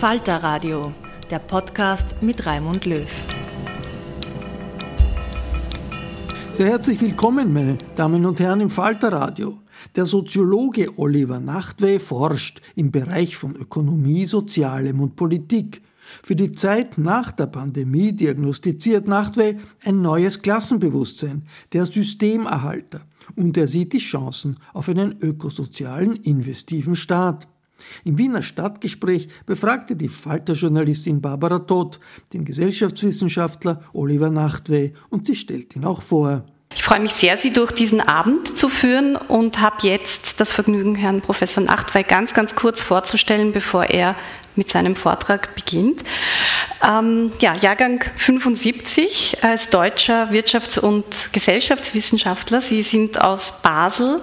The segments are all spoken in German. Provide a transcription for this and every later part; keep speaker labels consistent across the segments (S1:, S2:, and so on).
S1: Falter Radio, der Podcast mit Raimund Löw.
S2: Sehr herzlich willkommen, meine Damen und Herren, im Falter Radio. Der Soziologe Oliver Nachtwey forscht im Bereich von Ökonomie, Sozialem und Politik. Für die Zeit nach der Pandemie diagnostiziert Nachtwey ein neues Klassenbewusstsein, der Systemerhalter, und er sieht die Chancen auf einen ökosozialen investiven Staat. Im Wiener Stadtgespräch befragte die Falter-Journalistin Barbara Todt den Gesellschaftswissenschaftler Oliver Nachtwey und sie stellt ihn auch vor.
S3: Ich freue mich sehr, Sie durch diesen Abend zu führen und habe jetzt das Vergnügen, Herrn Professor Nachtwey ganz, ganz kurz vorzustellen, bevor er mit seinem Vortrag beginnt. Ähm, ja, Jahrgang 75 als deutscher Wirtschafts- und Gesellschaftswissenschaftler. Sie sind aus Basel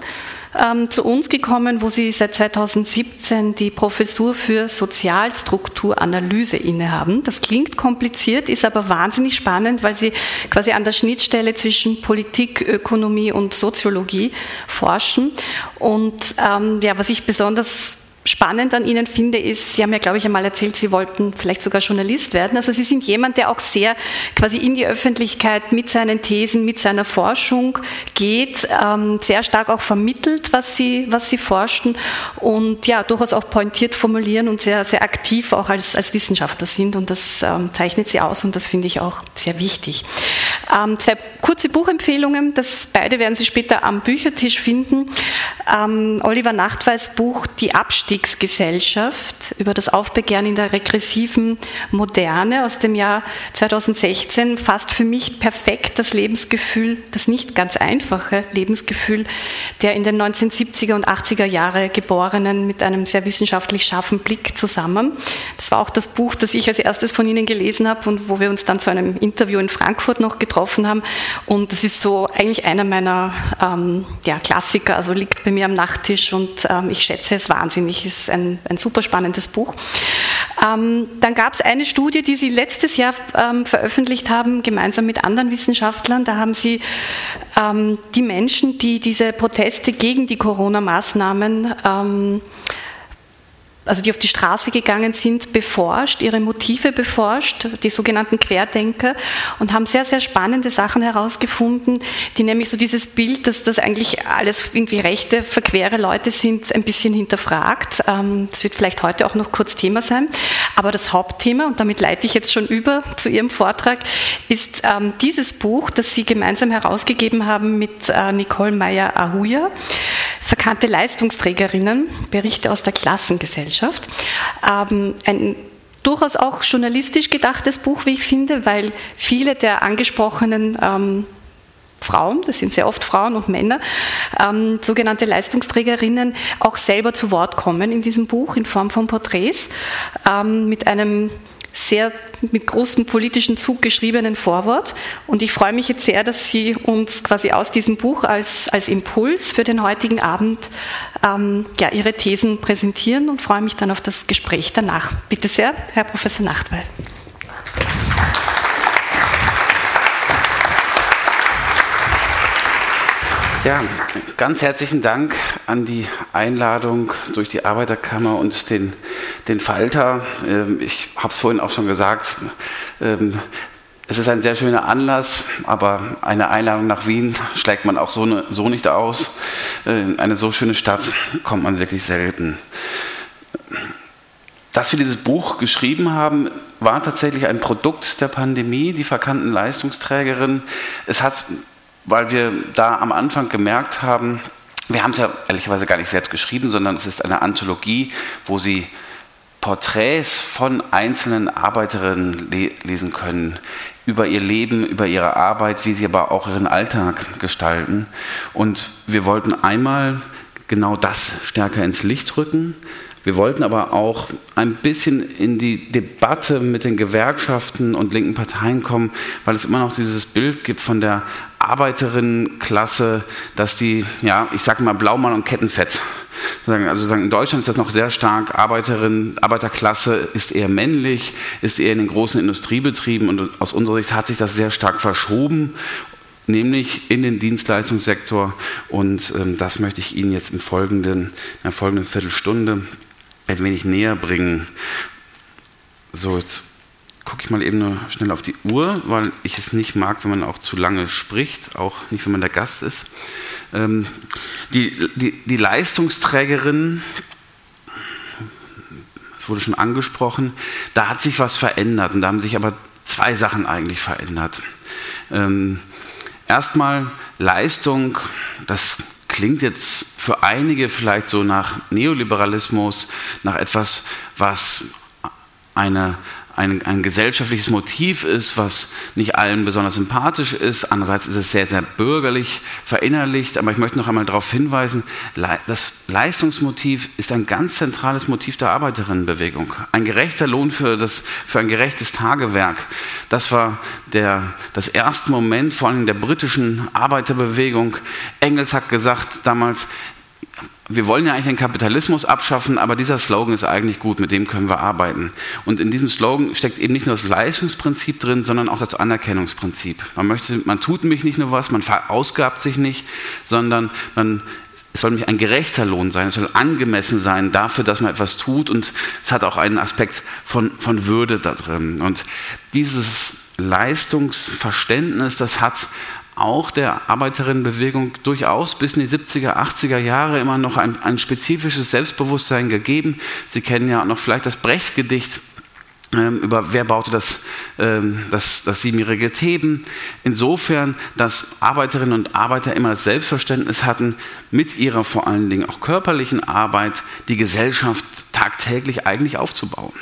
S3: ähm, zu uns gekommen, wo sie seit 2017 die Professur für Sozialstrukturanalyse innehaben. Das klingt kompliziert, ist aber wahnsinnig spannend, weil sie quasi an der Schnittstelle zwischen Politik, Ökonomie und Soziologie forschen. Und ähm, ja, was ich besonders spannend an Ihnen finde, ist, Sie haben ja, glaube ich, einmal erzählt, Sie wollten vielleicht sogar Journalist werden. Also Sie sind jemand, der auch sehr quasi in die Öffentlichkeit mit seinen Thesen, mit seiner Forschung geht, ähm, sehr stark auch vermittelt, was Sie, was Sie forschten und ja, durchaus auch pointiert formulieren und sehr, sehr aktiv auch als, als Wissenschaftler sind und das ähm, zeichnet Sie aus und das finde ich auch sehr wichtig. Ähm, zwei kurze Buchempfehlungen, das beide werden Sie später am Büchertisch finden. Ähm, Oliver Nachtweis Buch Die Abstieg Aufstiegsgesellschaft über das Aufbegehren in der regressiven Moderne aus dem Jahr 2016 fasst für mich perfekt das Lebensgefühl, das nicht ganz einfache Lebensgefühl der in den 1970er und 80er Jahre Geborenen mit einem sehr wissenschaftlich scharfen Blick zusammen. Das war auch das Buch, das ich als erstes von Ihnen gelesen habe und wo wir uns dann zu einem Interview in Frankfurt noch getroffen haben. Und das ist so eigentlich einer meiner ähm, ja, Klassiker, also liegt bei mir am Nachttisch und ähm, ich schätze es wahnsinnig ist ein, ein super spannendes Buch. Ähm, dann gab es eine Studie, die Sie letztes Jahr ähm, veröffentlicht haben, gemeinsam mit anderen Wissenschaftlern. Da haben Sie ähm, die Menschen, die diese Proteste gegen die Corona-Maßnahmen ähm, also die auf die Straße gegangen sind, beforscht, ihre Motive beforscht, die sogenannten Querdenker, und haben sehr, sehr spannende Sachen herausgefunden, die nämlich so dieses Bild, dass das eigentlich alles irgendwie rechte, verquere Leute sind, ein bisschen hinterfragt. Ähm, das wird vielleicht heute auch noch kurz Thema sein. Aber das Hauptthema, und damit leite ich jetzt schon über zu Ihrem Vortrag, ist ähm, dieses Buch, das Sie gemeinsam herausgegeben haben mit äh, Nicole Meyer-Ahuja, Verkannte Leistungsträgerinnen, Berichte aus der Klassengesellschaft. Gesellschaft. Ähm, ein durchaus auch journalistisch gedachtes Buch, wie ich finde, weil viele der angesprochenen ähm, Frauen, das sind sehr oft Frauen und Männer, ähm, sogenannte Leistungsträgerinnen, auch selber zu Wort kommen in diesem Buch in Form von Porträts ähm, mit einem sehr mit großem politischen Zug geschriebenen Vorwort. Und ich freue mich jetzt sehr, dass Sie uns quasi aus diesem Buch als, als Impuls für den heutigen Abend ähm, ja, Ihre Thesen präsentieren und freue mich dann auf das Gespräch danach. Bitte sehr, Herr Professor Nachtwey.
S4: Ja, ganz herzlichen Dank an die Einladung durch die Arbeiterkammer und den, den Falter. Ähm, ich habe es vorhin auch schon gesagt, ähm, es ist ein sehr schöner Anlass, aber eine Einladung nach Wien schlägt man auch so, ne, so nicht aus. In eine so schöne Stadt kommt man wirklich selten. Dass wir dieses Buch geschrieben haben, war tatsächlich ein Produkt der Pandemie, die verkannten Leistungsträgerinnen. Es hat weil wir da am Anfang gemerkt haben, wir haben es ja ehrlicherweise gar nicht selbst geschrieben, sondern es ist eine Anthologie, wo Sie Porträts von einzelnen Arbeiterinnen le lesen können über ihr Leben, über ihre Arbeit, wie sie aber auch ihren Alltag gestalten. Und wir wollten einmal genau das stärker ins Licht rücken. Wir wollten aber auch ein bisschen in die Debatte mit den Gewerkschaften und linken Parteien kommen, weil es immer noch dieses Bild gibt von der Arbeiterinnenklasse, dass die, ja, ich sage mal Blaumann und Kettenfett. Also in Deutschland ist das noch sehr stark. Arbeiterin, Arbeiterklasse ist eher männlich, ist eher in den großen Industriebetrieben und aus unserer Sicht hat sich das sehr stark verschoben nämlich in den Dienstleistungssektor. Und ähm, das möchte ich Ihnen jetzt im folgenden, in der folgenden Viertelstunde ein wenig näher bringen. So, jetzt gucke ich mal eben nur schnell auf die Uhr, weil ich es nicht mag, wenn man auch zu lange spricht, auch nicht, wenn man der Gast ist. Ähm, die, die, die Leistungsträgerin, das wurde schon angesprochen, da hat sich was verändert und da haben sich aber zwei Sachen eigentlich verändert. Ähm, erstmal Leistung, das klingt jetzt für einige vielleicht so nach Neoliberalismus, nach etwas, was eine ein, ein gesellschaftliches Motiv ist, was nicht allen besonders sympathisch ist. Andererseits ist es sehr, sehr bürgerlich verinnerlicht. Aber ich möchte noch einmal darauf hinweisen, das Leistungsmotiv ist ein ganz zentrales Motiv der Arbeiterinnenbewegung. Ein gerechter Lohn für, das, für ein gerechtes Tagewerk. Das war der, das erste Moment vor allem der britischen Arbeiterbewegung. Engels hat gesagt damals, wir wollen ja eigentlich den Kapitalismus abschaffen, aber dieser Slogan ist eigentlich gut, mit dem können wir arbeiten. Und in diesem Slogan steckt eben nicht nur das Leistungsprinzip drin, sondern auch das Anerkennungsprinzip. Man möchte, man tut nämlich nicht nur was, man verausgabt sich nicht, sondern man, es soll nämlich ein gerechter Lohn sein, es soll angemessen sein dafür, dass man etwas tut und es hat auch einen Aspekt von, von Würde da drin. Und dieses Leistungsverständnis, das hat auch der Arbeiterinnenbewegung durchaus bis in die 70er, 80er Jahre immer noch ein, ein spezifisches Selbstbewusstsein gegeben. Sie kennen ja noch vielleicht das Brecht-Gedicht ähm, über wer baute das, ähm, das, das siebenjährige Theben. Insofern, dass Arbeiterinnen und Arbeiter immer das Selbstverständnis hatten, mit ihrer vor allen Dingen auch körperlichen Arbeit die Gesellschaft tagtäglich eigentlich aufzubauen.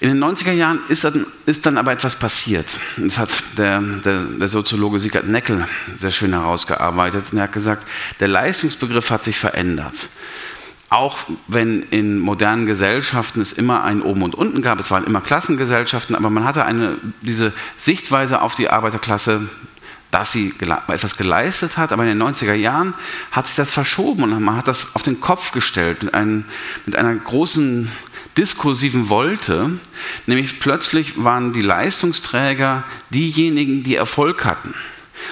S4: In den 90er Jahren ist dann, ist dann aber etwas passiert. Das hat der, der, der Soziologe Sigurd Neckel sehr schön herausgearbeitet. Er hat gesagt, der Leistungsbegriff hat sich verändert. Auch wenn in modernen Gesellschaften es immer ein Oben und Unten gab, es waren immer Klassengesellschaften, aber man hatte eine, diese Sichtweise auf die Arbeiterklasse, dass sie etwas geleistet hat, aber in den 90er Jahren hat sich das verschoben und man hat das auf den Kopf gestellt mit, einem, mit einer großen diskursiven Wolte, nämlich plötzlich waren die Leistungsträger diejenigen, die Erfolg hatten.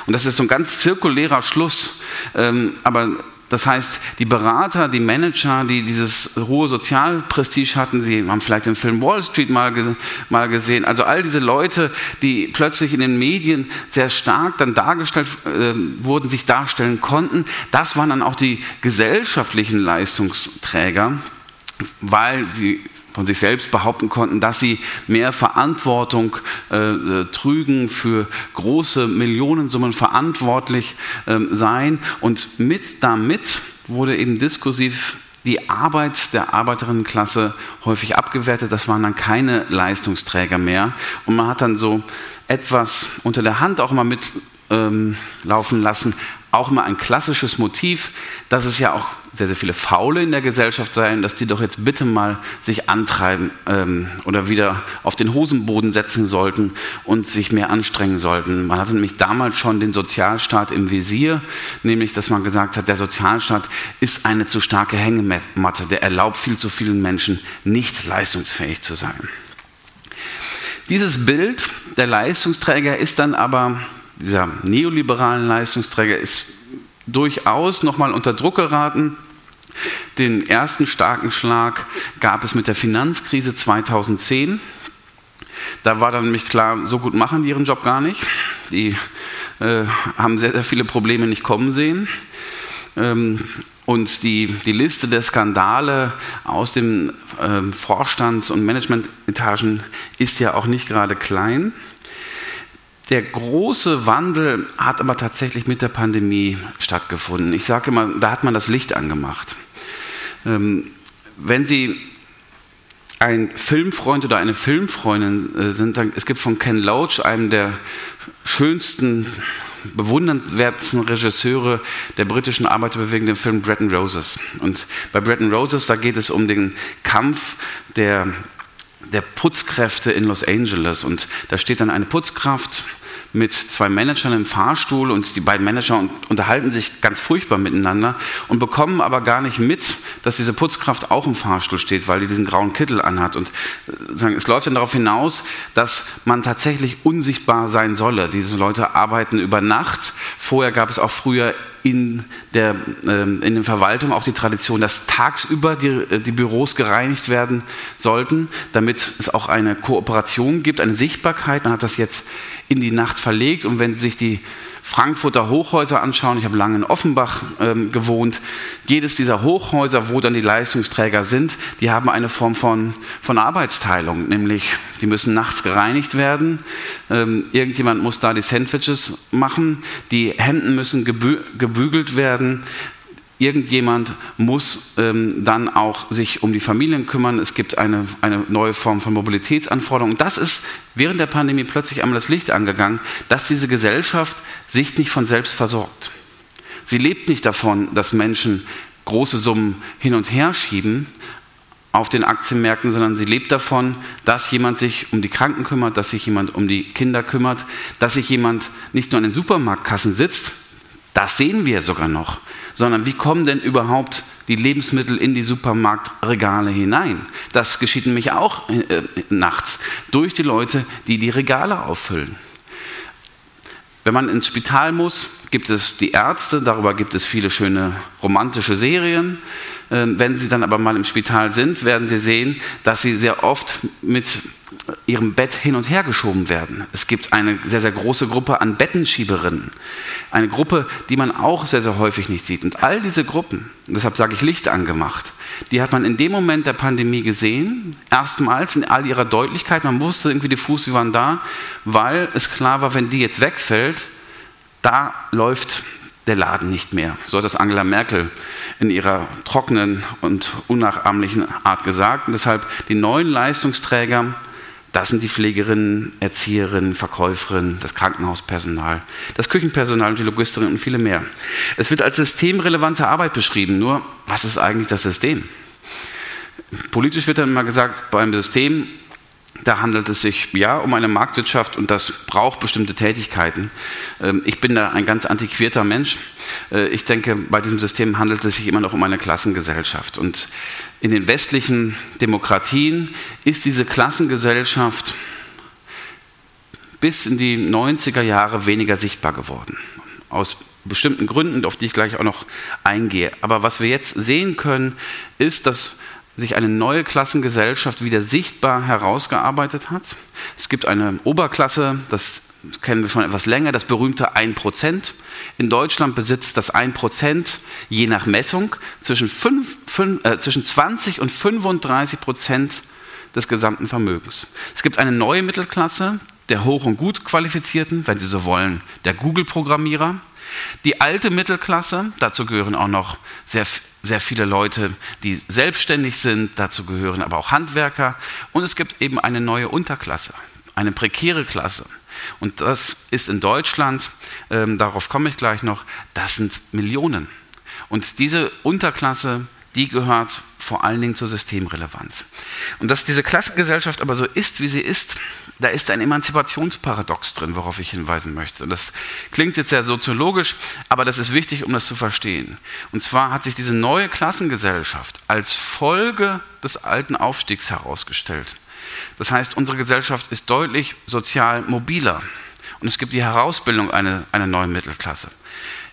S4: Und das ist so ein ganz zirkulärer Schluss, ähm, aber das heißt, die Berater, die Manager, die dieses hohe Sozialprestige hatten, sie haben vielleicht den Film Wall Street mal, mal gesehen, also all diese Leute, die plötzlich in den Medien sehr stark dann dargestellt äh, wurden, sich darstellen konnten, das waren dann auch die gesellschaftlichen Leistungsträger, weil sie von sich selbst behaupten konnten, dass sie mehr Verantwortung äh, trügen, für große Millionensummen verantwortlich äh, seien. Und mit damit wurde eben diskursiv die Arbeit der Arbeiterinnenklasse häufig abgewertet. Das waren dann keine Leistungsträger mehr. Und man hat dann so etwas unter der Hand auch mal mitlaufen ähm, lassen, auch mal ein klassisches Motiv, dass es ja auch sehr, sehr viele Faule in der Gesellschaft seien, dass die doch jetzt bitte mal sich antreiben ähm, oder wieder auf den Hosenboden setzen sollten und sich mehr anstrengen sollten. Man hatte nämlich damals schon den Sozialstaat im Visier, nämlich dass man gesagt hat, der Sozialstaat ist eine zu starke Hängematte, der erlaubt viel zu vielen Menschen nicht leistungsfähig zu sein. Dieses Bild der Leistungsträger ist dann aber dieser neoliberalen Leistungsträger ist durchaus nochmal unter Druck geraten. Den ersten starken Schlag gab es mit der Finanzkrise 2010. Da war dann nämlich klar, so gut machen die ihren Job gar nicht. Die äh, haben sehr, sehr viele Probleme nicht kommen sehen. Ähm, und die, die Liste der Skandale aus den ähm, Vorstands- und Managementetagen ist ja auch nicht gerade klein. Der große Wandel hat aber tatsächlich mit der Pandemie stattgefunden. Ich sage immer, da hat man das Licht angemacht. Ähm, wenn Sie ein Filmfreund oder eine Filmfreundin äh, sind, dann, es gibt von Ken Loach, einem der schönsten, bewundernswertesten Regisseure der britischen Arbeiterbewegung, den Film Bretton Roses. Und bei Bretton Roses, da geht es um den Kampf der der Putzkräfte in Los Angeles. Und da steht dann eine Putzkraft mit zwei Managern im Fahrstuhl und die beiden Manager unterhalten sich ganz furchtbar miteinander und bekommen aber gar nicht mit, dass diese Putzkraft auch im Fahrstuhl steht, weil die diesen grauen Kittel anhat. Und äh, es läuft dann darauf hinaus, dass man tatsächlich unsichtbar sein solle. Diese Leute arbeiten über Nacht. Vorher gab es auch früher in der ähm, in der Verwaltung auch die Tradition, dass tagsüber die, äh, die Büros gereinigt werden sollten, damit es auch eine Kooperation gibt, eine Sichtbarkeit. Man hat das jetzt in die Nacht verlegt. Und wenn Sie sich die Frankfurter Hochhäuser anschauen, ich habe lange in Offenbach ähm, gewohnt, jedes dieser Hochhäuser, wo dann die Leistungsträger sind, die haben eine Form von, von Arbeitsteilung, nämlich die müssen nachts gereinigt werden, ähm, irgendjemand muss da die Sandwiches machen, die Hemden müssen gebü gebügelt werden, Irgendjemand muss ähm, dann auch sich um die Familien kümmern. Es gibt eine, eine neue Form von Mobilitätsanforderungen. Das ist während der Pandemie plötzlich einmal das Licht angegangen, dass diese Gesellschaft sich nicht von selbst versorgt. Sie lebt nicht davon, dass Menschen große Summen hin und her schieben auf den Aktienmärkten, sondern sie lebt davon, dass jemand sich um die Kranken kümmert, dass sich jemand um die Kinder kümmert, dass sich jemand nicht nur an den Supermarktkassen sitzt, das sehen wir sogar noch, sondern wie kommen denn überhaupt die Lebensmittel in die Supermarktregale hinein? Das geschieht nämlich auch äh, nachts durch die Leute, die die Regale auffüllen. Wenn man ins Spital muss, gibt es die Ärzte, darüber gibt es viele schöne romantische Serien. Ähm, wenn Sie dann aber mal im Spital sind, werden Sie sehen, dass Sie sehr oft mit ihrem Bett hin und her geschoben werden. Es gibt eine sehr, sehr große Gruppe an Bettenschieberinnen. Eine Gruppe, die man auch sehr, sehr häufig nicht sieht. Und all diese Gruppen, deshalb sage ich Licht angemacht, die hat man in dem Moment der Pandemie gesehen, erstmals in all ihrer Deutlichkeit. Man wusste irgendwie, die Fuß, waren da, weil es klar war, wenn die jetzt wegfällt, da läuft der Laden nicht mehr. So hat das Angela Merkel in ihrer trockenen und unnachahmlichen Art gesagt. Und deshalb die neuen Leistungsträger das sind die Pflegerinnen, Erzieherinnen, Verkäuferinnen, das Krankenhauspersonal, das Küchenpersonal und die Logisterinnen und viele mehr. Es wird als systemrelevante Arbeit beschrieben. Nur, was ist eigentlich das System? Politisch wird dann immer gesagt, beim System da handelt es sich ja um eine Marktwirtschaft und das braucht bestimmte Tätigkeiten. Ähm, ich bin da ein ganz antiquierter Mensch. Äh, ich denke, bei diesem System handelt es sich immer noch um eine Klassengesellschaft. Und in den westlichen Demokratien ist diese Klassengesellschaft bis in die 90er Jahre weniger sichtbar geworden. aus bestimmten Gründen, auf die ich gleich auch noch eingehe. Aber was wir jetzt sehen können, ist, dass sich eine neue Klassengesellschaft wieder sichtbar herausgearbeitet hat. Es gibt eine Oberklasse, das kennen wir schon etwas länger, das berühmte 1%. In Deutschland besitzt das 1% je nach Messung zwischen, 5, 5, äh, zwischen 20 und 35 Prozent des gesamten Vermögens. Es gibt eine neue Mittelklasse der hoch und gut qualifizierten, wenn Sie so wollen, der Google-Programmierer. Die alte Mittelklasse, dazu gehören auch noch sehr, sehr viele Leute, die selbstständig sind, dazu gehören aber auch Handwerker. Und es gibt eben eine neue Unterklasse, eine prekäre Klasse. Und das ist in Deutschland, ähm, darauf komme ich gleich noch, das sind Millionen. Und diese Unterklasse, die gehört vor allen Dingen zur Systemrelevanz. Und dass diese Klassengesellschaft aber so ist, wie sie ist, da ist ein Emanzipationsparadox drin, worauf ich hinweisen möchte. Und das klingt jetzt sehr soziologisch, aber das ist wichtig, um das zu verstehen. Und zwar hat sich diese neue Klassengesellschaft als Folge des alten Aufstiegs herausgestellt. Das heißt, unsere Gesellschaft ist deutlich sozial mobiler. Und es gibt die Herausbildung einer, einer neuen Mittelklasse.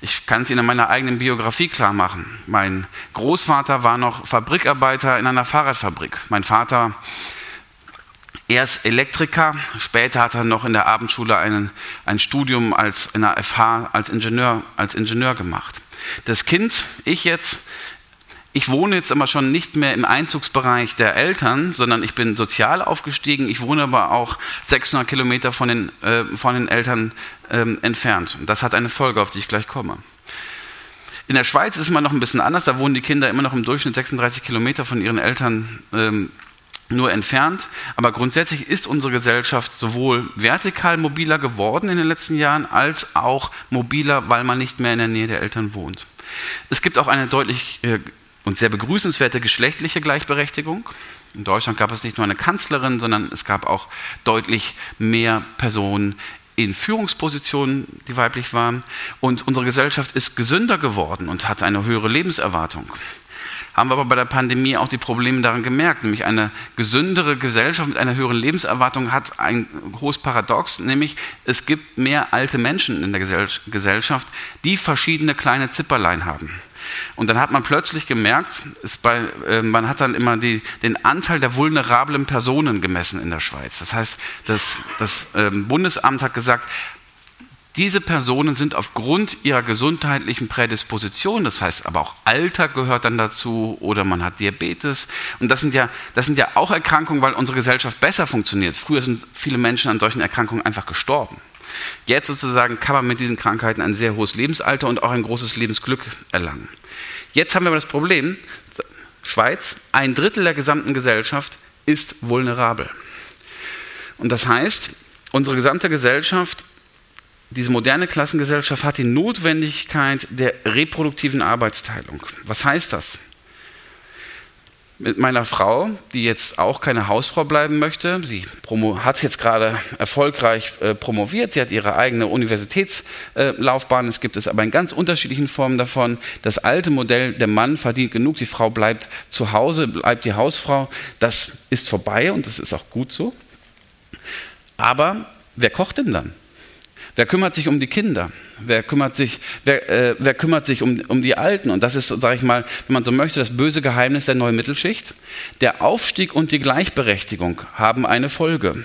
S4: Ich kann es Ihnen in meiner eigenen Biografie klar machen. Mein Großvater war noch Fabrikarbeiter in einer Fahrradfabrik. Mein Vater erst Elektriker, später hat er noch in der Abendschule einen, ein Studium als, in der FH als Ingenieur, als Ingenieur gemacht. Das Kind, ich jetzt, ich wohne jetzt aber schon nicht mehr im Einzugsbereich der Eltern, sondern ich bin sozial aufgestiegen. Ich wohne aber auch 600 Kilometer von den, äh, von den Eltern ähm, entfernt. Das hat eine Folge, auf die ich gleich komme. In der Schweiz ist man noch ein bisschen anders. Da wohnen die Kinder immer noch im Durchschnitt 36 Kilometer von ihren Eltern ähm, nur entfernt. Aber grundsätzlich ist unsere Gesellschaft sowohl vertikal mobiler geworden in den letzten Jahren, als auch mobiler, weil man nicht mehr in der Nähe der Eltern wohnt. Es gibt auch eine deutlich äh, und sehr begrüßenswerte geschlechtliche Gleichberechtigung. In Deutschland gab es nicht nur eine Kanzlerin, sondern es gab auch deutlich mehr Personen in Führungspositionen, die weiblich waren. Und unsere Gesellschaft ist gesünder geworden und hat eine höhere Lebenserwartung. Haben wir aber bei der Pandemie auch die Probleme daran gemerkt, nämlich eine gesündere Gesellschaft mit einer höheren Lebenserwartung hat ein hohes Paradox, nämlich es gibt mehr alte Menschen in der Gesellschaft, die verschiedene kleine Zipperlein haben. Und dann hat man plötzlich gemerkt, bei, äh, man hat dann immer die, den Anteil der vulnerablen Personen gemessen in der Schweiz. Das heißt, das, das äh, Bundesamt hat gesagt, diese Personen sind aufgrund ihrer gesundheitlichen Prädisposition, das heißt aber auch Alter gehört dann dazu oder man hat Diabetes. Und das sind ja, das sind ja auch Erkrankungen, weil unsere Gesellschaft besser funktioniert. Früher sind viele Menschen an solchen Erkrankungen einfach gestorben. Jetzt sozusagen kann man mit diesen Krankheiten ein sehr hohes Lebensalter und auch ein großes Lebensglück erlangen. Jetzt haben wir aber das Problem, Schweiz, ein Drittel der gesamten Gesellschaft ist vulnerabel. Und das heißt, unsere gesamte Gesellschaft, diese moderne Klassengesellschaft hat die Notwendigkeit der reproduktiven Arbeitsteilung. Was heißt das? mit meiner Frau, die jetzt auch keine Hausfrau bleiben möchte. Sie hat jetzt gerade erfolgreich äh, promoviert. Sie hat ihre eigene Universitätslaufbahn. Äh, es gibt es aber in ganz unterschiedlichen Formen davon. Das alte Modell, der Mann verdient genug, die Frau bleibt zu Hause, bleibt die Hausfrau. Das ist vorbei und das ist auch gut so. Aber wer kocht denn dann? Wer kümmert sich um die Kinder? Wer kümmert sich, wer, äh, wer kümmert sich um, um die Alten? Und das ist, sage ich mal, wenn man so möchte, das böse Geheimnis der neuen Mittelschicht. Der Aufstieg und die Gleichberechtigung haben eine Folge.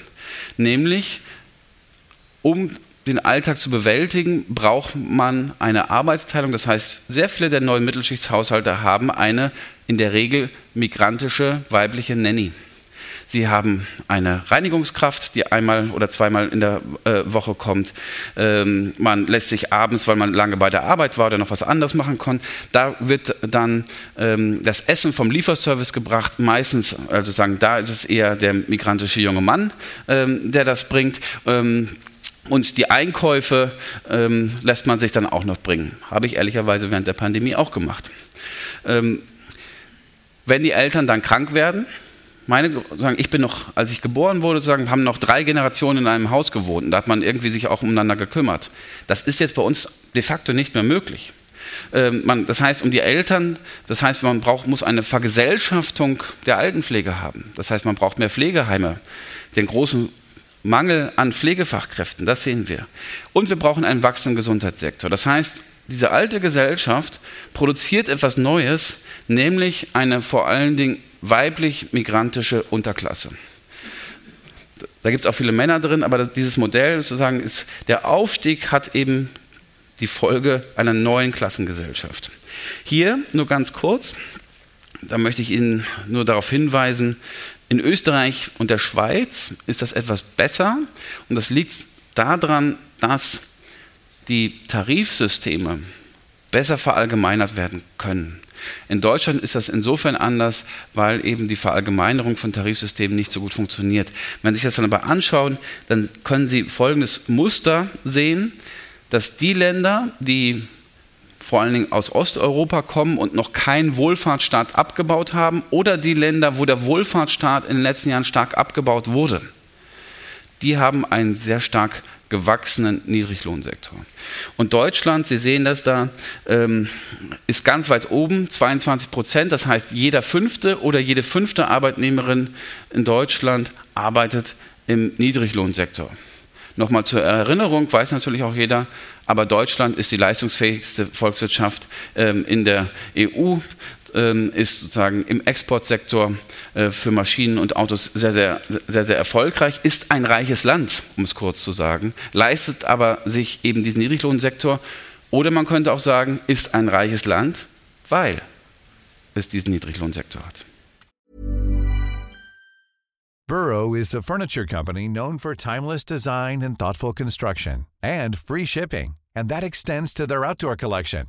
S4: Nämlich, um den Alltag zu bewältigen, braucht man eine Arbeitsteilung. Das heißt, sehr viele der neuen Mittelschichtshaushalte haben eine in der Regel migrantische weibliche Nanny. Sie haben eine Reinigungskraft, die einmal oder zweimal in der äh, Woche kommt. Ähm, man lässt sich abends, weil man lange bei der Arbeit war oder noch was anderes machen konnte, da wird dann ähm, das Essen vom Lieferservice gebracht. Meistens, also sagen, da ist es eher der migrantische junge Mann, ähm, der das bringt. Ähm, und die Einkäufe ähm, lässt man sich dann auch noch bringen. Habe ich ehrlicherweise während der Pandemie auch gemacht. Ähm, wenn die Eltern dann krank werden, meine, sagen, ich bin noch, als ich geboren wurde, sagen, haben noch drei Generationen in einem Haus gewohnt. Da hat man irgendwie sich auch umeinander gekümmert. Das ist jetzt bei uns de facto nicht mehr möglich. Ähm, man, das heißt, um die Eltern, das heißt, man braucht, muss eine Vergesellschaftung der Altenpflege haben. Das heißt, man braucht mehr Pflegeheime. Den großen Mangel an Pflegefachkräften, das sehen wir. Und wir brauchen einen wachsenden Gesundheitssektor. Das heißt, diese alte Gesellschaft produziert etwas Neues, nämlich eine vor allen Dingen weiblich-migrantische Unterklasse. Da gibt es auch viele Männer drin, aber dieses Modell sozusagen ist, der Aufstieg hat eben die Folge einer neuen Klassengesellschaft. Hier nur ganz kurz, da möchte ich Ihnen nur darauf hinweisen, in Österreich und der Schweiz ist das etwas besser und das liegt daran, dass die Tarifsysteme besser verallgemeinert werden können. In Deutschland ist das insofern anders, weil eben die Verallgemeinerung von Tarifsystemen nicht so gut funktioniert. Wenn Sie sich das dann aber anschauen, dann können Sie folgendes Muster sehen, dass die Länder, die vor allen Dingen aus Osteuropa kommen und noch keinen Wohlfahrtsstaat abgebaut haben oder die Länder, wo der Wohlfahrtsstaat in den letzten Jahren stark abgebaut wurde, die haben einen sehr stark gewachsenen Niedriglohnsektor. Und Deutschland, Sie sehen das da, ähm, ist ganz weit oben, 22 Prozent. Das heißt, jeder fünfte oder jede fünfte Arbeitnehmerin in Deutschland arbeitet im Niedriglohnsektor. Nochmal zur Erinnerung, weiß natürlich auch jeder, aber Deutschland ist die leistungsfähigste Volkswirtschaft ähm, in der EU, ähm, ist sozusagen im Exportsektor äh, für Maschinen und Autos sehr, sehr, sehr, sehr erfolgreich, ist ein reiches Land, um es kurz zu sagen, leistet aber sich eben diesen Niedriglohnsektor. Oder man könnte auch sagen, ist ein reiches Land, weil es diesen Niedriglohnsektor hat.
S5: Burrow is a furniture company known for timeless design and thoughtful construction and free shipping, and that extends to their outdoor collection.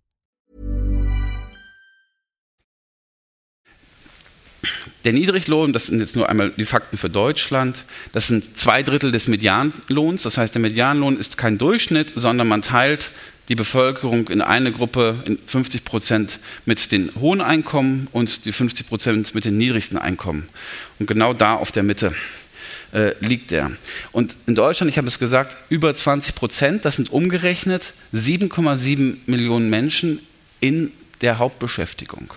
S4: Der Niedriglohn, das sind jetzt nur einmal die Fakten für Deutschland, das sind zwei Drittel des Medianlohns. Das heißt, der Medianlohn ist kein Durchschnitt, sondern man teilt die Bevölkerung in eine Gruppe, in 50 Prozent mit den hohen Einkommen und die 50 Prozent mit den niedrigsten Einkommen. Und genau da auf der Mitte äh, liegt er. Und in Deutschland, ich habe es gesagt, über 20 Prozent, das sind umgerechnet 7,7 Millionen Menschen in der Hauptbeschäftigung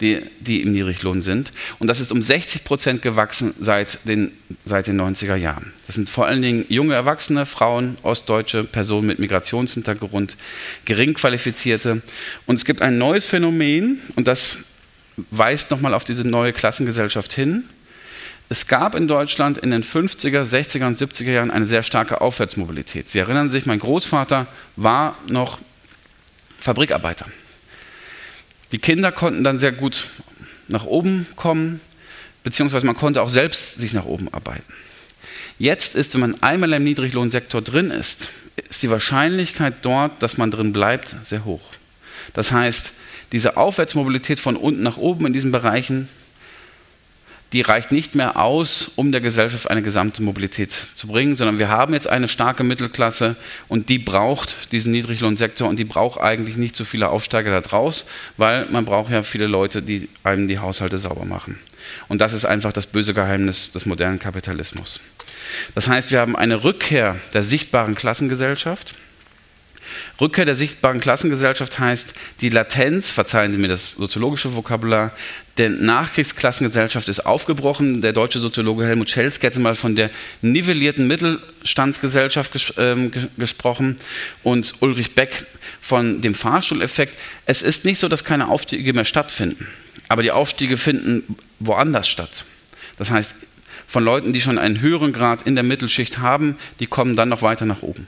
S4: die, die im Niedriglohn sind. Und das ist um 60 Prozent gewachsen seit den, seit den 90er Jahren. Das sind vor allen Dingen junge Erwachsene, Frauen, ostdeutsche Personen mit Migrationshintergrund, geringqualifizierte. Und es gibt ein neues Phänomen, und das weist nochmal auf diese neue Klassengesellschaft hin. Es gab in Deutschland in den 50er, 60er und 70er Jahren eine sehr starke Aufwärtsmobilität. Sie erinnern sich, mein Großvater war noch Fabrikarbeiter. Die Kinder konnten dann sehr gut nach oben kommen, beziehungsweise man konnte auch selbst sich nach oben arbeiten. Jetzt ist, wenn man einmal im Niedriglohnsektor drin ist, ist die Wahrscheinlichkeit dort, dass man drin bleibt, sehr hoch. Das heißt, diese Aufwärtsmobilität von unten nach oben in diesen Bereichen die reicht nicht mehr aus, um der Gesellschaft eine gesamte Mobilität zu bringen, sondern wir haben jetzt eine starke Mittelklasse und die braucht diesen Niedriglohnsektor und die braucht eigentlich nicht so viele Aufsteiger da draus, weil man braucht ja viele Leute, die einem die Haushalte sauber machen. Und das ist einfach das böse Geheimnis des modernen Kapitalismus. Das heißt, wir haben eine Rückkehr der sichtbaren Klassengesellschaft Rückkehr der sichtbaren Klassengesellschaft heißt, die Latenz, verzeihen Sie mir das soziologische Vokabular, der Nachkriegsklassengesellschaft ist aufgebrochen. Der deutsche Soziologe Helmut Schelske hätte mal von der nivellierten Mittelstandsgesellschaft ges äh, gesprochen und Ulrich Beck von dem Fahrstuhleffekt. Es ist nicht so, dass keine Aufstiege mehr stattfinden, aber die Aufstiege finden woanders statt. Das heißt, von Leuten, die schon einen höheren Grad in der Mittelschicht haben, die kommen dann noch weiter nach oben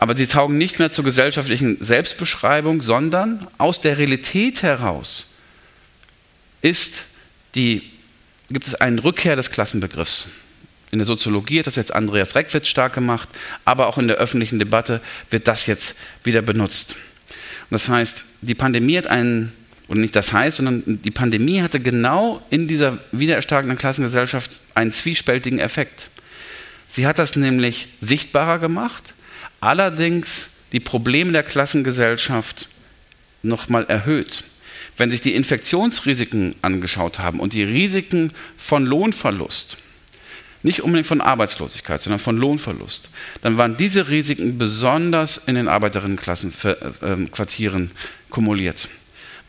S4: aber sie taugen nicht mehr zur gesellschaftlichen Selbstbeschreibung, sondern aus der Realität heraus ist die, gibt es eine Rückkehr des Klassenbegriffs. In der Soziologie hat das jetzt Andreas Reckwitz stark gemacht, aber auch in der öffentlichen Debatte wird das jetzt wieder benutzt. Und das heißt, die Pandemie hat einen, oder nicht das heißt, sondern die Pandemie hatte genau in dieser wiedererstarkenden Klassengesellschaft einen zwiespältigen Effekt. Sie hat das nämlich sichtbarer gemacht, allerdings die Probleme der Klassengesellschaft nochmal erhöht. wenn sich die Infektionsrisiken angeschaut haben und die Risiken von Lohnverlust, nicht unbedingt von Arbeitslosigkeit, sondern von Lohnverlust, dann waren diese Risiken besonders in den Arbeiterinnenquartieren kumuliert.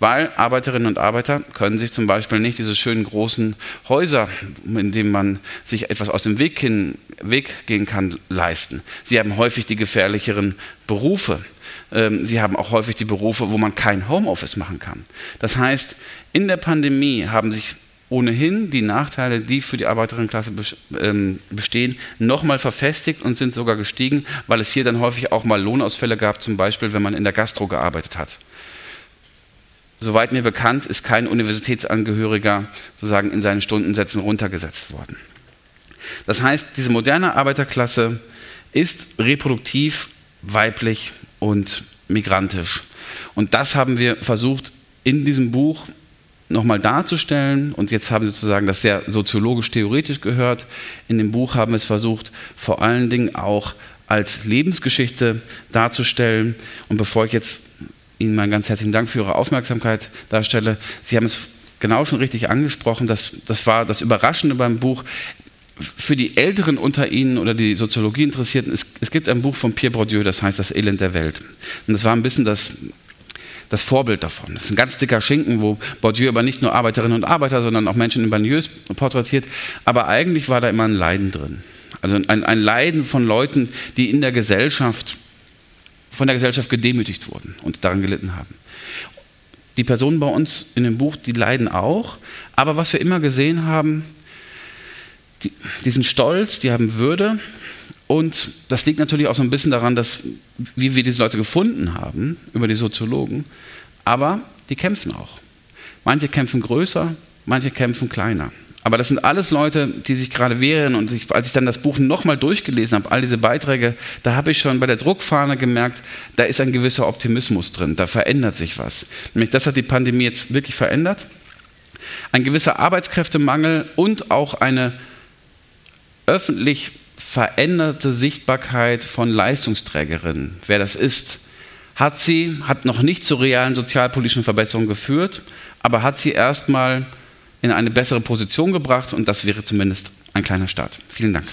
S4: Weil Arbeiterinnen und Arbeiter können sich zum Beispiel nicht diese schönen großen Häuser, in denen man sich etwas aus dem Weg, hin, Weg gehen kann, leisten. Sie haben häufig die gefährlicheren Berufe. Ähm, sie haben auch häufig die Berufe, wo man kein Homeoffice machen kann. Das heißt, in der Pandemie haben sich ohnehin die Nachteile, die für die Arbeiterinnenklasse ähm, bestehen, nochmal verfestigt und sind sogar gestiegen, weil es hier dann häufig auch mal Lohnausfälle gab, zum Beispiel wenn man in der Gastro gearbeitet hat. Soweit mir bekannt, ist kein Universitätsangehöriger sozusagen in seinen Stundensätzen runtergesetzt worden. Das heißt, diese moderne Arbeiterklasse ist reproduktiv, weiblich und migrantisch. Und das haben wir versucht in diesem Buch nochmal darzustellen. Und jetzt haben Sie sozusagen das sehr soziologisch-theoretisch gehört. In dem Buch haben wir es versucht, vor allen Dingen auch als Lebensgeschichte darzustellen. Und bevor ich jetzt Ihnen meinen ganz herzlichen Dank für Ihre Aufmerksamkeit darstelle. Sie haben es genau schon richtig angesprochen. Das, das war das Überraschende beim Buch. Für die Älteren unter Ihnen oder die Soziologie Interessierten, es, es gibt ein Buch von Pierre Bourdieu, das heißt Das Elend der Welt. Und das war ein bisschen das, das Vorbild davon. Das ist ein ganz dicker Schinken, wo Bourdieu aber nicht nur Arbeiterinnen und Arbeiter, sondern auch Menschen in Banlieues porträtiert. Aber eigentlich war da immer ein Leiden drin. Also ein, ein Leiden von Leuten, die in der Gesellschaft von der Gesellschaft gedemütigt wurden und daran gelitten haben. Die Personen bei uns in dem Buch, die leiden auch, aber was wir immer gesehen haben, die, die sind stolz, die haben Würde und das liegt natürlich auch so ein bisschen daran, dass, wie wir diese Leute gefunden haben, über die Soziologen, aber die kämpfen auch. Manche kämpfen größer, manche kämpfen kleiner. Aber das sind alles Leute, die sich gerade wehren. Und ich, als ich dann das Buch nochmal durchgelesen habe, all diese Beiträge, da habe ich schon bei der Druckfahne gemerkt, da ist ein gewisser Optimismus drin, da verändert sich was. Nämlich das hat die Pandemie jetzt wirklich verändert. Ein gewisser Arbeitskräftemangel und auch eine öffentlich veränderte Sichtbarkeit von Leistungsträgerinnen. Wer das ist, hat sie, hat noch nicht zu realen sozialpolitischen Verbesserungen geführt, aber hat sie erstmal in eine bessere Position gebracht und das wäre zumindest ein kleiner Start. Vielen Dank.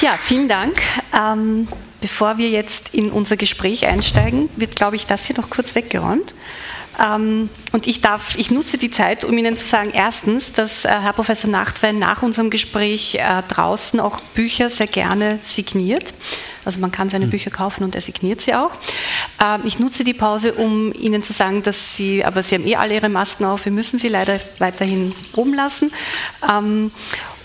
S3: Ja, vielen Dank. Ähm, bevor wir jetzt in unser Gespräch einsteigen, wird, glaube ich, das hier noch kurz weggeräumt. Ähm, und ich darf, ich nutze die Zeit, um Ihnen zu sagen, erstens, dass äh, Herr Professor Nachtwein nach unserem Gespräch äh, draußen auch Bücher sehr gerne signiert. Also man kann seine hm. Bücher kaufen und er signiert sie auch. Ähm, ich nutze die Pause, um Ihnen zu sagen, dass Sie, aber Sie haben eh alle Ihre Masken auf, wir müssen sie leider weiterhin oben lassen. Ähm,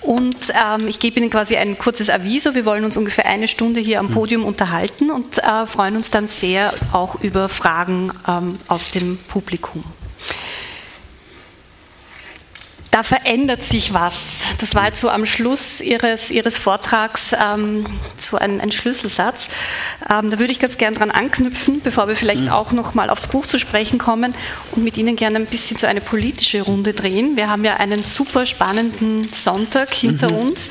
S3: und ähm, ich gebe Ihnen quasi ein kurzes Aviso. Wir wollen uns ungefähr eine Stunde hier am hm. Podium unterhalten und äh, freuen uns dann sehr auch über Fragen ähm, aus dem Publikum da verändert sich was. Das war jetzt so am Schluss Ihres, Ihres Vortrags ähm, so ein, ein Schlüsselsatz. Ähm, da würde ich ganz gern dran anknüpfen, bevor wir vielleicht mhm. auch noch mal aufs Buch zu sprechen kommen und mit Ihnen gerne ein bisschen so eine politische Runde drehen. Wir haben ja einen super spannenden Sonntag hinter mhm. uns.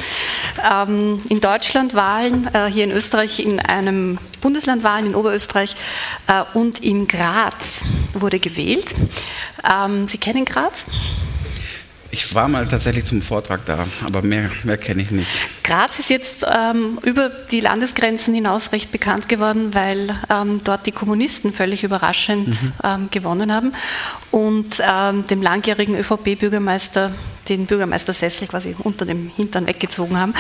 S3: Ähm, in Deutschland Wahlen, äh, hier in Österreich in einem Bundesland Wahlen in Oberösterreich äh, und in Graz wurde gewählt. Ähm, Sie kennen Graz?
S4: Ich war mal tatsächlich zum Vortrag da, aber mehr, mehr kenne ich nicht.
S3: Graz ist jetzt ähm, über die Landesgrenzen hinaus recht bekannt geworden, weil ähm, dort die Kommunisten völlig überraschend mhm. ähm, gewonnen haben und ähm, dem langjährigen ÖVP-Bürgermeister den Bürgermeistersessel quasi unter dem Hintern weggezogen haben.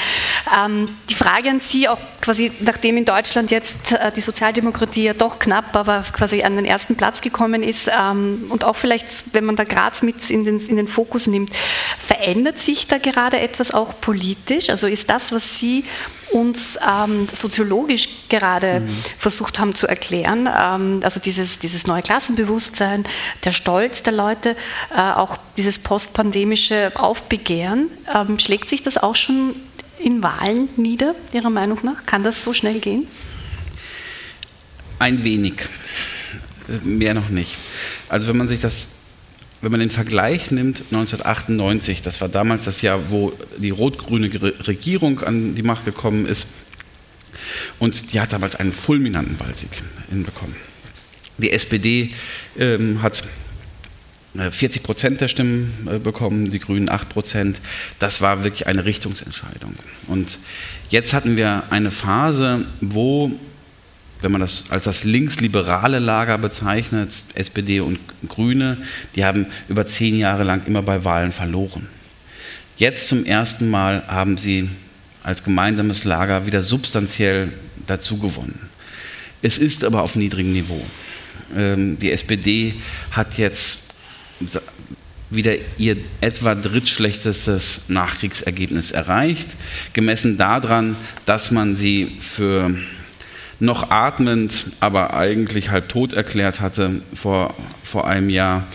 S3: Ähm, die Frage an Sie, auch quasi nachdem in Deutschland jetzt äh, die Sozialdemokratie ja doch knapp, aber quasi an den ersten Platz gekommen ist ähm, und auch vielleicht, wenn man da Graz mit in den, in den Fokus nimmt, verändert sich da gerade etwas auch politisch? Also ist das, was Sie uns ähm, soziologisch gerade mhm. versucht haben zu erklären. Ähm, also dieses, dieses neue Klassenbewusstsein, der Stolz der Leute, äh, auch dieses postpandemische Aufbegehren. Ähm, schlägt sich das auch schon in Wahlen nieder, Ihrer Meinung nach? Kann das so schnell gehen?
S4: Ein wenig, mehr noch nicht. Also wenn man sich das wenn man den Vergleich nimmt, 1998, das war damals das Jahr, wo die rot-grüne Regierung an die Macht gekommen ist, und die hat damals einen fulminanten Wahlsieg hinbekommen. Die SPD ähm, hat 40 äh, Prozent der Stimmen äh, bekommen, die Grünen 8 Prozent. Das war wirklich eine Richtungsentscheidung. Und jetzt hatten wir eine Phase, wo, wenn man das als das linksliberale Lager bezeichnet, SPD und Grüne, die haben über zehn Jahre lang immer bei Wahlen verloren. Jetzt zum ersten Mal haben sie als gemeinsames Lager wieder substanziell dazugewonnen. Es ist aber auf niedrigem Niveau. Ähm, die SPD hat jetzt wieder ihr etwa drittschlechtestes Nachkriegsergebnis erreicht, gemessen daran, dass man sie für noch atmend, aber eigentlich halb tot erklärt hatte vor, vor einem Jahr.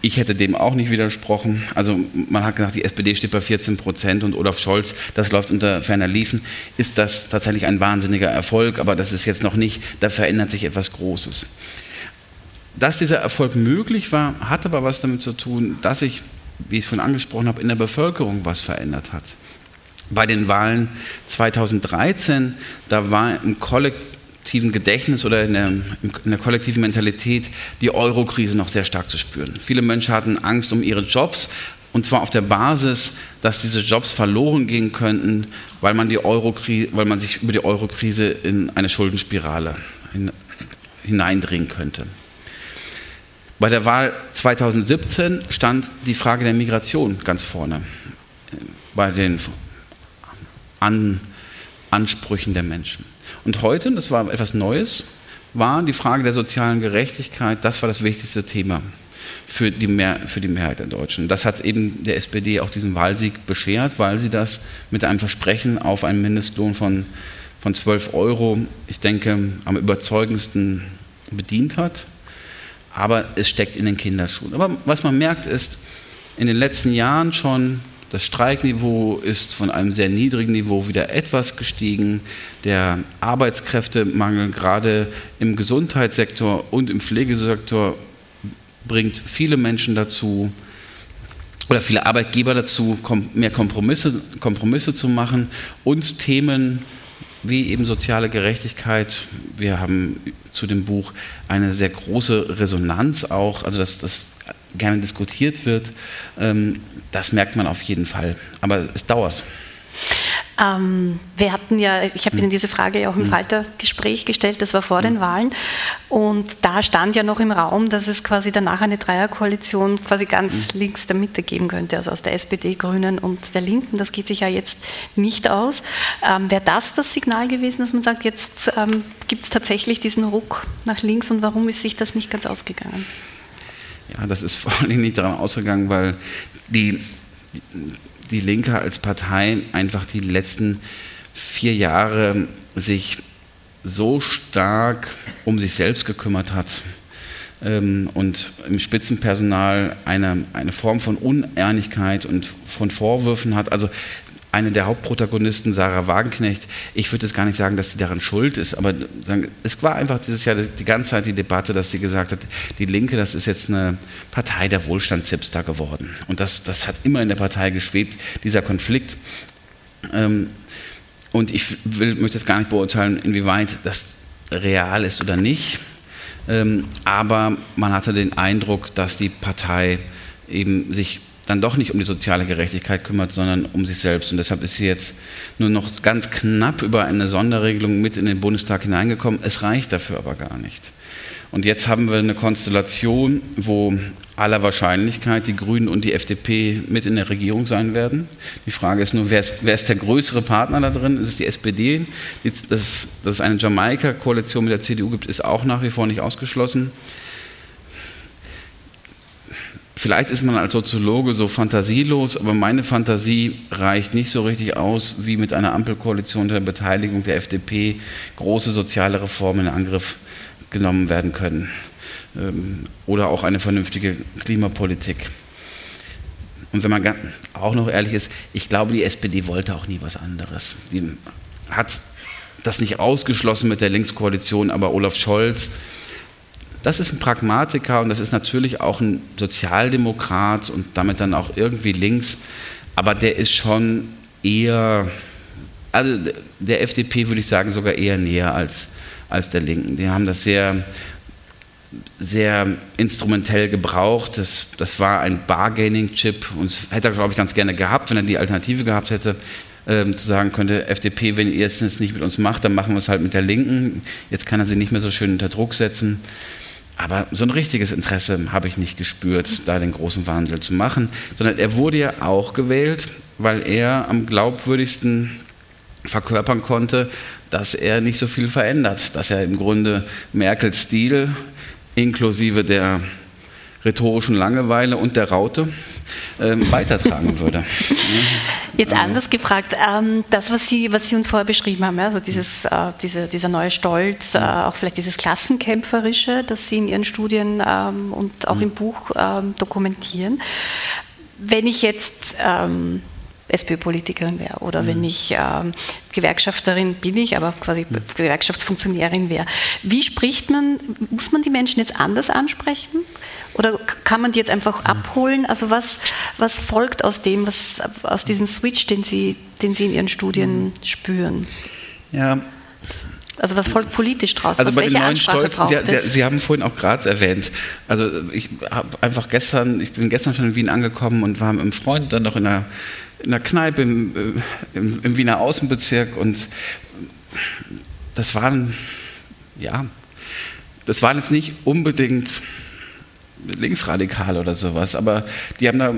S4: Ich hätte dem auch nicht widersprochen. Also man hat gesagt, die SPD steht bei 14 Prozent und Olaf Scholz, das läuft unter ferner Liefen. Ist das tatsächlich ein wahnsinniger Erfolg, aber das ist jetzt noch nicht, da verändert sich etwas Großes. Dass dieser Erfolg möglich war, hat aber was damit zu tun, dass sich, wie ich es vorhin angesprochen habe, in der Bevölkerung was verändert hat. Bei den Wahlen 2013, da war im kollektiven Gedächtnis oder in der, in der kollektiven Mentalität die Eurokrise noch sehr stark zu spüren. Viele Menschen hatten Angst um ihre Jobs, und zwar auf der Basis, dass diese Jobs verloren gehen könnten, weil man, die weil man sich über die Eurokrise in eine Schuldenspirale hineindringen könnte. Bei der Wahl 2017 stand die Frage der Migration ganz vorne bei den An Ansprüchen der Menschen. Und heute, das war etwas Neues, war die Frage der sozialen Gerechtigkeit, das war das wichtigste Thema für die, Mehr, für die Mehrheit der Deutschen. Das hat eben der SPD auch diesen Wahlsieg beschert, weil sie das mit einem Versprechen auf einen Mindestlohn von, von 12 Euro, ich denke, am überzeugendsten bedient hat aber es steckt in den Kinderschuhen. Aber was man merkt ist, in den letzten Jahren schon, das Streikniveau ist von einem sehr niedrigen Niveau wieder etwas gestiegen. Der Arbeitskräftemangel gerade im Gesundheitssektor und im Pflegesektor bringt viele Menschen dazu, oder viele Arbeitgeber dazu, mehr Kompromisse, Kompromisse zu machen und Themen wie eben soziale Gerechtigkeit. Wir haben zu dem Buch eine sehr große Resonanz auch, also dass das gerne diskutiert wird. Ähm, das merkt man auf jeden Fall. Aber es dauert.
S3: Ähm, wir hatten ja, ich habe Ihnen diese Frage ja auch im mhm. Falter-Gespräch gestellt, das war vor den mhm. Wahlen. Und da stand ja noch im Raum, dass es quasi danach eine Dreierkoalition quasi ganz mhm. links der Mitte geben könnte, also aus der SPD, Grünen und der Linken. Das geht sich ja jetzt nicht aus. Ähm, Wäre das das Signal gewesen, dass man sagt, jetzt ähm, gibt es tatsächlich diesen Ruck nach links und warum ist sich das nicht ganz ausgegangen?
S4: Ja, das ist vor allem nicht daran ausgegangen, weil die, die Linke als Partei einfach die letzten vier Jahre sich so stark um sich selbst gekümmert hat ähm, und im Spitzenpersonal eine, eine Form von Uneinigkeit und von Vorwürfen hat. Also eine der Hauptprotagonisten, Sarah Wagenknecht, ich würde jetzt gar nicht sagen, dass sie daran schuld ist, aber es war einfach dieses Jahr die ganze Zeit die Debatte, dass sie gesagt hat, die Linke, das ist jetzt eine Partei der Wohlstandshipster geworden. Und das, das hat immer in der Partei geschwebt, dieser Konflikt. Ähm, und ich will, möchte jetzt gar nicht beurteilen, inwieweit das real ist oder nicht. Ähm, aber man hatte den Eindruck, dass die Partei eben sich dann doch nicht um die soziale Gerechtigkeit kümmert, sondern um sich selbst. Und deshalb ist sie jetzt nur noch ganz knapp über eine Sonderregelung mit in den Bundestag hineingekommen. Es reicht dafür aber gar nicht. Und jetzt haben wir eine Konstellation, wo aller Wahrscheinlichkeit die Grünen und die FDP mit in der Regierung sein werden. Die Frage ist nur, wer ist, wer ist der größere Partner da drin? Ist es die SPD? Dass, dass es eine Jamaika-Koalition mit der CDU gibt, ist auch nach wie vor nicht ausgeschlossen. Vielleicht ist man als Soziologe so fantasielos, aber meine Fantasie reicht nicht so richtig aus, wie mit einer Ampelkoalition der Beteiligung der FDP große soziale Reformen in Angriff genommen werden können. Ähm, oder auch eine vernünftige Klimapolitik. Und wenn man auch noch ehrlich ist, ich glaube, die SPD wollte auch nie was anderes. Die hat das nicht ausgeschlossen mit der Linkskoalition, aber Olaf Scholz das ist ein Pragmatiker und das ist natürlich auch ein Sozialdemokrat und damit dann auch irgendwie links, aber der ist schon eher also der FDP würde ich sagen sogar eher näher als, als der Linken. Die haben das sehr, sehr instrumentell gebraucht. Das, das war ein Bargaining-Chip und das hätte er, glaube ich, ganz gerne gehabt, wenn er die Alternative gehabt hätte. Ähm, zu sagen könnte, FDP, wenn ihr es nicht mit uns macht, dann machen wir es halt mit der Linken. Jetzt kann er sie nicht mehr so schön unter Druck setzen. Aber so ein richtiges Interesse habe ich nicht gespürt, da den großen Wandel zu machen, sondern er wurde ja auch gewählt, weil er am glaubwürdigsten verkörpern konnte, dass er nicht so viel verändert, dass er im Grunde Merkels Stil inklusive der rhetorischen Langeweile und der Raute ähm, weitertragen würde.
S3: Jetzt anders gefragt, ähm, das, was Sie, was Sie uns vorher beschrieben haben, also dieses, äh, diese, dieser neue Stolz, äh, auch vielleicht dieses Klassenkämpferische, das Sie in Ihren Studien ähm, und auch im Buch ähm, dokumentieren. Wenn ich jetzt ähm, SPÖ-Politikerin wäre oder mhm. wenn ich ähm, Gewerkschafterin bin ich, aber quasi mhm. Gewerkschaftsfunktionärin wäre. Wie spricht man, muss man die Menschen jetzt anders ansprechen? Oder kann man die jetzt einfach mhm. abholen? Also was, was folgt aus dem, was, aus diesem Switch, den Sie, den Sie in Ihren Studien mhm. spüren?
S4: Ja,
S3: also was folgt politisch draus?
S4: Also
S3: was,
S4: bei den neuen Stolzen, Sie, Sie, Sie, haben vorhin auch Graz erwähnt. Also ich habe einfach gestern, ich bin gestern schon in Wien angekommen und war mit einem Freund dann noch in einer in der Kneipe im, äh, im, im Wiener Außenbezirk und das waren, ja, das waren jetzt nicht unbedingt linksradikal oder sowas, aber die haben da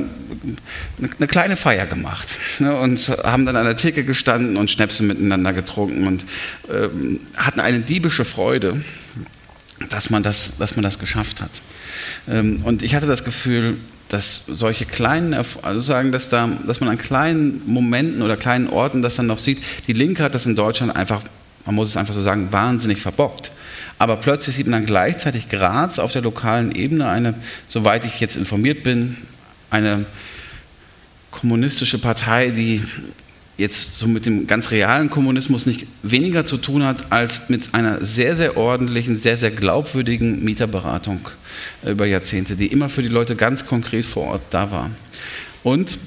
S4: eine kleine Feier gemacht ne, und haben dann an der Theke gestanden und Schnäpse miteinander getrunken und äh, hatten eine diebische Freude, dass man das, dass man das geschafft hat. Ähm, und ich hatte das Gefühl, dass solche kleinen, also sagen, dass, da, dass man an kleinen Momenten oder kleinen Orten das dann noch sieht. Die Linke hat das in Deutschland einfach, man muss es einfach so sagen, wahnsinnig verbockt. Aber plötzlich sieht man dann gleichzeitig Graz auf der lokalen Ebene eine, soweit ich jetzt informiert bin, eine kommunistische Partei, die jetzt so mit dem ganz realen Kommunismus nicht weniger zu tun hat als mit einer sehr, sehr ordentlichen, sehr, sehr glaubwürdigen Mieterberatung über Jahrzehnte, die immer für die Leute ganz konkret vor Ort da war. Und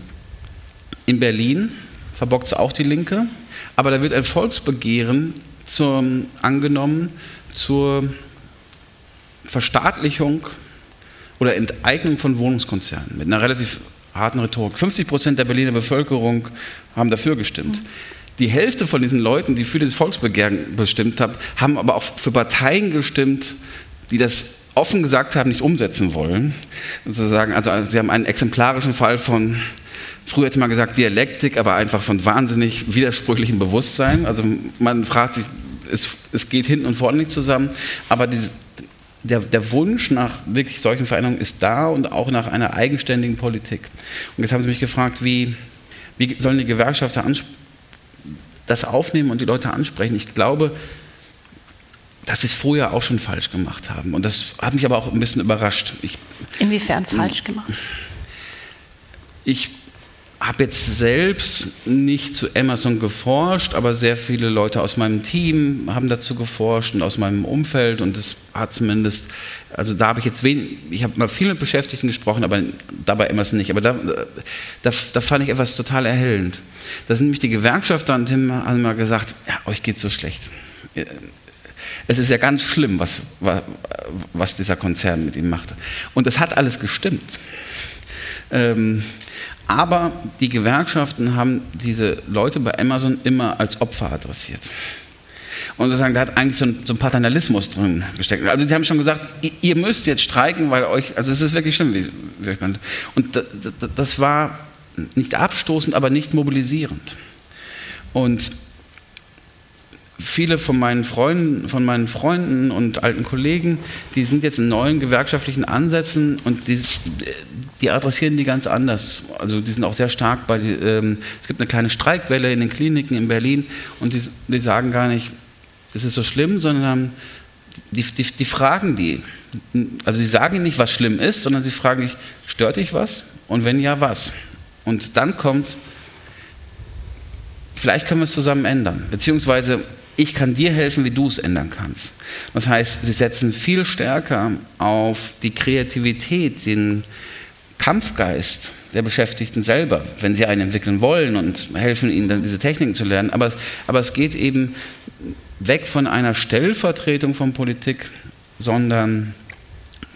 S4: in Berlin verbockt es auch die Linke, aber da wird ein Volksbegehren zur, angenommen zur Verstaatlichung oder Enteignung von Wohnungskonzernen mit einer relativ harten Rhetorik. 50 Prozent der Berliner Bevölkerung haben dafür gestimmt. Die Hälfte von diesen Leuten, die für das Volksbegehren bestimmt haben, haben aber auch für Parteien gestimmt, die das offen gesagt haben, nicht umsetzen wollen. Sozusagen, also sie haben einen exemplarischen Fall von, früher hätte man gesagt Dialektik, aber einfach von wahnsinnig widersprüchlichem Bewusstsein. Also man fragt sich, es, es geht hinten und vorne nicht zusammen, aber dieses, der, der, Wunsch nach wirklich solchen Veränderungen ist da und auch nach einer eigenständigen Politik. Und jetzt haben Sie mich gefragt, wie, wie sollen die Gewerkschafter das aufnehmen und die Leute ansprechen? Ich glaube, dass sie es früher auch schon falsch gemacht haben. Und das hat mich aber auch ein bisschen überrascht. Ich,
S3: Inwiefern falsch gemacht?
S4: Ich habe jetzt selbst nicht zu Amazon geforscht, aber sehr viele Leute aus meinem Team haben dazu geforscht und aus meinem Umfeld und das hat zumindest, also da habe ich jetzt wenig, ich habe mal viel mit Beschäftigten gesprochen, aber dabei Amazon nicht, aber da, da, da fand ich etwas total erhellend. Da sind nämlich die Gewerkschafter und haben immer gesagt, ja, euch geht so schlecht. Es ist ja ganz schlimm, was, was dieser Konzern mit ihm machte. Und das hat alles gestimmt. Ähm, aber die Gewerkschaften haben diese Leute bei Amazon immer als Opfer adressiert. Und sozusagen, da hat eigentlich so ein, so ein, Paternalismus drin gesteckt. Also die haben schon gesagt, ihr müsst jetzt streiken, weil euch, also es ist wirklich schlimm. Wie, wie und das war nicht abstoßend, aber nicht mobilisierend. Und viele von meinen Freunden, von meinen Freunden und alten Kollegen, die sind jetzt in neuen gewerkschaftlichen Ansätzen und die, die adressieren die ganz anders. Also die sind auch sehr stark bei, ähm, es gibt eine kleine Streikwelle in den Kliniken in Berlin und die, die sagen gar nicht, das ist so schlimm, sondern die, die, die fragen die. Also sie sagen nicht, was schlimm ist, sondern sie fragen dich, stört dich was? Und wenn ja, was? Und dann kommt, vielleicht können wir es zusammen ändern. Beziehungsweise ich kann dir helfen, wie du es ändern kannst. Das heißt, sie setzen viel stärker auf die Kreativität, den Kampfgeist der Beschäftigten selber, wenn sie einen entwickeln wollen und helfen ihnen dann diese Techniken zu lernen. Aber es, aber es geht eben weg von einer Stellvertretung von Politik, sondern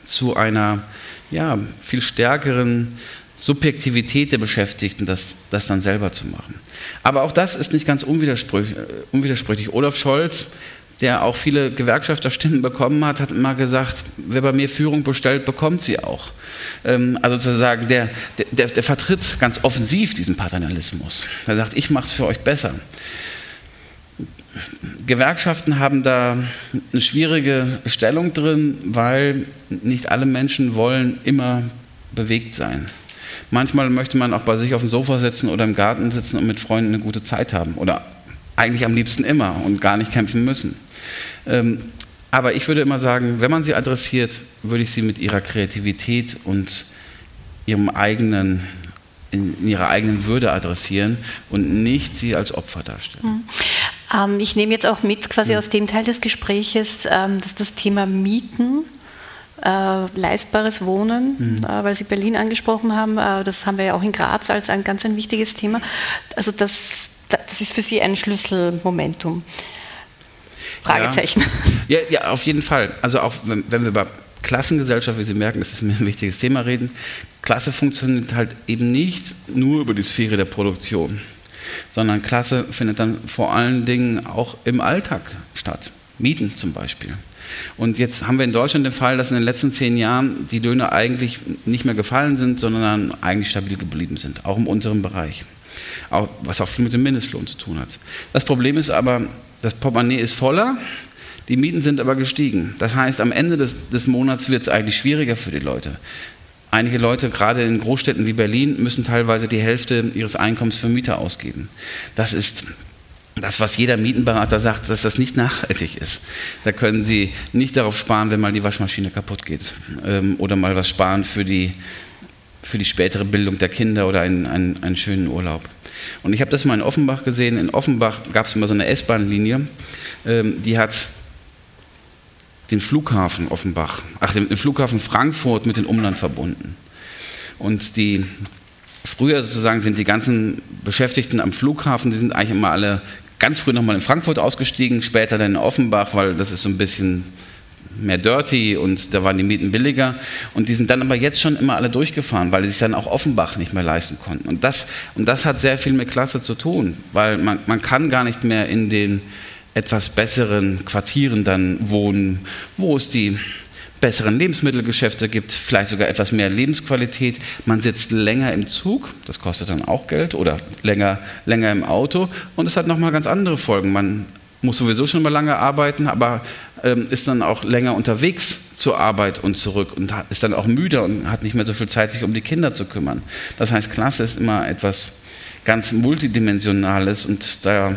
S4: zu einer ja, viel stärkeren Subjektivität der Beschäftigten, das, das dann selber zu machen. Aber auch das ist nicht ganz unwidersprüchlich. unwidersprüchlich. Olaf Scholz, der auch viele Gewerkschafterstimmen bekommen hat, hat immer gesagt, wer bei mir Führung bestellt, bekommt sie auch. Ähm, also sozusagen, der, der, der vertritt ganz offensiv diesen Paternalismus. Er sagt, ich mache es für euch besser. Gewerkschaften haben da eine schwierige Stellung drin, weil nicht alle Menschen wollen immer bewegt sein. Manchmal möchte man auch bei sich auf dem Sofa sitzen oder im Garten sitzen und mit Freunden eine gute Zeit haben. Oder eigentlich am liebsten immer und gar nicht kämpfen müssen. Ähm, aber ich würde immer sagen, wenn man sie adressiert, würde ich sie mit ihrer Kreativität und ihrem eigenen, in ihrer eigenen Würde adressieren und nicht sie als Opfer darstellen.
S3: Mhm. Ähm, ich nehme jetzt auch mit, quasi mhm. aus dem Teil des Gespräches, ähm, dass das Thema Mieten äh, leistbares Wohnen, mhm. äh, weil Sie Berlin angesprochen haben. Äh, das haben wir ja auch in Graz als ein ganz ein wichtiges Thema. Also das, das ist für Sie ein Schlüsselmomentum. Fragezeichen.
S4: Ja, ja, ja auf jeden Fall. Also auch wenn, wenn wir über Klassengesellschaft, wie Sie merken, das ist mir ein wichtiges Thema, reden. Klasse funktioniert halt eben nicht nur über die Sphäre der Produktion, sondern Klasse findet dann vor allen Dingen auch im Alltag statt. Mieten zum Beispiel. Und jetzt haben wir in Deutschland den Fall, dass in den letzten zehn Jahren die Löhne eigentlich nicht mehr gefallen sind, sondern eigentlich stabil geblieben sind, auch im unteren Bereich. Auch, was auch viel mit dem Mindestlohn zu tun hat. Das Problem ist aber, das Portemonnaie ist voller, die Mieten sind aber gestiegen. Das heißt, am Ende des, des Monats wird es eigentlich schwieriger für die Leute. Einige Leute, gerade in Großstädten wie Berlin, müssen teilweise die Hälfte ihres Einkommens für Mieter ausgeben. Das ist das, was jeder Mietenberater sagt, dass das nicht nachhaltig ist. Da können Sie nicht darauf sparen, wenn mal die Waschmaschine kaputt geht ähm, oder mal was sparen für die, für die spätere Bildung der Kinder oder einen, einen, einen schönen Urlaub. Und ich habe das mal in Offenbach gesehen. In Offenbach gab es immer so eine S-Bahn-Linie, ähm, die hat den Flughafen Offenbach, ach, den, den Flughafen Frankfurt mit dem Umland verbunden. Und die Früher sozusagen sind die ganzen Beschäftigten am Flughafen, die sind eigentlich immer alle ganz früh nochmal in Frankfurt ausgestiegen, später dann in Offenbach, weil das ist so ein bisschen mehr dirty und da waren die Mieten billiger. Und die sind dann aber jetzt schon immer alle durchgefahren, weil sie sich dann auch Offenbach nicht mehr leisten konnten. Und das, und das hat sehr viel mit Klasse zu tun, weil man, man kann gar nicht mehr in den etwas besseren Quartieren dann wohnen, wo es die besseren Lebensmittelgeschäfte gibt, vielleicht sogar etwas mehr Lebensqualität. Man sitzt länger im Zug, das kostet dann auch Geld, oder länger, länger im Auto. Und es hat nochmal ganz andere Folgen. Man muss sowieso schon mal lange arbeiten, aber ähm, ist dann auch länger unterwegs zur Arbeit und zurück und ist dann auch müde und hat nicht mehr so viel Zeit, sich um die Kinder zu kümmern. Das heißt, Klasse ist immer etwas ganz Multidimensionales und da,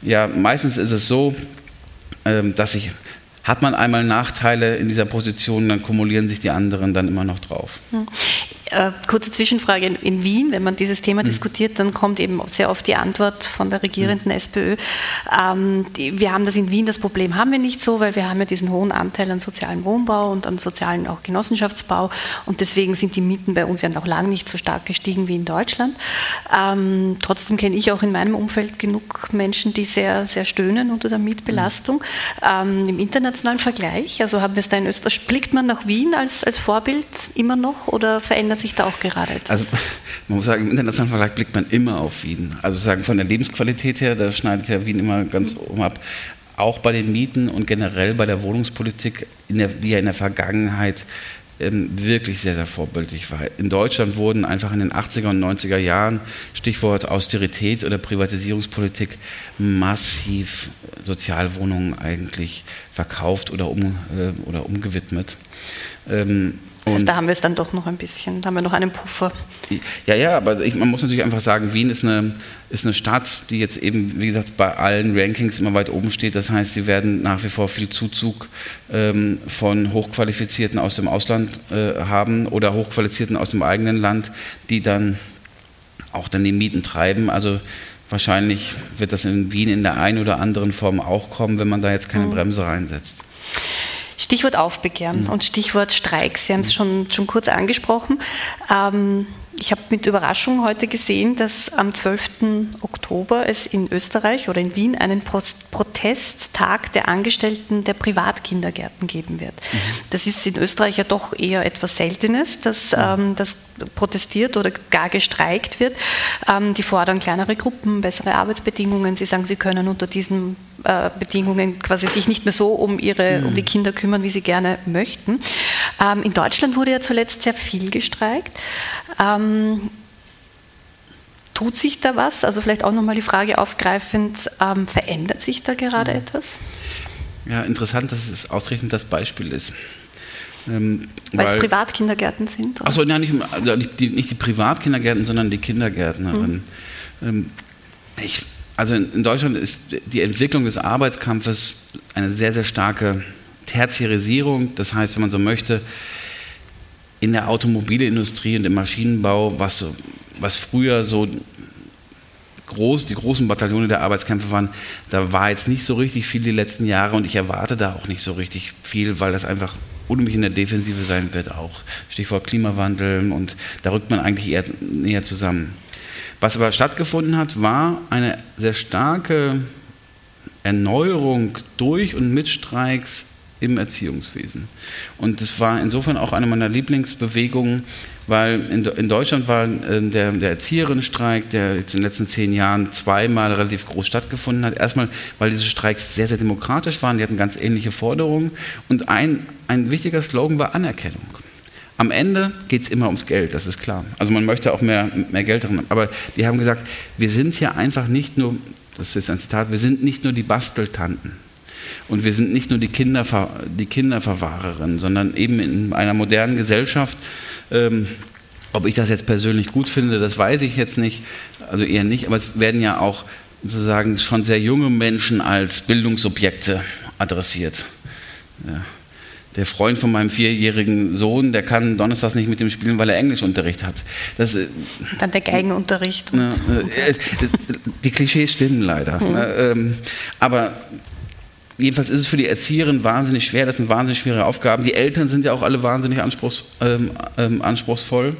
S4: ja, meistens ist es so, ähm, dass ich hat man einmal Nachteile in dieser Position, dann kumulieren sich die anderen dann immer noch drauf.
S3: Hm. Äh, kurze Zwischenfrage. In Wien, wenn man dieses Thema mhm. diskutiert, dann kommt eben sehr oft die Antwort von der regierenden mhm. SPÖ. Ähm, die, wir haben das in Wien, das Problem haben wir nicht so, weil wir haben ja diesen hohen Anteil an sozialem Wohnbau und an sozialen auch Genossenschaftsbau und deswegen sind die Mieten bei uns ja noch lange nicht so stark gestiegen wie in Deutschland. Ähm, trotzdem kenne ich auch in meinem Umfeld genug Menschen, die sehr, sehr stöhnen unter der Mietbelastung. Mhm. Ähm, Im internationalen Vergleich, also haben wir es da in Österreich, blickt man nach Wien als, als Vorbild immer noch oder verändert sich da auch gerade etwas?
S4: Also man muss sagen, im internationalen Vergleich blickt man immer auf Wien. Also sagen von der Lebensqualität her, da schneidet ja Wien immer ganz oben ab. Auch bei den Mieten und generell bei der Wohnungspolitik, der, die ja in der Vergangenheit ähm, wirklich sehr, sehr vorbildlich war. In Deutschland wurden einfach in den 80er und 90er Jahren, Stichwort Austerität oder Privatisierungspolitik, massiv Sozialwohnungen eigentlich verkauft oder, um, äh, oder umgewidmet.
S3: Ähm, das heißt, da haben wir es dann doch noch ein bisschen, da haben wir noch einen Puffer.
S4: Ja, ja, aber ich, man muss natürlich einfach sagen, Wien ist eine, ist eine Stadt, die jetzt eben, wie gesagt, bei allen Rankings immer weit oben steht. Das heißt, sie werden nach wie vor viel Zuzug ähm, von Hochqualifizierten aus dem Ausland äh, haben oder Hochqualifizierten aus dem eigenen Land, die dann auch dann die Mieten treiben. Also wahrscheinlich wird das in Wien in der einen oder anderen Form auch kommen, wenn man da jetzt keine mhm. Bremse reinsetzt.
S3: Stichwort Aufbegehren mhm. und Stichwort Streik. Sie haben es schon, schon kurz angesprochen. Ähm, ich habe mit Überraschung heute gesehen, dass am 12. Oktober es in Österreich oder in Wien einen Protesttag der Angestellten der Privatkindergärten geben wird. Mhm. Das ist in Österreich ja doch eher etwas Seltenes, dass mhm. ähm, das protestiert oder gar gestreikt wird. Ähm, die fordern kleinere Gruppen, bessere Arbeitsbedingungen. Sie sagen, sie können unter diesen äh, Bedingungen quasi sich nicht mehr so um, ihre, mhm. um die Kinder kümmern, wie sie gerne möchten. Ähm, in Deutschland wurde ja zuletzt sehr viel gestreikt. Ähm, tut sich da was? Also vielleicht auch nochmal die Frage aufgreifend, ähm, verändert sich da gerade mhm. etwas?
S4: Ja, interessant, dass es ausreichend das Beispiel ist.
S3: Ähm, weil, es Privatkindergärten sind?
S4: Achso, ja, nicht, also nicht, die, nicht, die, Privatkindergärten, sondern die Kindergärtnerinnen. Mhm. Ähm, ich, also in, Deutschland ist die Entwicklung des Arbeitskampfes eine sehr, sehr starke Tertiarisierung. Das heißt, wenn man so möchte, in der Automobilindustrie und im Maschinenbau, was, was früher so groß, die großen Bataillone der Arbeitskämpfe waren, da war jetzt nicht so richtig viel die letzten Jahre und ich erwarte da auch nicht so richtig viel, weil das einfach unheimlich in der Defensive sein wird auch. Stichwort Klimawandel und da rückt man eigentlich eher näher zusammen. Was aber stattgefunden hat, war eine sehr starke Erneuerung durch und mit Streiks im Erziehungswesen. Und das war insofern auch eine meiner Lieblingsbewegungen, weil in, in Deutschland war äh, der, der Erzieherinnenstreik, der in den letzten zehn Jahren zweimal relativ groß stattgefunden hat. Erstmal, weil diese Streiks sehr, sehr demokratisch waren, die hatten ganz ähnliche Forderungen. Und ein, ein wichtiger Slogan war Anerkennung. Am Ende geht es immer ums Geld, das ist klar. Also man möchte auch mehr, mehr Geld haben. Aber die haben gesagt, wir sind hier einfach nicht nur, das ist jetzt ein Zitat, wir sind nicht nur die Basteltanten. Und wir sind nicht nur die, Kinderver die Kinderverwahrerin, sondern eben in einer modernen Gesellschaft. Ähm, ob ich das jetzt persönlich gut finde, das weiß ich jetzt nicht, also eher nicht, aber es werden ja auch sozusagen schon sehr junge Menschen als Bildungsobjekte adressiert. Ja. Der Freund von meinem vierjährigen Sohn, der kann donnerstags nicht mit dem spielen, weil er Englischunterricht hat. Das,
S3: äh, Dann der Geigenunterricht.
S4: Ne, äh, die Klischees stimmen leider. Mhm. Ähm, aber jedenfalls ist es für die Erzieherin wahnsinnig schwer, das sind wahnsinnig schwere Aufgaben. Die Eltern sind ja auch alle wahnsinnig anspruchs, ähm, ähm, anspruchsvoll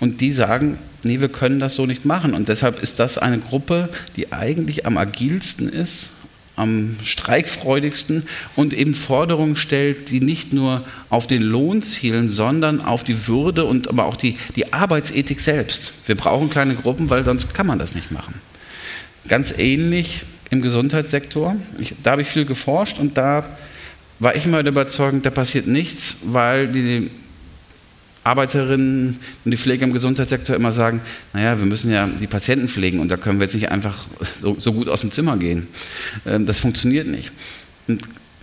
S4: und die sagen, nee, wir können das so nicht machen. Und deshalb ist das eine Gruppe, die eigentlich am agilsten ist, am streikfreudigsten und eben Forderungen stellt, die nicht nur auf den Lohn zielen, sondern auf die Würde und aber auch die, die Arbeitsethik selbst. Wir brauchen kleine Gruppen, weil sonst kann man das nicht machen. Ganz ähnlich im Gesundheitssektor. Ich, da habe ich viel geforscht und da war ich immer der Überzeugung, da passiert nichts, weil die Arbeiterinnen und die Pfleger im Gesundheitssektor immer sagen, naja, wir müssen ja die Patienten pflegen und da können wir jetzt nicht einfach so, so gut aus dem Zimmer gehen. Ähm, das funktioniert nicht. Ein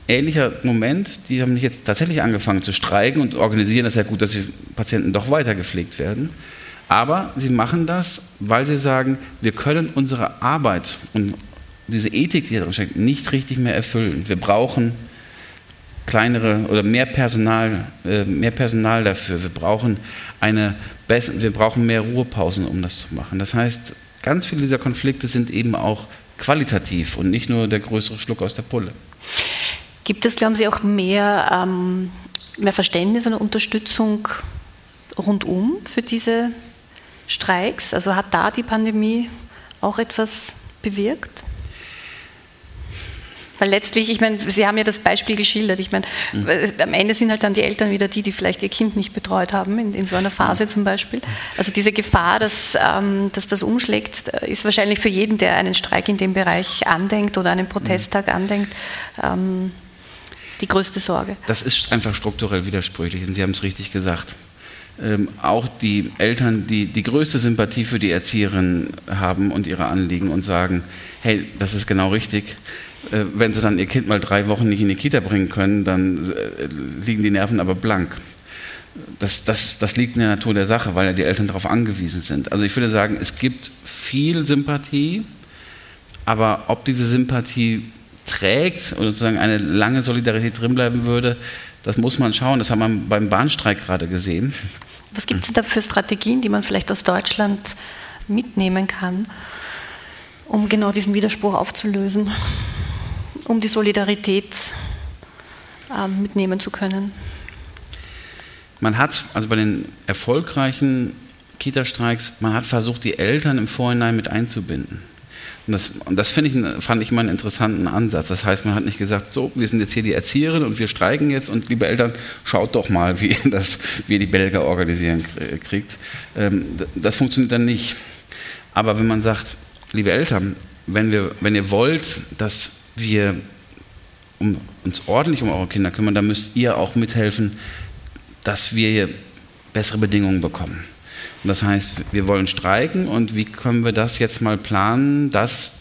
S4: ähnlicher Moment, die haben jetzt tatsächlich angefangen zu streiken und organisieren das ja gut, dass die Patienten doch weiter gepflegt werden. Aber sie machen das, weil sie sagen, wir können unsere Arbeit und diese Ethik, die da drin steckt, nicht richtig mehr erfüllen. Wir brauchen kleinere oder mehr Personal, äh, mehr Personal dafür. Wir brauchen, eine, wir brauchen mehr Ruhepausen, um das zu machen. Das heißt, ganz viele dieser Konflikte sind eben auch qualitativ und nicht nur der größere Schluck aus der Pulle.
S3: Gibt es, glauben Sie, auch mehr, ähm, mehr Verständnis und Unterstützung rundum für diese Streiks? Also hat da die Pandemie auch etwas bewirkt? Weil letztlich, ich meine, Sie haben ja das Beispiel geschildert. Ich meine, mhm. am Ende sind halt dann die Eltern wieder die, die vielleicht ihr Kind nicht betreut haben, in, in so einer Phase zum Beispiel. Also diese Gefahr, dass, ähm, dass das umschlägt, ist wahrscheinlich für jeden, der einen Streik in dem Bereich andenkt oder einen Protesttag mhm. andenkt, ähm, die größte Sorge.
S4: Das ist einfach strukturell widersprüchlich und Sie haben es richtig gesagt. Ähm, auch die Eltern, die die größte Sympathie für die Erzieherin haben und ihre Anliegen und sagen, hey, das ist genau richtig. Äh, wenn sie dann ihr Kind mal drei Wochen nicht in die Kita bringen können, dann äh, liegen die Nerven aber blank. Das, das, das liegt in der Natur der Sache, weil ja die Eltern darauf angewiesen sind. Also ich würde sagen, es gibt viel Sympathie, aber ob diese Sympathie trägt oder sozusagen eine lange Solidarität drinbleiben würde, das muss man schauen. Das haben wir beim Bahnstreik gerade gesehen.
S3: Was gibt es da für Strategien, die man vielleicht aus Deutschland mitnehmen kann, um genau diesen Widerspruch aufzulösen? Um die Solidarität ähm, mitnehmen zu können?
S4: Man hat also bei den erfolgreichen Kita-Streiks, man hat versucht, die Eltern im Vorhinein mit einzubinden. Und das, und das ich, fand ich mal einen interessanten Ansatz. Das heißt, man hat nicht gesagt, so, wir sind jetzt hier die Erzieherin und wir streiken jetzt und liebe Eltern, schaut doch mal, wie ihr, das, wie ihr die Belgier organisieren kriegt. Ähm, das funktioniert dann nicht. Aber wenn man sagt, liebe Eltern, wenn, wir, wenn ihr wollt, dass wir um, uns ordentlich um eure Kinder kümmern, dann müsst ihr auch mithelfen, dass wir hier bessere Bedingungen bekommen. Das heißt, wir wollen streiken und wie können wir das jetzt mal planen, dass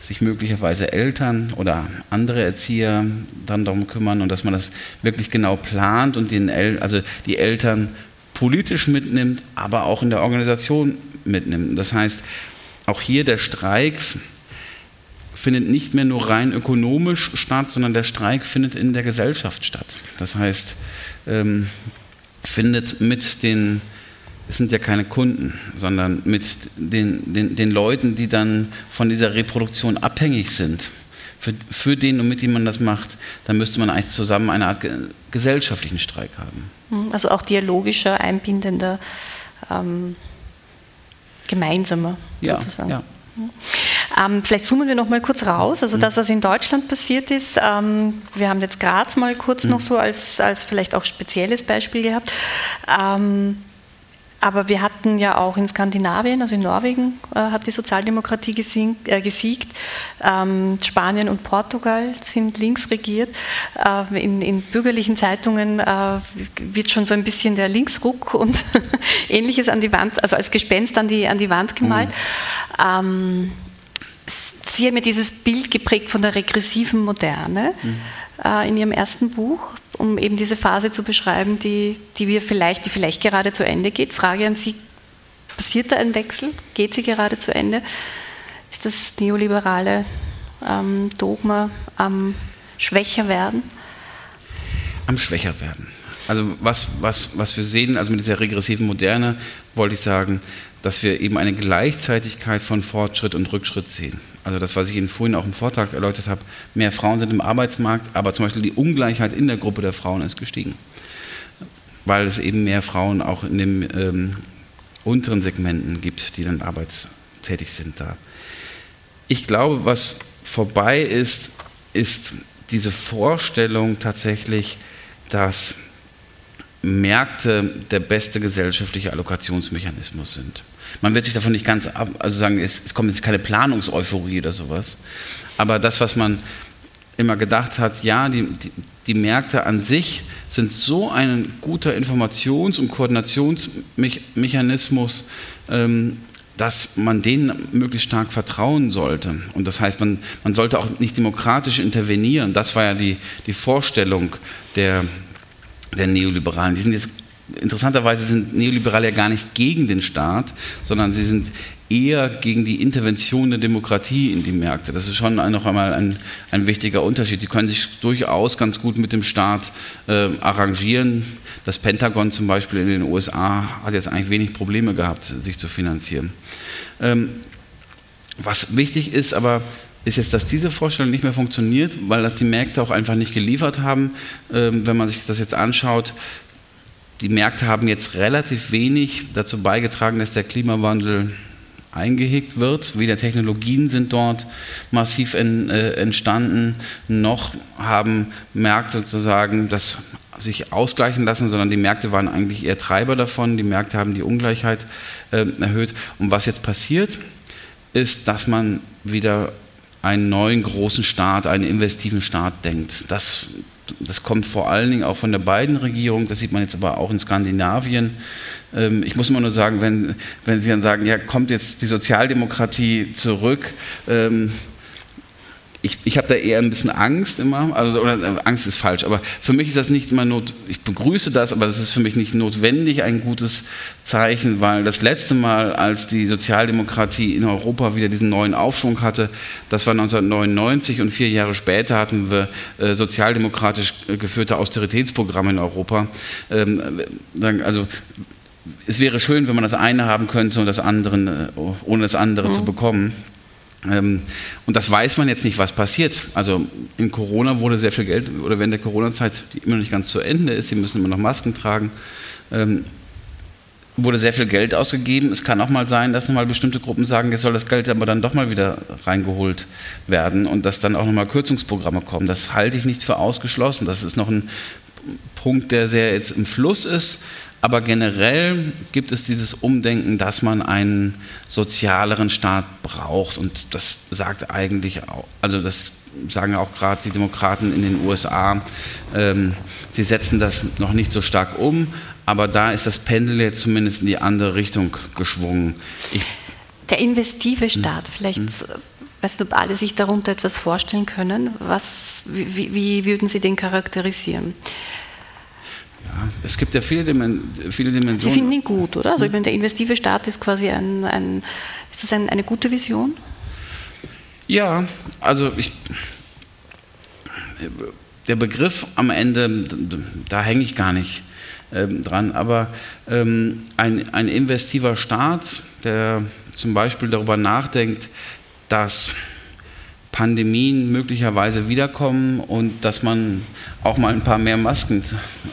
S4: sich möglicherweise Eltern oder andere Erzieher dann darum kümmern und dass man das wirklich genau plant und den El also die Eltern politisch mitnimmt, aber auch in der Organisation mitnimmt. Das heißt, auch hier der Streik findet nicht mehr nur rein ökonomisch statt, sondern der Streik findet in der Gesellschaft statt. Das heißt, ähm, findet mit den, es sind ja keine Kunden, sondern mit den, den, den Leuten, die dann von dieser Reproduktion abhängig sind, für, für den und mit dem man das macht, dann müsste man eigentlich zusammen eine Art gesellschaftlichen Streik haben.
S3: Hm, also auch dialogischer, einbindender, ähm, gemeinsamer sozusagen. Ja. Hm. Ähm, vielleicht zoomen wir noch mal kurz raus. Also das, was in Deutschland passiert ist, ähm, wir haben jetzt Graz mal kurz mhm. noch so als, als vielleicht auch spezielles Beispiel gehabt. Ähm, aber wir hatten ja auch in Skandinavien, also in Norwegen, äh, hat die Sozialdemokratie gesiegt. Äh, gesiegt. Ähm, Spanien und Portugal sind links regiert. Äh, in, in, bürgerlichen Zeitungen äh, wird schon so ein bisschen der Linksruck und ähnliches an die Wand, also als Gespenst an die, an die Wand gemalt. Mhm. Ähm, Sie haben mir dieses Bild geprägt von der regressiven Moderne mhm. äh, in Ihrem ersten Buch, um eben diese Phase zu beschreiben, die, die wir vielleicht, die vielleicht gerade zu Ende geht. Frage an Sie: Passiert da ein Wechsel? Geht sie gerade zu Ende? Ist das neoliberale ähm, Dogma am schwächer werden?
S4: Am schwächer werden. Also was, was, was wir sehen, also mit dieser regressiven Moderne, wollte ich sagen, dass wir eben eine Gleichzeitigkeit von Fortschritt und Rückschritt sehen. Also das, was ich Ihnen vorhin auch im Vortrag erläutert habe, mehr Frauen sind im Arbeitsmarkt, aber zum Beispiel die Ungleichheit in der Gruppe der Frauen ist gestiegen, weil es eben mehr Frauen auch in den ähm, unteren Segmenten gibt, die dann arbeitstätig sind da. Ich glaube, was vorbei ist, ist diese Vorstellung tatsächlich, dass Märkte der beste gesellschaftliche Allokationsmechanismus sind. Man wird sich davon nicht ganz ab, also sagen, es, es kommt jetzt keine Planungseuphorie oder sowas. Aber das, was man immer gedacht hat, ja, die, die, die Märkte an sich sind so ein guter Informations- und Koordinationsmechanismus, ähm, dass man denen möglichst stark vertrauen sollte. Und das heißt, man, man sollte auch nicht demokratisch intervenieren. Das war ja die, die Vorstellung der, der Neoliberalen. Die sind jetzt interessanterweise sind Neoliberale ja gar nicht gegen den Staat, sondern sie sind eher gegen die Intervention der Demokratie in die Märkte. Das ist schon noch einmal ein, ein wichtiger Unterschied. Die können sich durchaus ganz gut mit dem Staat äh, arrangieren. Das Pentagon zum Beispiel in den USA hat jetzt eigentlich wenig Probleme gehabt, sich zu finanzieren. Ähm, was wichtig ist aber, ist jetzt, dass diese Vorstellung nicht mehr funktioniert, weil das die Märkte auch einfach nicht geliefert haben. Ähm, wenn man sich das jetzt anschaut, die Märkte haben jetzt relativ wenig dazu beigetragen, dass der Klimawandel eingehegt wird. Weder Technologien sind dort massiv en, äh, entstanden, noch haben Märkte sozusagen das sich ausgleichen lassen, sondern die Märkte waren eigentlich eher Treiber davon. Die Märkte haben die Ungleichheit äh, erhöht. Und was jetzt passiert, ist, dass man wieder einen neuen großen Staat, einen investiven Staat denkt. Das das kommt vor allen Dingen auch von der beiden Regierung, das sieht man jetzt aber auch in Skandinavien. Ähm, ich muss immer nur sagen, wenn, wenn Sie dann sagen, ja, kommt jetzt die Sozialdemokratie zurück, ähm, ich, ich habe da eher ein bisschen Angst immer, also oder äh, Angst ist falsch, aber für mich ist das nicht immer not, ich begrüße das, aber das ist für mich nicht notwendig ein gutes Zeichen, weil das letzte Mal, als die Sozialdemokratie in Europa wieder diesen neuen Aufschwung hatte, das war 1999 und vier Jahre später hatten wir äh, sozialdemokratisch geführte Austeritätsprogramme in Europa. Ähm, also es wäre schön, wenn man das eine haben könnte und das andere, äh, ohne das andere mhm. zu bekommen. Ähm, und das weiß man jetzt nicht, was passiert. Also in Corona wurde sehr viel Geld, oder während der Corona-Zeit, die immer noch nicht ganz zu Ende ist, sie müssen immer noch Masken tragen, ähm, wurde sehr viel Geld ausgegeben. Es kann auch mal sein, dass nochmal bestimmte Gruppen sagen, jetzt soll das Geld aber dann doch mal wieder reingeholt werden und dass dann auch nochmal Kürzungsprogramme kommen. Das halte ich nicht für ausgeschlossen. Das ist noch ein Punkt, der sehr jetzt im Fluss ist. Aber generell gibt es dieses Umdenken, dass man einen sozialeren Staat braucht. Und das sagt eigentlich auch, also das sagen auch gerade die Demokraten in den USA, ähm, sie setzen das noch nicht so stark um, aber da ist das Pendel jetzt zumindest in die andere Richtung geschwungen.
S3: Ich der investive Staat, vielleicht, hm. weißt du, ob alle sich darunter etwas vorstellen können. Was, wie, wie würden Sie den charakterisieren?
S4: Ja, es gibt ja viele, viele Dimensionen.
S3: Sie finden ihn gut, oder? Also ich meine, der investive Staat ist quasi ein, ein ist das ein, eine gute Vision?
S4: Ja, also ich, der Begriff am Ende, da hänge ich gar nicht ähm, dran, aber ähm, ein, ein investiver Staat, der zum Beispiel darüber nachdenkt, dass Pandemien möglicherweise wiederkommen und dass man auch mal ein paar mehr Masken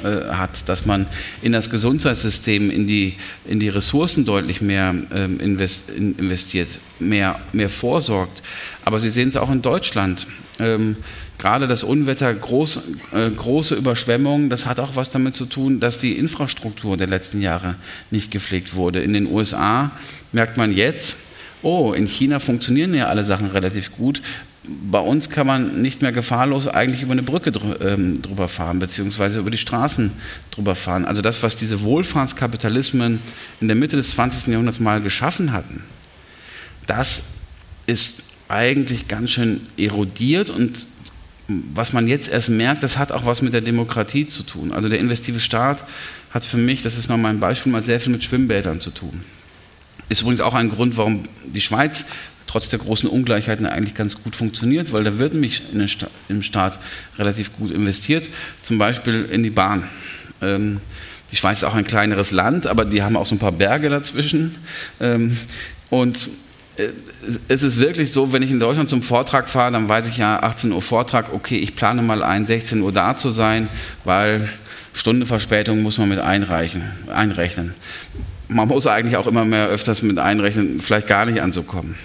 S4: äh, hat, dass man in das Gesundheitssystem, in die, in die Ressourcen deutlich mehr ähm, invest, in, investiert, mehr, mehr vorsorgt. Aber Sie sehen es auch in Deutschland. Ähm, gerade das Unwetter, groß, äh, große Überschwemmungen, das hat auch was damit zu tun, dass die Infrastruktur der letzten Jahre nicht gepflegt wurde. In den USA merkt man jetzt, oh, in China funktionieren ja alle Sachen relativ gut. Bei uns kann man nicht mehr gefahrlos eigentlich über eine Brücke ähm, drüber fahren, beziehungsweise über die Straßen drüber fahren. Also das, was diese Wohlfahrtskapitalismen in der Mitte des 20. Jahrhunderts mal geschaffen hatten, das ist eigentlich ganz schön erodiert und was man jetzt erst merkt, das hat auch was mit der Demokratie zu tun. Also der investive Staat hat für mich, das ist mal mein Beispiel, mal sehr viel mit Schwimmbädern zu tun. Ist übrigens auch ein Grund, warum die Schweiz trotz der großen Ungleichheiten eigentlich ganz gut funktioniert, weil da wird nämlich Sta im Staat relativ gut investiert, zum Beispiel in die Bahn. Ähm, die Schweiz ist auch ein kleineres Land, aber die haben auch so ein paar Berge dazwischen. Ähm, und äh, es ist wirklich so, wenn ich in Deutschland zum Vortrag fahre, dann weiß ich ja 18 Uhr Vortrag, okay, ich plane mal ein, 16 Uhr da zu sein, weil Stunde Verspätung muss man mit einreichen, einrechnen man muss eigentlich auch immer mehr öfters mit einrechnen, vielleicht gar nicht anzukommen.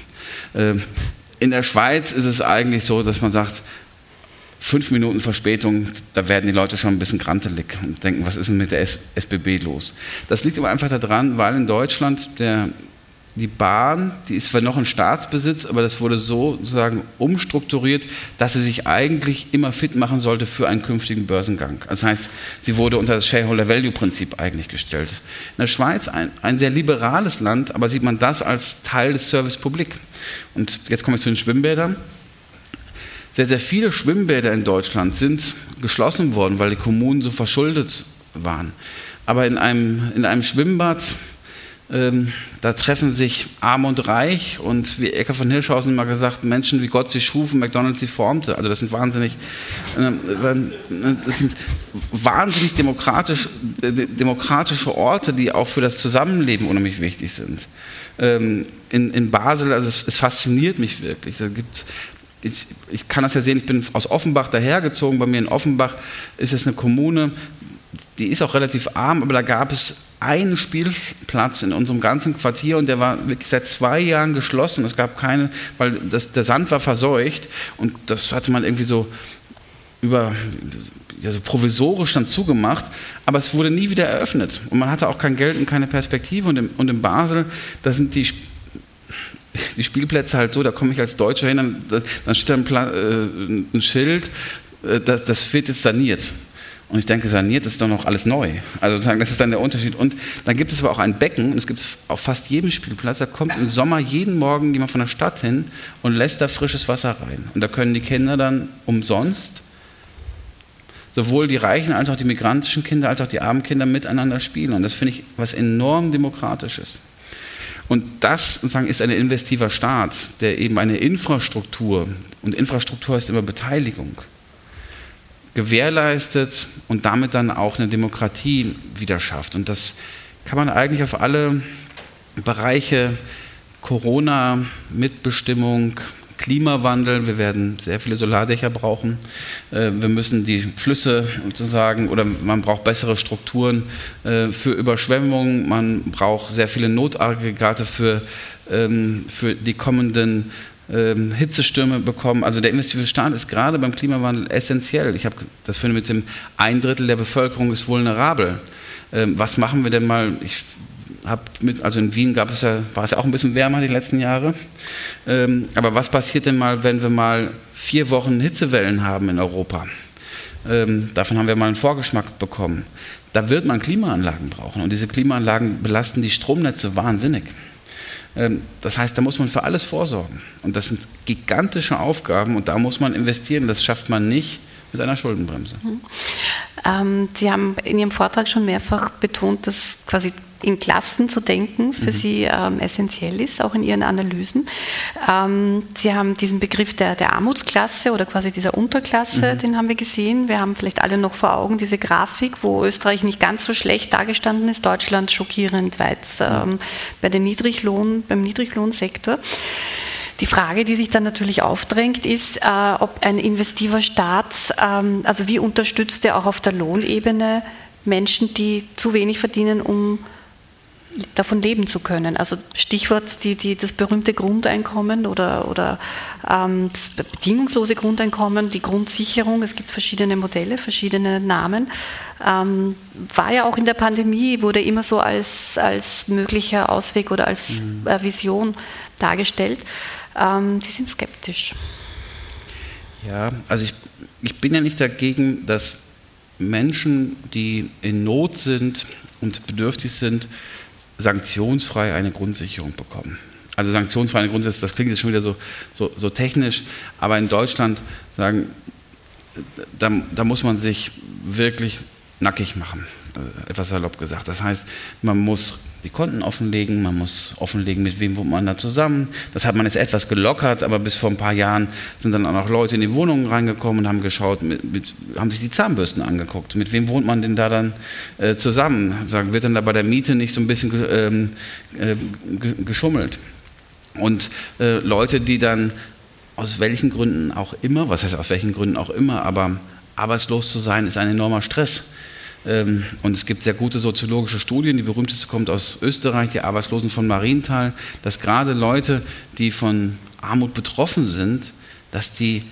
S4: Ähm, in der Schweiz ist es eigentlich so, dass man sagt, fünf Minuten Verspätung, da werden die Leute schon ein bisschen grantelig und denken, was ist denn mit der SBB los? Das liegt aber einfach daran, weil in Deutschland der die Bahn, die ist zwar noch in Staatsbesitz, aber das wurde so sozusagen umstrukturiert, dass sie sich eigentlich immer fit machen sollte für einen künftigen Börsengang. Das heißt, sie wurde unter das Shareholder-Value-Prinzip eigentlich gestellt. In der Schweiz ein, ein sehr liberales Land, aber sieht man das als Teil des Service Public. Und jetzt komme ich zu den Schwimmbädern. Sehr, sehr viele Schwimmbäder in Deutschland sind geschlossen worden, weil die Kommunen so verschuldet waren. Aber in einem, in einem Schwimmbad ähm, da treffen sich Arm und Reich und wie Ecker von Hirschhausen mal gesagt, Menschen wie Gott sie schuf und McDonalds sie formte. Also das sind wahnsinnig, äh, das sind wahnsinnig demokratisch, äh, demokratische Orte, die auch für das Zusammenleben unheimlich wichtig sind. Ähm, in, in Basel, also es, es fasziniert mich wirklich. Da gibt's ich, ich, kann das ja sehen, ich bin aus Offenbach dahergezogen. Bei mir in Offenbach ist es eine Kommune, die ist auch relativ arm, aber da gab es einen Spielplatz in unserem ganzen Quartier und der war wirklich seit zwei Jahren geschlossen. Es gab keine, weil das, der Sand war verseucht und das hatte man irgendwie so über ja, so provisorisch dann zugemacht, aber es wurde nie wieder eröffnet und man hatte auch kein Geld und keine Perspektive und, im, und in Basel, da sind die die Spielplätze halt so, da komme ich als Deutscher hin, dann, dann steht da ein, äh, ein Schild, äh, das, das wird jetzt saniert. Und ich denke, saniert ist doch noch alles neu. Also sozusagen, das ist dann der Unterschied. Und dann gibt es aber auch ein Becken, und es gibt es auf fast jedem Spielplatz, da kommt im Sommer jeden Morgen jemand von der Stadt hin und lässt da frisches Wasser rein. Und da können die Kinder dann umsonst, sowohl die reichen als auch die migrantischen Kinder, als auch die armen Kinder miteinander spielen. Und das finde ich was enorm Demokratisches. Und das sozusagen ist ein investiver Staat, der eben eine Infrastruktur, und Infrastruktur heißt immer Beteiligung, gewährleistet und damit dann auch eine Demokratie wieder schafft. Und das kann man eigentlich auf alle Bereiche Corona, Mitbestimmung, Klimawandel, wir werden sehr viele Solardächer brauchen. Äh, wir müssen die Flüsse sozusagen, oder man braucht bessere Strukturen äh, für Überschwemmungen, man braucht sehr viele Notaggregate für, ähm, für die kommenden ähm, Hitzestürme bekommen. Also der investive Staat ist gerade beim Klimawandel essentiell. Ich habe das finde mit dem ein Drittel der Bevölkerung ist vulnerabel. Ähm, was machen wir denn mal? Ich mit, also in Wien gab es ja, war es ja auch ein bisschen wärmer die letzten Jahre. Ähm, aber was passiert denn mal, wenn wir mal vier Wochen Hitzewellen haben in Europa? Ähm, davon haben wir mal einen Vorgeschmack bekommen. Da wird man Klimaanlagen brauchen und diese Klimaanlagen belasten die Stromnetze wahnsinnig. Ähm, das heißt, da muss man für alles vorsorgen. Und das sind gigantische Aufgaben und da muss man investieren. Das schafft man nicht mit einer Schuldenbremse.
S3: Mhm. Ähm, Sie haben in Ihrem Vortrag schon mehrfach betont, dass quasi in Klassen zu denken für mhm. Sie ähm, essentiell ist, auch in Ihren Analysen. Ähm, Sie haben diesen Begriff der, der, Armutsklasse oder quasi dieser Unterklasse, mhm. den haben wir gesehen. Wir haben vielleicht alle noch vor Augen diese Grafik, wo Österreich nicht ganz so schlecht dargestanden ist, Deutschland schockierend weit ähm, bei den Niedriglohn, beim Niedriglohnsektor. Die Frage, die sich dann natürlich aufdrängt, ist, äh, ob ein investiver Staat, ähm, also wie unterstützt er auch auf der Lohnebene Menschen, die zu wenig verdienen, um davon leben zu können. Also Stichwort die, die, das berühmte Grundeinkommen oder, oder ähm, das bedingungslose Grundeinkommen, die Grundsicherung. Es gibt verschiedene Modelle, verschiedene Namen. Ähm, war ja auch in der Pandemie, wurde immer so als, als möglicher Ausweg oder als mhm. äh, Vision dargestellt. Ähm, Sie sind skeptisch.
S4: Ja, also ich, ich bin ja nicht dagegen, dass Menschen, die in Not sind und bedürftig sind, sanktionsfrei eine Grundsicherung bekommen. Also sanktionsfrei eine Grundsicherung, das klingt jetzt schon wieder so, so, so technisch, aber in Deutschland sagen, da, da muss man sich wirklich nackig machen, äh, etwas salopp gesagt. Das heißt, man muss die Konten offenlegen, man muss offenlegen, mit wem wohnt man da zusammen. Das hat man jetzt etwas gelockert, aber bis vor ein paar Jahren sind dann auch noch Leute in die Wohnungen reingekommen und haben geschaut, mit, mit, haben sich die Zahnbürsten angeguckt. Mit wem wohnt man denn da dann äh, zusammen? Sagen, wird dann da bei der Miete nicht so ein bisschen ähm, äh, geschummelt? Und äh, Leute, die dann aus welchen Gründen auch immer, was heißt aus welchen Gründen auch immer, aber arbeitslos zu sein, ist ein enormer Stress. Ähm, und es gibt sehr gute soziologische Studien. Die berühmteste kommt aus Österreich, die Arbeitslosen von Marienthal, dass gerade Leute, die von Armut betroffen sind, dass die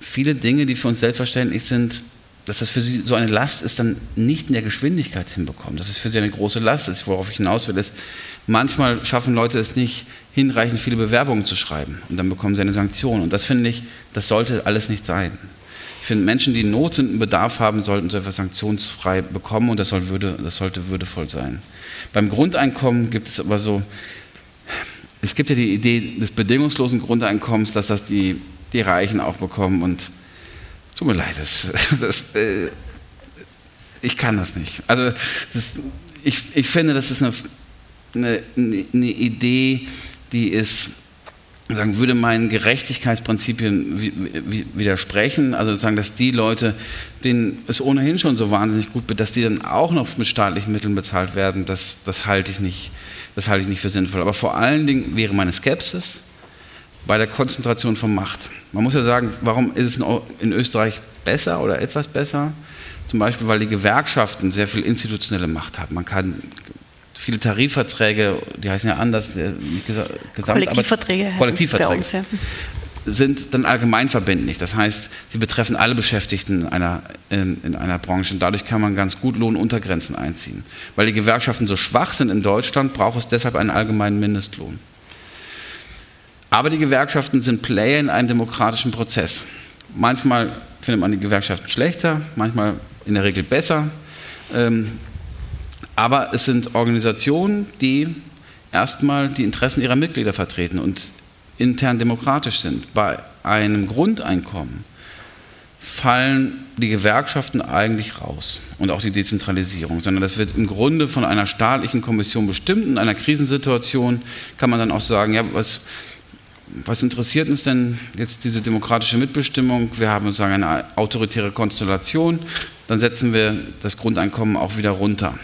S4: viele Dinge, die für uns selbstverständlich sind, dass das für sie so eine Last ist, dann nicht in der Geschwindigkeit hinbekommen. Das ist für sie eine große Last. Das, worauf ich hinaus will, ist, manchmal schaffen Leute es nicht, hinreichend viele Bewerbungen zu schreiben. Und dann bekommen sie eine Sanktion. Und das finde ich, das sollte alles nicht sein. Finde, Menschen, die in Not sind und Bedarf haben, sollten so etwas sanktionsfrei bekommen und das, soll würde, das sollte würdevoll sein. Beim Grundeinkommen gibt es aber so, es gibt ja die Idee des bedingungslosen Grundeinkommens, dass das die, die Reichen auch bekommen und tut mir leid, das, das, äh, ich kann das nicht. Also das, ich, ich finde, das ist eine, eine, eine Idee, die ist sagen, würde meinen Gerechtigkeitsprinzipien widersprechen. Also sagen, dass die Leute, denen es ohnehin schon so wahnsinnig gut wird, dass die dann auch noch mit staatlichen Mitteln bezahlt werden, das, das, halte, ich nicht, das halte ich nicht für sinnvoll. Aber vor allen Dingen wäre meine Skepsis bei der Konzentration von Macht. Man muss ja sagen, warum ist es in Österreich besser oder etwas besser? Zum Beispiel, weil die Gewerkschaften sehr viel institutionelle Macht haben. Man kann viele Tarifverträge, die heißen ja anders, nicht Gesamt,
S3: Kollektivverträge,
S4: Kollektivverträge uns, ja. sind dann allgemeinverbindlich. Das heißt, sie betreffen alle Beschäftigten in einer, in, in einer Branche und dadurch kann man ganz gut Lohnuntergrenzen einziehen. Weil die Gewerkschaften so schwach sind in Deutschland, braucht es deshalb einen allgemeinen Mindestlohn. Aber die Gewerkschaften sind Player in einem demokratischen Prozess. Manchmal findet man die Gewerkschaften schlechter, manchmal in der Regel besser. Ähm, aber es sind Organisationen, die erstmal die Interessen ihrer Mitglieder vertreten und intern demokratisch sind. Bei einem Grundeinkommen fallen die Gewerkschaften eigentlich raus und auch die Dezentralisierung, sondern das wird im Grunde von einer staatlichen Kommission bestimmt. In einer Krisensituation kann man dann auch sagen, ja, was, was interessiert uns denn jetzt diese demokratische Mitbestimmung? Wir haben sozusagen eine autoritäre Konstellation, dann setzen wir das Grundeinkommen auch wieder runter.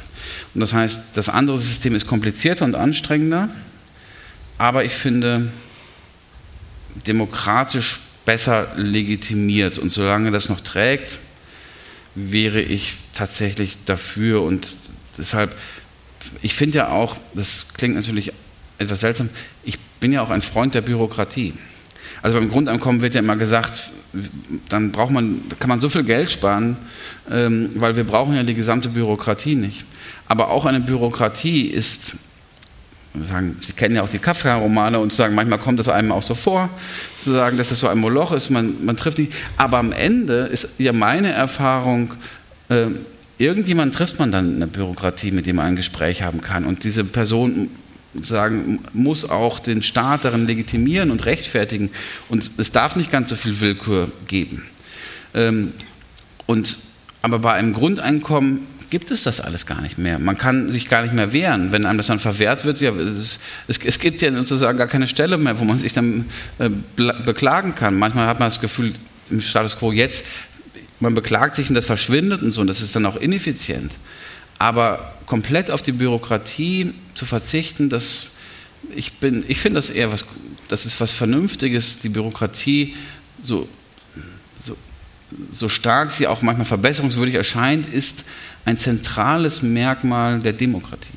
S4: Und das heißt, das andere System ist komplizierter und anstrengender, aber ich finde demokratisch besser legitimiert. Und solange das noch trägt, wäre ich tatsächlich dafür. Und deshalb, ich finde ja auch, das klingt natürlich etwas seltsam, ich bin ja auch ein Freund der Bürokratie. Also beim Grundeinkommen wird ja immer gesagt, dann braucht man, kann man so viel Geld sparen, ähm, weil wir brauchen ja die gesamte Bürokratie nicht. Aber auch eine Bürokratie ist sagen, Sie kennen ja auch die Kafka-Romane und sagen, manchmal kommt es einem auch so vor, zu sagen, dass es so ein Moloch ist, man, man trifft nicht. Aber am Ende ist ja meine Erfahrung, äh, irgendjemand trifft man dann in der Bürokratie, mit dem man ein Gespräch haben kann. Und diese Person sagen, muss auch den Staat darin legitimieren und rechtfertigen. Und es darf nicht ganz so viel Willkür geben. Ähm, und, aber bei einem Grundeinkommen gibt es das alles gar nicht mehr. Man kann sich gar nicht mehr wehren. Wenn einem das dann verwehrt wird, ja, es, es, es gibt ja sozusagen gar keine Stelle mehr, wo man sich dann äh, beklagen kann. Manchmal hat man das Gefühl, im Status quo jetzt, man beklagt sich und das verschwindet und so, und das ist dann auch ineffizient. Aber komplett auf die Bürokratie zu verzichten, das, ich, ich finde das eher was, das ist was Vernünftiges, die Bürokratie so, so, so stark sie auch manchmal verbesserungswürdig erscheint, ist ein zentrales Merkmal der Demokratie.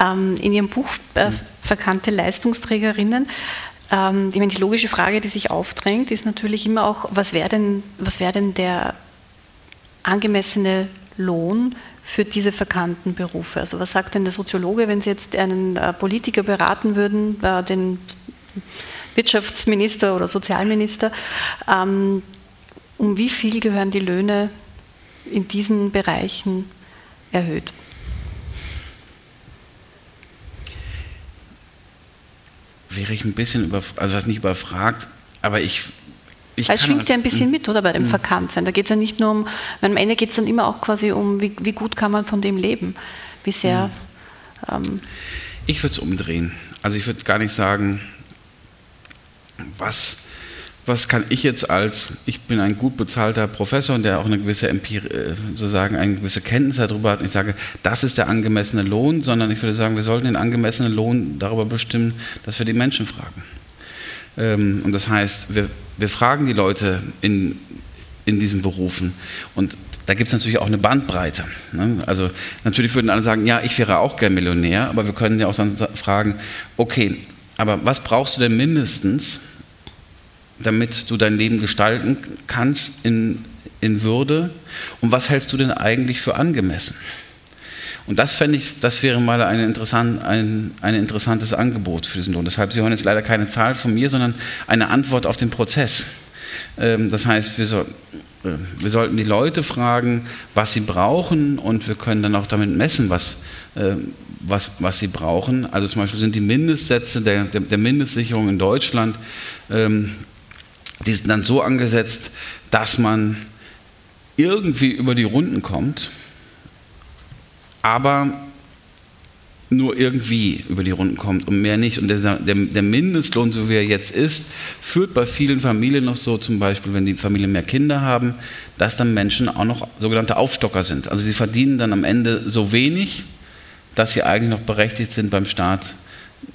S3: Ähm, in Ihrem Buch äh, Verkannte Leistungsträgerinnen ähm, die, die logische Frage, die sich aufdrängt, ist natürlich immer auch, was wäre denn, wär denn der angemessene Lohn für diese verkannten Berufe? Also was sagt denn der Soziologe, wenn Sie jetzt einen äh, Politiker beraten würden, äh, den Wirtschaftsminister oder Sozialminister, ähm, um wie viel gehören die Löhne in diesen Bereichen erhöht.
S4: Wäre ich ein bisschen überfragt, also nicht überfragt, aber ich.
S3: Ich es schwingt ja ein bisschen hm. mit, oder bei dem hm. Verkanntsein. Da geht es ja nicht nur um, am Ende geht es dann immer auch quasi um, wie, wie, gut kann man von dem leben. Wie sehr.
S4: Hm. Ähm, ich würde es umdrehen. Also ich würde gar nicht sagen, was was kann ich jetzt als, ich bin ein gut bezahlter Professor, der auch eine gewisse Empir äh, sozusagen eine gewisse Kenntnis darüber hat, und ich sage, das ist der angemessene Lohn, sondern ich würde sagen, wir sollten den angemessenen Lohn darüber bestimmen, dass wir die Menschen fragen. Ähm, und das heißt, wir, wir fragen die Leute in, in diesen Berufen und da gibt es natürlich auch eine Bandbreite. Ne? Also natürlich würden alle sagen, ja, ich wäre auch gern Millionär, aber wir können ja auch dann fragen, okay, aber was brauchst du denn mindestens, damit du dein Leben gestalten kannst in, in Würde? Und was hältst du denn eigentlich für angemessen? Und das fände ich, das wäre mal ein, interessant, ein, ein interessantes Angebot für diesen Lohn. Deshalb, Sie hören jetzt leider keine Zahl von mir, sondern eine Antwort auf den Prozess. Ähm, das heißt, wir, so, äh, wir sollten die Leute fragen, was sie brauchen und wir können dann auch damit messen, was, äh, was, was sie brauchen. Also zum Beispiel sind die Mindestsätze der, der, der Mindestsicherung in Deutschland ähm, die sind dann so angesetzt, dass man irgendwie über die Runden kommt, aber nur irgendwie über die Runden kommt und mehr nicht. Und der, der, Mindestlohn, so wie er jetzt ist, führt bei vielen Familien noch so, zum Beispiel, wenn die Familien mehr Kinder haben, dass dann Menschen auch noch sogenannte Aufstocker sind. Also sie verdienen dann am Ende so wenig, dass sie eigentlich noch berechtigt sind, beim Staat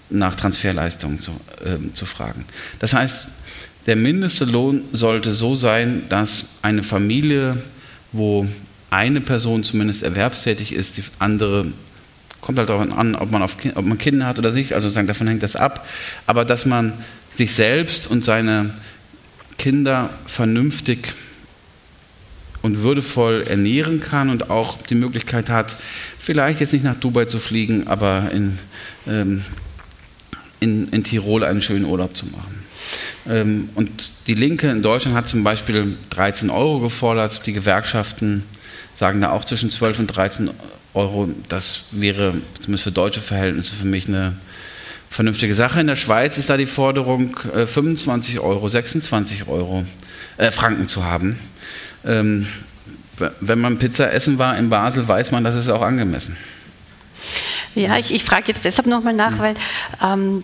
S4: nach Transferleistungen zu, äh, zu fragen. Das heißt, der mindeste Lohn sollte so sein, dass eine Familie, wo eine Person zumindest erwerbstätig ist, die andere kommt halt darauf an, ob man, auf, ob man Kinder hat oder nicht, also sagen, davon hängt das ab, aber dass man sich selbst und seine Kinder vernünftig und würdevoll ernähren kann und auch die Möglichkeit hat, vielleicht jetzt nicht nach Dubai zu fliegen, aber in, ähm, in, in Tirol einen schönen Urlaub zu machen. Ähm, und die Linke in Deutschland hat zum Beispiel 13 Euro gefordert. Die Gewerkschaften sagen da auch zwischen 12 und 13 Euro. Das wäre zumindest für deutsche Verhältnisse für mich eine vernünftige Sache. In der Schweiz ist da die Forderung, 25 äh, Euro, 26 Euro äh, Franken zu haben. Ähm, wenn man Pizza essen war in Basel, weiß man, das ist auch angemessen.
S3: Ja, ich, ich frage jetzt deshalb nochmal nach, mhm. weil ähm,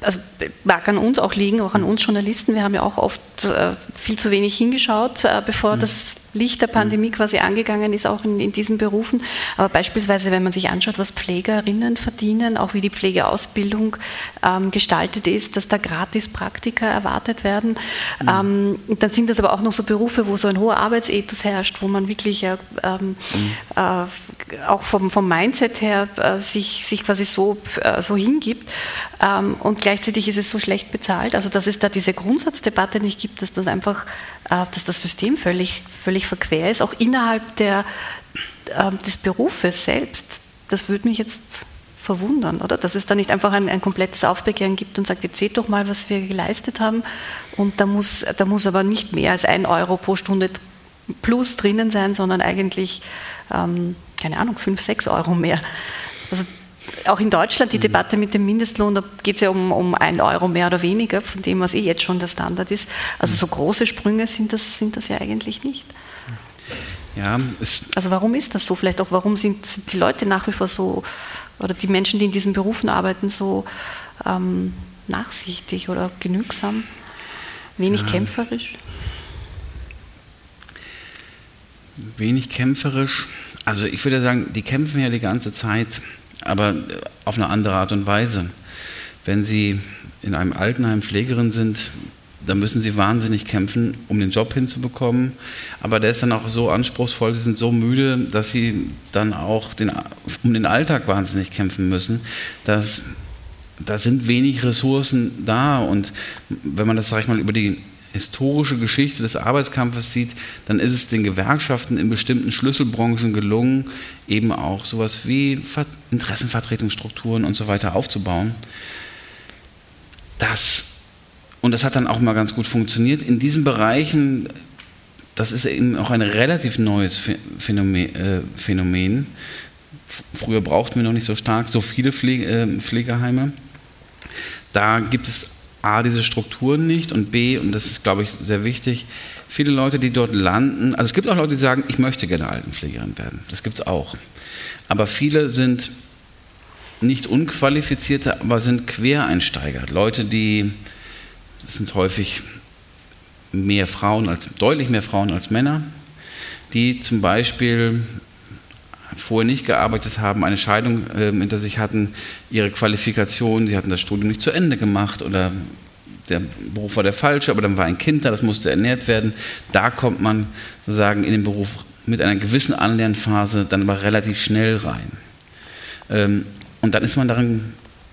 S3: also mag an uns auch liegen, auch an uns Journalisten. Wir haben ja auch oft äh, viel zu wenig hingeschaut, äh, bevor mhm. das Licht der Pandemie mhm. quasi angegangen ist, auch in, in, diesen Berufen. Aber beispielsweise, wenn man sich anschaut, was Pflegerinnen verdienen, auch wie die Pflegeausbildung ähm, gestaltet ist, dass da gratis Praktika erwartet werden, mhm. ähm, dann sind das aber auch noch so Berufe, wo so ein hoher Arbeitsethos herrscht, wo man wirklich äh, ähm, mhm. äh, auch vom, vom Mindset her äh, sich, sich quasi so, so hingibt. Ähm, und gleichzeitig ist es so schlecht bezahlt. Also dass es da diese Grundsatzdebatte nicht gibt, dass das einfach, äh, dass das System völlig, völlig verquer ist, auch innerhalb der, äh, des Berufes selbst. Das würde mich jetzt verwundern, oder? Dass es da nicht einfach ein, ein, komplettes Aufbegehren gibt und sagt, jetzt seht doch mal, was wir geleistet haben. Und da muss, da muss aber nicht mehr als ein Euro pro Stunde plus drinnen sein, sondern eigentlich, ähm, keine Ahnung, fünf, sechs Euro mehr. Auch in Deutschland die mhm. Debatte mit dem Mindestlohn, da geht es ja um, um ein Euro mehr oder weniger von dem, was eh jetzt schon der Standard ist. Also so große Sprünge sind das, sind das ja eigentlich nicht. Ja, also warum ist das so? Vielleicht auch, warum sind, sind, die Leute nach wie vor so, oder die Menschen, die in diesen Berufen arbeiten, so ähm, nachsichtig oder genügsam, wenig ja. kämpferisch?
S4: Wenig kämpferisch. Also ich würde sagen, die kämpfen ja die ganze Zeit aber auf eine andere Art und Weise. Wenn Sie in einem Altenheim Pflegerin sind, dann müssen Sie wahnsinnig kämpfen, um den Job hinzubekommen. Aber der ist dann auch so anspruchsvoll, Sie sind so müde, dass Sie dann auch den, um den Alltag wahnsinnig kämpfen müssen. Das, da sind wenig Ressourcen da. Und wenn man das, sag ich mal, über die historische Geschichte des Arbeitskampfes sieht, dann ist es den Gewerkschaften in bestimmten Schlüsselbranchen gelungen, eben auch sowas wie Interessenvertretungsstrukturen und so weiter aufzubauen. Das, und das hat dann auch mal ganz gut funktioniert. In diesen Bereichen, das ist eben auch ein relativ neues Phänomen. Äh. Früher brauchten wir noch nicht so stark so viele Pflege, äh, Pflegeheime. Da gibt es A, diese Strukturen nicht und B, und das ist, glaube ich, sehr wichtig, viele Leute, die dort landen, also es gibt auch Leute, die sagen, ich möchte gerne Altenpflegerin werden, das gibt es auch. Aber viele sind nicht unqualifizierte, aber sind Quereinsteiger. Leute, die, das sind häufig mehr Frauen als, deutlich mehr Frauen als Männer, die zum Beispiel vorher nicht gearbeitet haben, eine Scheidung äh, hinter sich hatten, ihre Qualifikation, sie hatten das Studium nicht zu Ende gemacht oder der Beruf war der falsche, aber dann war ein Kind da, das musste ernährt werden. Da kommt man sozusagen in den Beruf mit einer gewissen Anlernphase dann aber relativ schnell rein. Ähm, und dann ist man darin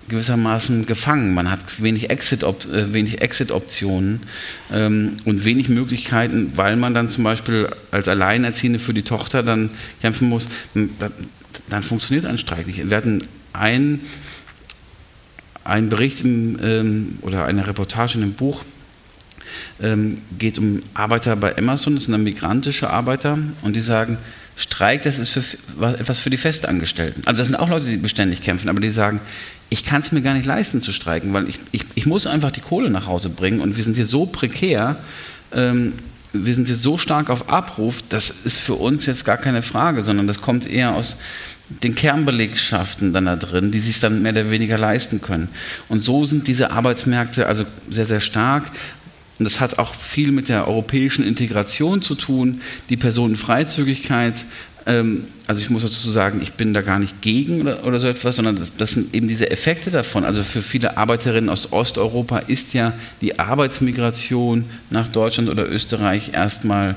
S4: gewissermaßen gefangen. Man hat wenig Exit-Optionen äh, Exit ähm, und wenig Möglichkeiten, weil man dann zum Beispiel als Alleinerziehende für die Tochter dann kämpfen muss. Dann, dann funktioniert ein Streik nicht. Wir hatten einen, einen Bericht im, ähm, oder eine Reportage in einem Buch, ähm, geht um Arbeiter bei Amazon, das sind dann migrantische Arbeiter und die sagen, Streik, das ist für, etwas für die Festangestellten. Also das sind auch Leute, die beständig kämpfen, aber die sagen, ich kann es mir gar nicht leisten zu streiken, weil ich, ich, ich muss einfach die Kohle nach Hause bringen und wir sind hier so prekär, ähm, wir sind hier so stark auf Abruf, das ist für uns jetzt gar keine Frage, sondern das kommt eher aus den Kernbelegschaften dann da drin, die sich dann mehr oder weniger leisten können. Und so sind diese Arbeitsmärkte also sehr, sehr stark. Und das hat auch viel mit der europäischen Integration zu tun, die Personenfreizügigkeit. Ähm, also ich muss dazu sagen, ich bin da gar nicht gegen oder, oder so etwas, sondern das, das, sind eben diese Effekte davon. Also für viele Arbeiterinnen aus Osteuropa ist ja die Arbeitsmigration nach Deutschland oder Österreich erstmal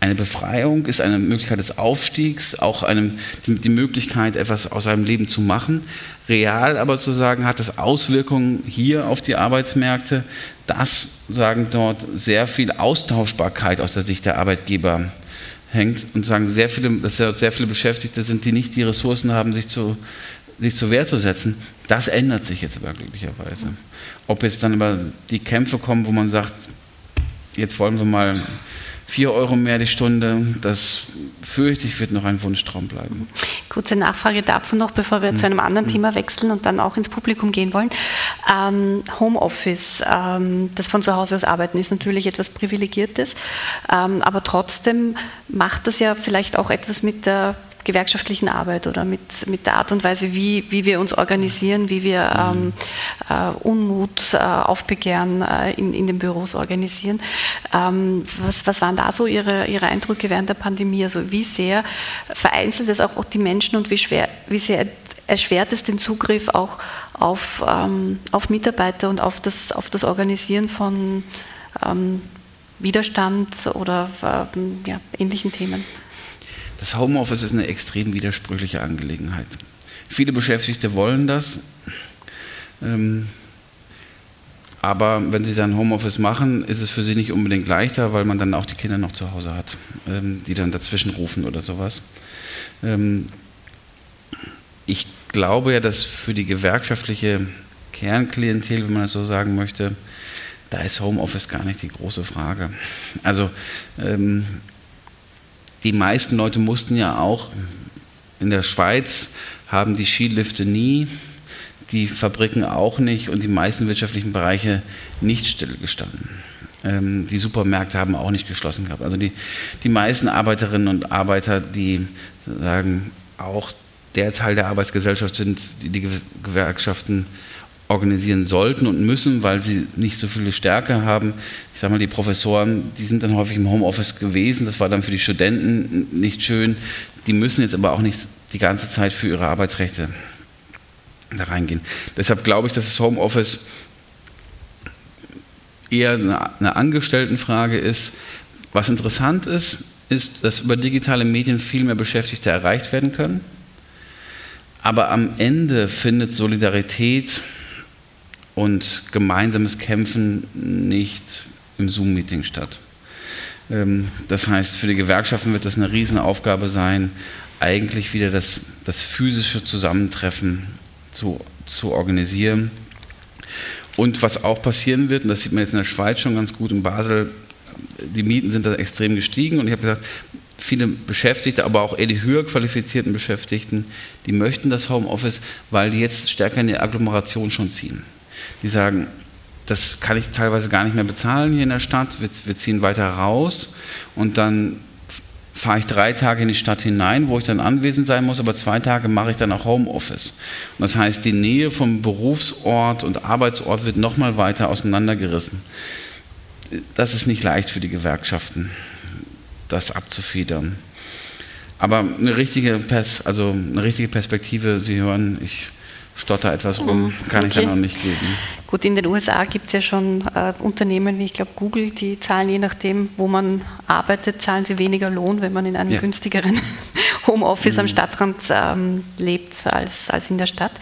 S4: eine Befreiung, ist eine Möglichkeit des Aufstiegs, auch eine, die, die, Möglichkeit, etwas aus seinem Leben zu machen. Real aber zu sagen, hat das Auswirkungen hier auf die Arbeitsmärkte, dass, sagen dort, sehr viel Austauschbarkeit aus der Sicht der Arbeitgeber hängt und sagen, sehr viele, dass sehr viele Beschäftigte sind, die nicht die Ressourcen haben, sich zu, sich zur Wehr zu setzen. Das ändert sich jetzt aber glücklicherweise. Ob jetzt dann aber die Kämpfe kommen, wo man sagt, jetzt wollen wir mal 4 Euro mehr die Stunde, das fürchte ich, wird noch ein Wunschtraum bleiben.
S3: Kurze Nachfrage dazu noch, bevor wir hm. zu einem anderen hm. Thema wechseln und dann auch ins Publikum gehen wollen. Ähm, Homeoffice, ähm, das von zu Hause aus arbeiten, ist natürlich etwas Privilegiertes, ähm, aber trotzdem macht das ja vielleicht auch etwas mit der gewerkschaftlichen Arbeit oder mit, mit der Art und Weise, wie, wie wir uns organisieren, wie wir ähm, äh, Unmut, äh, Aufbegehren äh, in, in den Büros organisieren. Ähm, was, was waren da so Ihre, Ihre Eindrücke während der Pandemie? Also wie sehr vereinzelt es auch die Menschen und wie, schwer, wie sehr erschwert es den Zugriff auch auf, ähm, auf Mitarbeiter und auf das, auf das Organisieren von ähm, Widerstand oder ähm, ja, ähnlichen Themen?
S4: Das Homeoffice ist eine extrem widersprüchliche Angelegenheit. Viele Beschäftigte wollen das, ähm, aber wenn sie dann Homeoffice machen, ist es für sie nicht unbedingt leichter, weil man dann auch die Kinder noch zu Hause hat, ähm, die dann dazwischen rufen oder sowas. Ähm, ich glaube ja, dass für die gewerkschaftliche Kernklientel, wenn man das so sagen möchte, da ist Homeoffice gar nicht die große Frage. Also ähm, die meisten Leute mussten ja auch in der Schweiz haben die Skilifte nie, die Fabriken auch nicht und die meisten wirtschaftlichen Bereiche nicht stillgestanden. Ähm, die Supermärkte haben auch nicht geschlossen gehabt. Also die, die meisten Arbeiterinnen und Arbeiter, die sagen auch der Teil der Arbeitsgesellschaft sind, die die Gewerkschaften organisieren sollten und müssen, weil sie nicht so viele Stärke haben. Ich sage mal, die Professoren, die sind dann häufig im Homeoffice gewesen. Das war dann für die Studenten nicht schön. Die müssen jetzt aber auch nicht die ganze Zeit für ihre Arbeitsrechte da reingehen. Deshalb glaube ich, dass das Homeoffice eher eine Angestelltenfrage ist. Was interessant ist, ist, dass über digitale Medien viel mehr Beschäftigte erreicht werden können. Aber am Ende findet Solidarität und gemeinsames Kämpfen nicht im Zoom-Meeting statt. Ähm, das heißt, für die Gewerkschaften wird das eine Riesenaufgabe sein, eigentlich wieder das, das physische Zusammentreffen zu, zu organisieren. Und was auch passieren wird, und das sieht man jetzt in der Schweiz schon ganz gut, in Basel, die Mieten sind da extrem gestiegen und ich habe gesagt, viele Beschäftigte, aber auch eher die höher qualifizierten Beschäftigten, die möchten das Homeoffice, weil die jetzt stärker in die Agglomeration schon ziehen die sagen, das kann ich teilweise gar nicht mehr bezahlen hier in der Stadt, wir, wir ziehen weiter raus und dann fahre ich drei Tage in die Stadt hinein, wo ich dann anwesend sein muss, aber zwei Tage mache ich dann auch Homeoffice. Und das heißt, die Nähe vom Berufsort und Arbeitsort wird nochmal weiter auseinandergerissen. Das ist nicht leicht für die Gewerkschaften, das abzufedern. Aber eine richtige, Pers also eine richtige Perspektive, Sie hören, ich stotter etwas rum, mhm. kann okay. ich da noch nicht geben.
S3: Gut, in den USA gibt es ja schon äh, Unternehmen wie ich glaube Google, die zahlen je nachdem, wo man arbeitet, zahlen sie weniger Lohn, wenn man in einem ja. günstigeren Homeoffice mhm. am Stadtrand ähm, lebt als, als in der Stadt.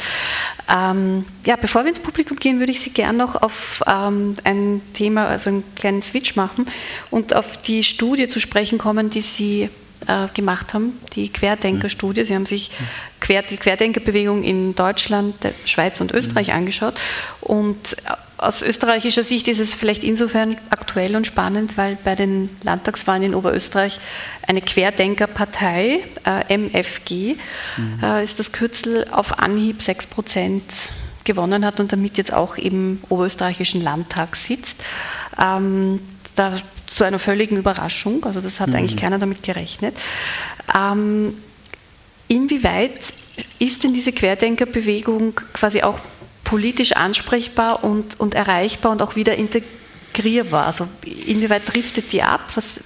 S3: Ähm, ja, bevor wir ins Publikum gehen, würde ich Sie gerne noch auf ähm, ein Thema, also einen kleinen Switch machen und auf die Studie zu sprechen kommen, die Sie äh, gemacht haben, die Querdenkerstudie. Sie haben sich quer, die Querdenkerbewegung in Deutschland, der Schweiz und Österreich angeschaut. Und aus österreichischer Sicht ist es vielleicht insofern aktuell und spannend, weil bei den Landtagswahlen in Oberösterreich eine Querdenkerpartei, äh, MFG, mhm. äh, ist das Kürzel auf Anhieb 6 Prozent gewonnen hat und damit jetzt auch im oberösterreichischen Landtag sitzt. Ähm, da zu einer völligen Überraschung. Also das hat mhm. eigentlich keiner damit gerechnet. Ähm, inwieweit ist denn diese Querdenkerbewegung quasi auch politisch ansprechbar und, und erreichbar und auch wieder integrierbar? Also inwieweit driftet die ab? Was,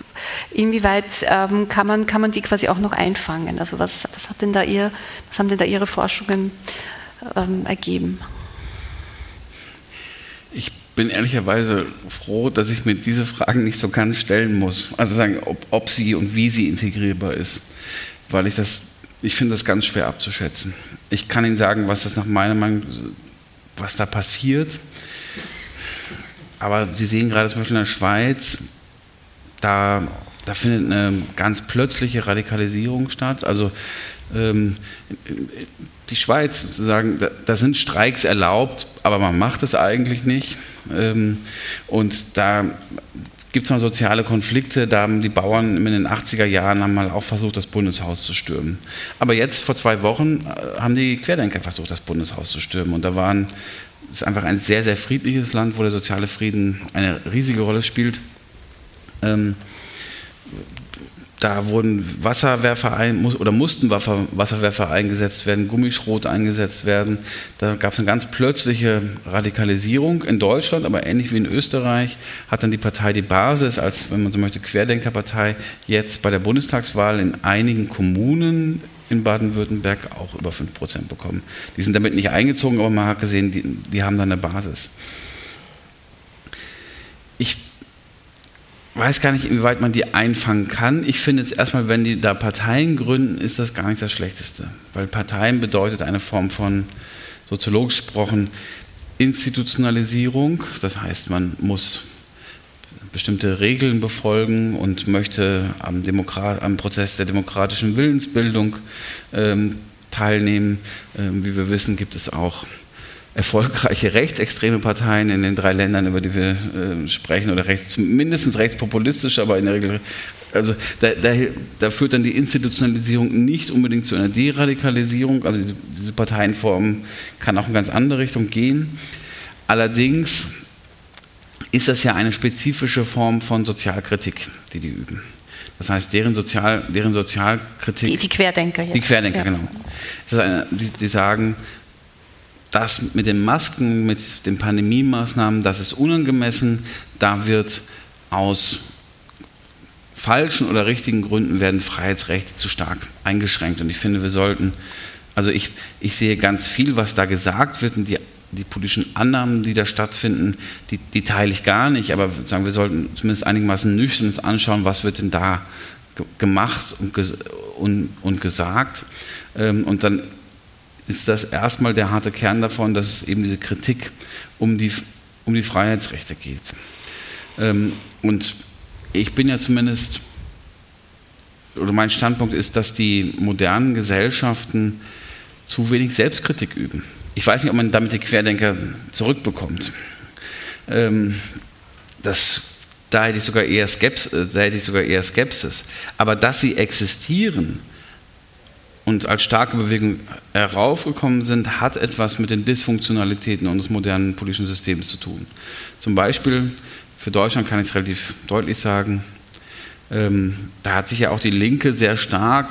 S3: inwieweit ähm, kann, man, kann man die quasi auch noch einfangen? Also was, was, hat denn da ihr, was haben denn da Ihre Forschungen ähm, ergeben?
S4: Bin ehrlicherweise froh, dass ich mir diese Fragen nicht so ganz stellen muss. Also sagen, ob, ob sie und wie sie integrierbar ist. Weil ich das, ich finde das ganz schwer abzuschätzen. Ich kann Ihnen sagen, was das nach meiner Meinung, was da passiert. Aber Sie sehen gerade zum Beispiel in der Schweiz, da, da findet eine ganz plötzliche Radikalisierung statt. Also ähm, die Schweiz sozusagen, da, da sind Streiks erlaubt, aber man macht es eigentlich nicht. Ähm, und da gibt es mal soziale Konflikte. Da haben die Bauern in den 80er Jahren haben mal auch versucht, das Bundeshaus zu stürmen. Aber jetzt, vor zwei Wochen, äh, haben die Querdenker versucht, das Bundeshaus zu stürmen. Und da waren, es ist einfach ein sehr, sehr friedliches Land, wo der soziale Frieden eine riesige Rolle spielt. Ähm, da wurden Wasserwerfer ein, oder mussten Wasserwerfer eingesetzt werden, Gummischrot eingesetzt werden. Da gab es eine ganz plötzliche Radikalisierung in Deutschland, aber ähnlich wie in Österreich hat dann die Partei die Basis als, wenn man so möchte, Querdenkerpartei jetzt bei der Bundestagswahl in einigen Kommunen in Baden-Württemberg auch über 5% bekommen. Die sind damit nicht eingezogen, aber man hat gesehen, die, die haben da eine Basis. Ich weiß gar nicht, inwieweit man die einfangen kann. Ich finde jetzt erstmal, wenn die da Parteien gründen, ist das gar nicht das Schlechteste. Weil Parteien bedeutet eine Form von, soziologisch gesprochen, Institutionalisierung. Das heißt, man muss bestimmte Regeln befolgen und möchte am, Demokrat, am Prozess der demokratischen Willensbildung ähm, teilnehmen. Ähm, wie wir wissen, gibt es auch erfolgreiche rechtsextreme Parteien in den drei Ländern, über die wir äh, sprechen, oder rechts, mindestens rechtspopulistisch, aber in der Regel, also da, da, da, führt dann die Institutionalisierung nicht unbedingt zu einer Deradikalisierung, also diese, diese Parteienform kann auch in ganz andere Richtung gehen. Allerdings ist das ja eine spezifische Form von Sozialkritik, die die üben. Das heißt, deren, Sozial, deren Sozialkritik.
S3: Die, die Querdenker,
S4: ja. Die Querdenker, ja. genau. Eine, die, die sagen, das mit den Masken, mit den Pandemie-Maßnahmen, das ist unangemessen. Da wird aus falschen oder richtigen Gründen werden Freiheitsrechte zu stark eingeschränkt. Und ich finde, wir sollten, also ich, ich sehe ganz viel, was da gesagt wird und die, die politischen Annahmen, die da stattfinden, die, die teile ich gar nicht, aber sagen, wir sollten zumindest einigermaßen nüchtern uns anschauen, was wird denn da gemacht und, und, und gesagt. Ähm, und dann ist das erstmal der harte Kern davon, dass es eben diese Kritik um die, um die Freiheitsrechte geht. Ähm, und ich bin ja zumindest, oder mein Standpunkt ist, dass die modernen Gesellschaften zu wenig Selbstkritik üben. Ich weiß nicht, ob man damit die Querdenker zurückbekommt. Ähm, das, da, hätte ich sogar eher Skepsis, da hätte ich sogar eher Skepsis. Aber dass sie existieren, und als starke Bewegung heraufgekommen sind, hat etwas mit den Dysfunktionalitäten unseres modernen politischen Systems zu tun. Zum Beispiel, für Deutschland kann ich es relativ deutlich sagen, ähm, da hat sich ja auch die Linke sehr stark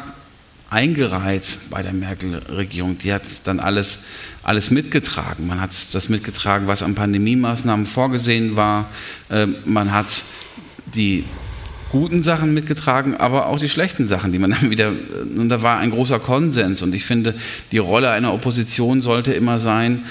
S4: eingereiht bei der Merkel-Regierung. Die hat dann alles, alles mitgetragen. Man hat das mitgetragen, was an Pandemie-Maßnahmen vorgesehen war. Ähm, man hat die guten Sachen mitgetragen, aber auch die schlechten Sachen, die man dann wieder, und da war ein großer Konsens. Und ich finde, die Rolle einer Opposition sollte immer sein,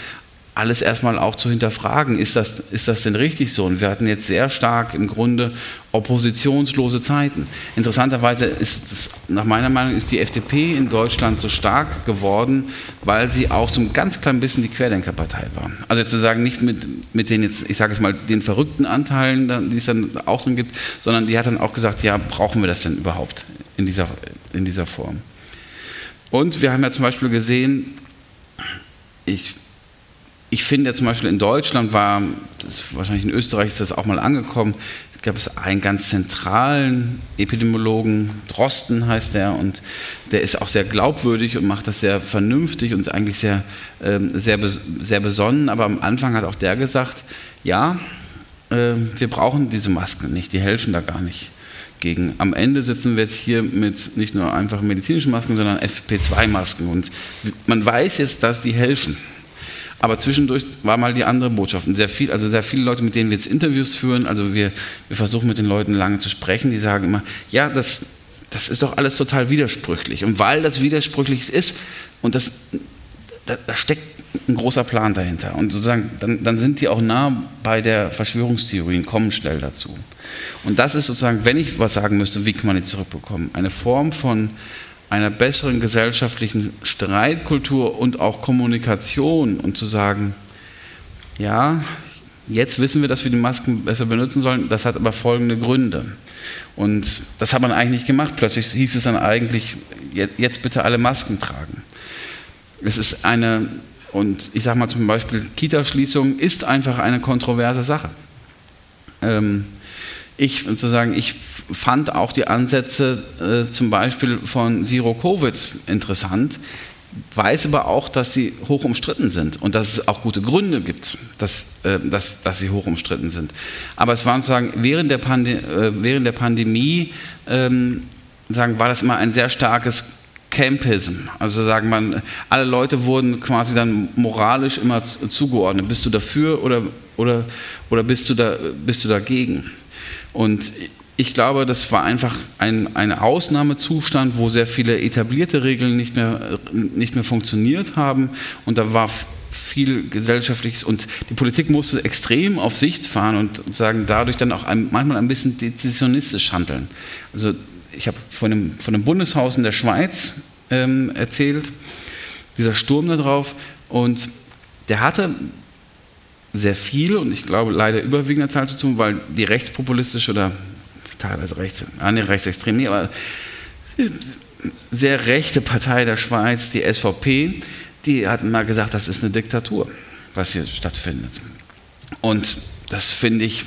S4: alles erstmal auch zu hinterfragen, ist das, ist das denn richtig so? Und wir hatten jetzt sehr stark im Grunde oppositionslose Zeiten. Interessanterweise ist das, nach meiner Meinung ist die FDP in Deutschland so stark geworden, weil sie auch so ein ganz klein bisschen die Querdenkerpartei war. Also zu sagen, nicht mit, mit den jetzt, ich sage es mal, den verrückten Anteilen, die es dann auch drin gibt, sondern die hat dann auch gesagt, ja, brauchen wir das denn überhaupt in dieser, in dieser Form? Und wir haben ja zum Beispiel gesehen, ich ich finde zum Beispiel in Deutschland war, wahrscheinlich in Österreich ist das auch mal angekommen, gab es einen ganz zentralen Epidemiologen, Drosten heißt der, und der ist auch sehr glaubwürdig und macht das sehr vernünftig und eigentlich sehr, ähm, sehr, sehr besonnen. Aber am Anfang hat auch der gesagt, ja, äh, wir brauchen diese Masken nicht, die helfen da gar nicht gegen. Am Ende sitzen wir jetzt hier mit nicht nur einfach medizinischen Masken, sondern FP2-Masken. Und man weiß jetzt, dass die helfen. Aber zwischendurch war mal die andere Botschaft. Und sehr viel, also sehr viele Leute, mit denen wir jetzt Interviews führen, also wir, wir versuchen mit den Leuten lange zu sprechen, die sagen immer, ja, das, das ist doch alles total widersprüchlich. Und weil das widersprüchlich ist, und das, da, da steckt ein großer Plan dahinter. Und sozusagen, dann, dann sind die auch nah bei der Verschwörungstheorien, kommen schnell dazu. Und das ist sozusagen, wenn ich was sagen müsste, wie kann man die zurückbekommen? Eine Form von einer besseren gesellschaftlichen Streitkultur und auch Kommunikation und zu sagen, ja, jetzt wissen wir, dass wir die Masken besser benutzen sollen, das hat aber folgende Gründe. Und das hat man eigentlich nicht gemacht. Plötzlich hieß es dann eigentlich, jetzt bitte alle Masken tragen. Es ist eine, und ich sage mal zum Beispiel, Kita-Schließung ist einfach eine kontroverse Sache. Ähm, ich sozusagen, ich fand auch die Ansätze äh, zum Beispiel von Zero Covid interessant, weiß aber auch, dass sie hoch umstritten sind und dass es auch gute Gründe gibt, dass, äh, dass, dass sie hoch umstritten sind. Aber es war sozusagen während der, Pande äh, während der Pandemie ähm, sagen, war das immer ein sehr starkes Campism. Also sagen man, alle Leute wurden quasi dann moralisch immer zugeordnet. Bist du dafür oder, oder, oder bist, du da, bist du dagegen? Und ich glaube, das war einfach ein, ein Ausnahmezustand, wo sehr viele etablierte Regeln nicht mehr, nicht mehr funktioniert haben. Und da war viel gesellschaftliches und die Politik musste extrem auf Sicht fahren und sagen, dadurch dann auch manchmal ein bisschen dezisionistisch handeln. Also ich habe von einem, von einem Bundeshaus in der Schweiz ähm, erzählt, dieser Sturm da drauf und der hatte sehr viel und ich glaube leider überwiegender Zahl zu tun, weil die rechtspopulistische oder teilweise rechts, ah, nee, rechtsextrem, nee, aber sehr rechte Partei der Schweiz, die SVP, die hat mal gesagt, das ist eine Diktatur, was hier stattfindet. Und das finde ich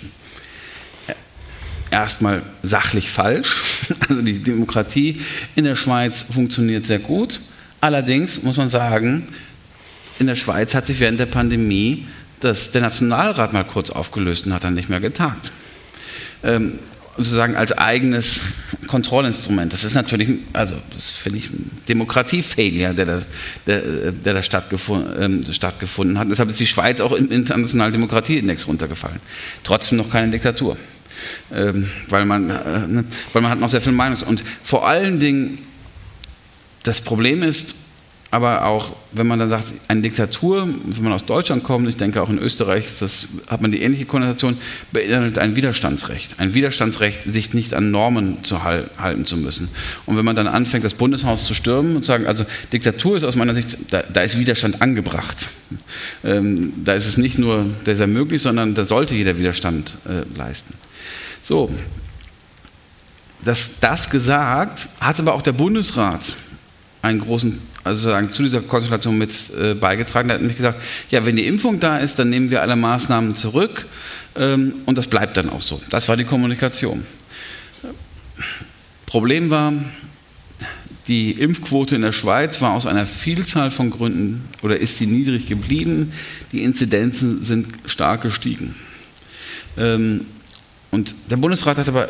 S4: erstmal sachlich falsch. Also die Demokratie in der Schweiz funktioniert sehr gut. Allerdings muss man sagen, in der Schweiz hat sich während der Pandemie das, der Nationalrat mal kurz aufgelöst und hat dann nicht mehr getagt. Ähm, sozusagen als eigenes Kontrollinstrument. Das ist natürlich, also das finde ich ein Demokratie-Failure, der der, der da stattgefunden, äh, stattgefunden hat. Deshalb ist die Schweiz auch im internationalen Demokratieindex runtergefallen. Trotzdem noch keine Diktatur. Ähm, weil, man, äh, ne, weil man hat noch sehr viel Meinung. Und vor allen Dingen, das Problem ist, aber auch, wenn man dann sagt, eine Diktatur, wenn man aus Deutschland kommt, ich denke auch in Österreich das, hat man die ähnliche Konnotation, beinhaltet ein Widerstandsrecht. Ein Widerstandsrecht, sich nicht an Normen zu halten zu müssen. Und wenn man dann anfängt, das Bundeshaus zu stürmen und sagen, also Diktatur ist aus meiner Sicht, da, da ist Widerstand angebracht. Ähm, da ist es nicht nur, der ist ja möglich, sondern da sollte jeder Widerstand äh, leisten. So, das, das gesagt, hat aber auch der Bundesrat einen großen also sagen, zu dieser Konsultation mit äh, beigetragen. Er hat nämlich gesagt, ja, wenn die Impfung da ist, dann nehmen wir alle Maßnahmen zurück ähm, und das bleibt dann auch so. Das war die Kommunikation. Problem war, die Impfquote in der Schweiz war aus einer Vielzahl von Gründen oder ist sie niedrig geblieben. Die Inzidenzen sind stark gestiegen. Ähm, und der Bundesrat hat aber,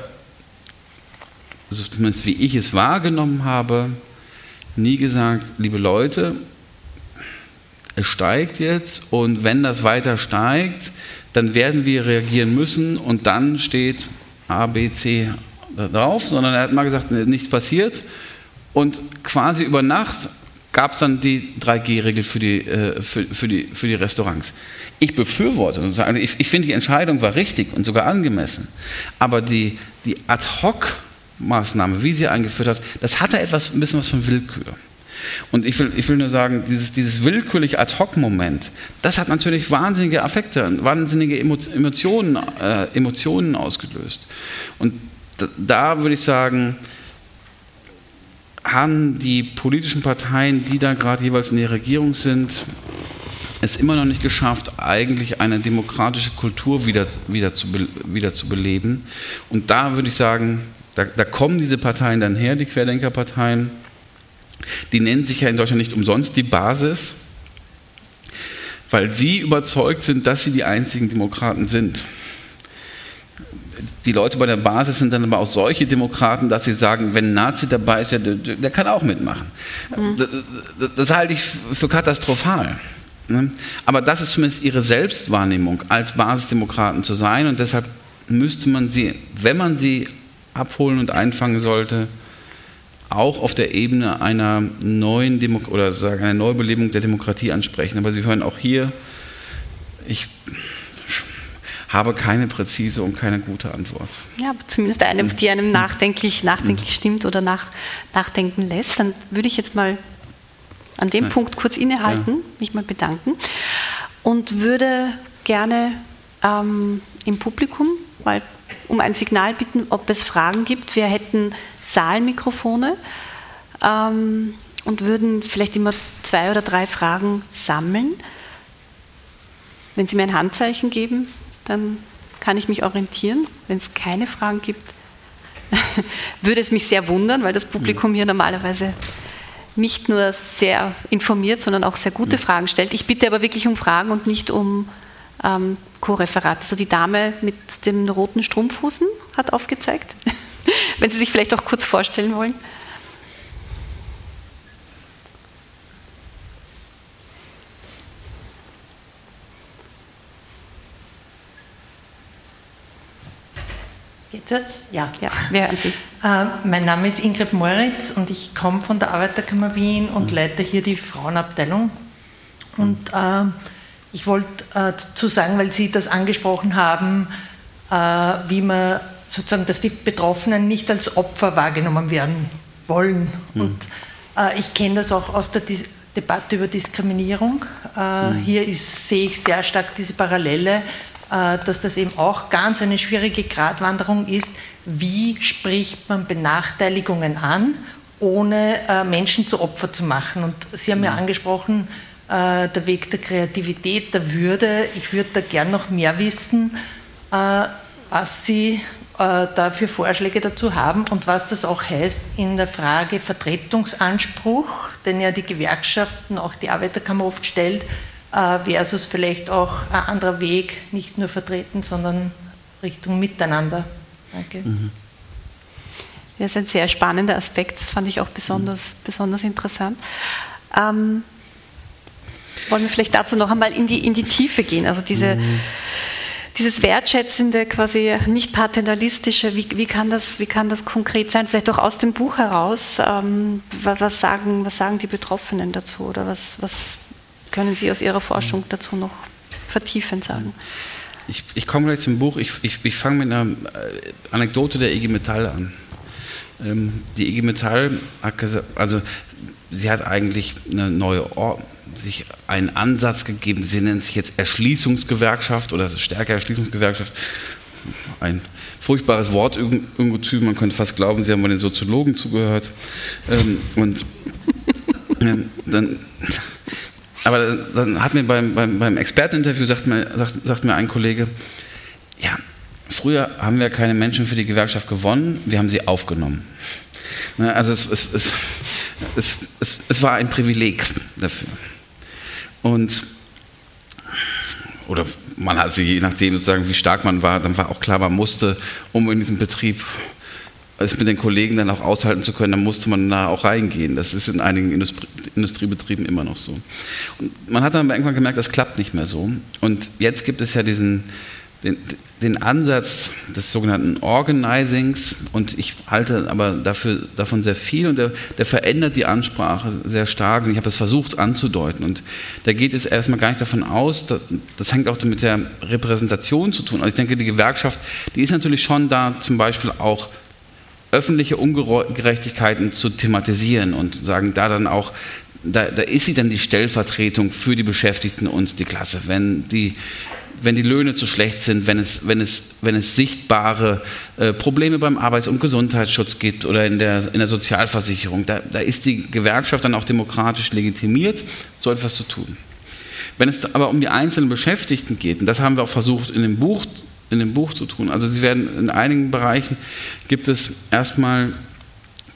S4: also zumindest wie ich es wahrgenommen habe, nie gesagt, liebe Leute, es steigt jetzt und wenn das weiter steigt, dann werden wir reagieren müssen und dann steht A, B, C drauf, sondern er hat mal gesagt, nichts passiert und quasi über Nacht gab es dann die 3G-Regel für die, äh, für, für, die, für die Restaurants. Ich befürworte, ich, ich finde die Entscheidung war richtig und sogar angemessen, aber die, die Ad-Hoc- Maßnahme, wie sie eingeführt hat, das hatte etwas, ein bisschen was von Willkür. Und ich will, ich will nur sagen, dieses, dieses willkürliche Ad-Hoc-Moment, das hat natürlich wahnsinnige Affekte, wahnsinnige Emotionen, äh, Emotionen ausgelöst. Und da, da würde ich sagen, haben die politischen Parteien, die da gerade jeweils in der Regierung sind, es immer noch nicht geschafft, eigentlich eine demokratische Kultur wieder, wieder, zu, wieder zu beleben. Und da würde ich sagen, da, da kommen diese Parteien dann her, die Querdenkerparteien. Die nennen sich ja in Deutschland nicht umsonst die Basis, weil sie überzeugt sind, dass sie die einzigen Demokraten sind. Die Leute bei der Basis sind dann aber auch solche Demokraten, dass sie sagen, wenn ein Nazi dabei ist, ja, der, der kann auch mitmachen. Mhm. Das, das, halte ich für katastrophal. Ne? Aber das ist zumindest ihre Selbstwahrnehmung, als Basisdemokraten zu sein. Und deshalb müsste man sie, wenn man sie abholen und einfangen sollte, auch auf der Ebene einer neuen Demo oder sagen einer Neubelebung der Demokratie ansprechen. Aber Sie hören auch hier, ich habe keine präzise und keine gute Antwort.
S3: Ja, aber zumindest eine, die einem nachdenklich, nachdenklich mhm. stimmt oder nach, nachdenken lässt. Dann würde ich jetzt mal an dem Nein. Punkt kurz innehalten, ja. mich mal bedanken und würde gerne ähm, im Publikum mal um ein Signal bitten, ob es Fragen gibt. Wir hätten Saalmikrofone ähm, und würden vielleicht immer zwei oder drei Fragen sammeln. Wenn Sie mir ein Handzeichen geben, dann kann ich mich orientieren. Wenn es keine Fragen gibt, würde es mich sehr wundern, weil das Publikum hier normalerweise nicht nur sehr informiert, sondern auch sehr gute Fragen stellt. Ich bitte aber wirklich um Fragen und nicht um ähm, Co-Referat. Also die Dame mit dem roten Strumpfhosen hat aufgezeigt. wenn Sie sich vielleicht auch kurz vorstellen wollen.
S6: Geht's jetzt? Ja.
S3: Ja, wir hören Sie.
S6: Äh, mein Name ist Ingrid Moritz und ich komme von der Arbeiterkammer Wien und mhm. leite hier die Frauenabteilung. Und äh, ich wollte äh, dazu sagen, weil Sie das angesprochen haben, äh, wie man sozusagen, dass die Betroffenen nicht als Opfer wahrgenommen werden wollen. Mhm. Und äh, ich kenne das auch aus der Dis Debatte über Diskriminierung. Mhm. Hier ist, sehe ich sehr stark diese Parallele äh, dass das eben auch ganz eine schwierige Gratwanderung ist. Wie spricht man Benachteiligungen an, ohne äh, Menschen zu Opfer zu machen? Und Sie haben ja mhm. angesprochen, äh, der Weg der Kreativität, der Würde. Ich würde da gern noch mehr wissen, was Sie dafür Vorschläge dazu haben und was das auch heißt in der Frage Vertretungsanspruch, den ja die Gewerkschaften, auch die Arbeiterkammer oft stellt, äh, versus vielleicht auch ein anderer Weg, nicht nur vertreten, sondern Richtung Miteinander. Danke. Mhm.
S3: Das ist ein sehr spannender Aspekt, das fand ich auch besonders, mhm. besonders interessant. Ähm, wollen wir vielleicht dazu noch einmal in die, in die Tiefe gehen, also diese, mhm. dieses wertschätzende, quasi nicht paternalistische, wie, wie, kann das, wie kann das konkret sein, vielleicht auch aus dem Buch heraus, ähm, was, sagen, was sagen die Betroffenen dazu oder was, was, können Sie aus Ihrer Forschung dazu noch vertiefend sagen?
S4: Ich, ich komme gleich zum Buch. Ich, ich, ich fange mit einer äh, Anekdote der IG Metall an. Ähm, die IG Metall hat gesagt, also sie hat eigentlich eine neue Or sich einen Ansatz gegeben. Sie nennt sich jetzt Erschließungsgewerkschaft oder stärker Erschließungsgewerkschaft. Ein furchtbares Wort irgendwo zu. Man könnte fast glauben, Sie haben mal den Soziologen zugehört. Ähm, und ähm, dann aber dann hat mir beim, beim, beim Experteninterview sagt mir, sagt, sagt mir ein Kollege, ja, früher haben wir keine Menschen für die Gewerkschaft gewonnen, wir haben sie aufgenommen. Ne, also es, es, es, es, es, es war ein Privileg dafür. Und oder man hat sie, je nachdem sozusagen, wie stark man war, dann war auch klar, man musste, um in diesem Betrieb es mit den Kollegen dann auch aushalten zu können, dann musste man da auch reingehen. Das ist in einigen Industrie, Industriebetrieben immer noch so. Und man hat dann irgendwann gemerkt, das klappt nicht mehr so. Und jetzt gibt es ja diesen, den, den Ansatz des sogenannten Organizings und ich halte aber dafür, davon sehr viel und der, der verändert die Ansprache sehr stark und ich habe es versucht anzudeuten und da geht es erstmal gar nicht davon aus, das, das hängt auch mit der Repräsentation zu tun. Also ich denke, die Gewerkschaft, die ist natürlich schon da zum Beispiel auch öffentliche Ungerechtigkeiten zu thematisieren und sagen, da dann auch, da, da ist sie dann die Stellvertretung für die Beschäftigten und die Klasse. Wenn die, wenn die Löhne zu schlecht sind, wenn es, wenn es, wenn es sichtbare äh, Probleme beim Arbeits- und Gesundheitsschutz gibt oder in der, in der Sozialversicherung, da, da ist die Gewerkschaft dann auch demokratisch legitimiert, so etwas zu tun. Wenn es aber um die einzelnen Beschäftigten geht, und das haben wir auch versucht in dem Buch in dem Buch zu tun. Also sie werden in einigen Bereichen gibt es erstmal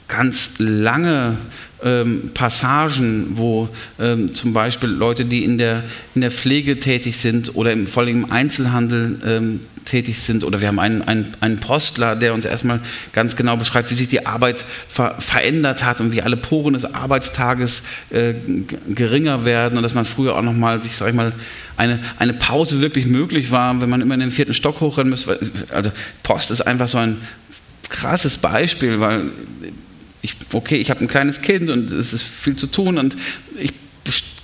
S4: ganz lange ähm, Passagen, wo ähm, zum Beispiel Leute, die in der, in der Pflege tätig sind oder im, vor allem im Einzelhandel ähm, tätig sind, oder wir haben einen, einen, einen Postler, der uns erstmal ganz genau beschreibt, wie sich die Arbeit ver verändert hat und wie alle Poren des Arbeitstages äh, geringer werden und dass man früher auch nochmal sich, sag ich mal, eine, eine Pause wirklich möglich war, wenn man immer in den vierten Stock hochrennen müsste. Also Post ist einfach so ein krasses Beispiel, weil ich, okay, ich habe ein kleines Kind und es ist viel zu tun und ich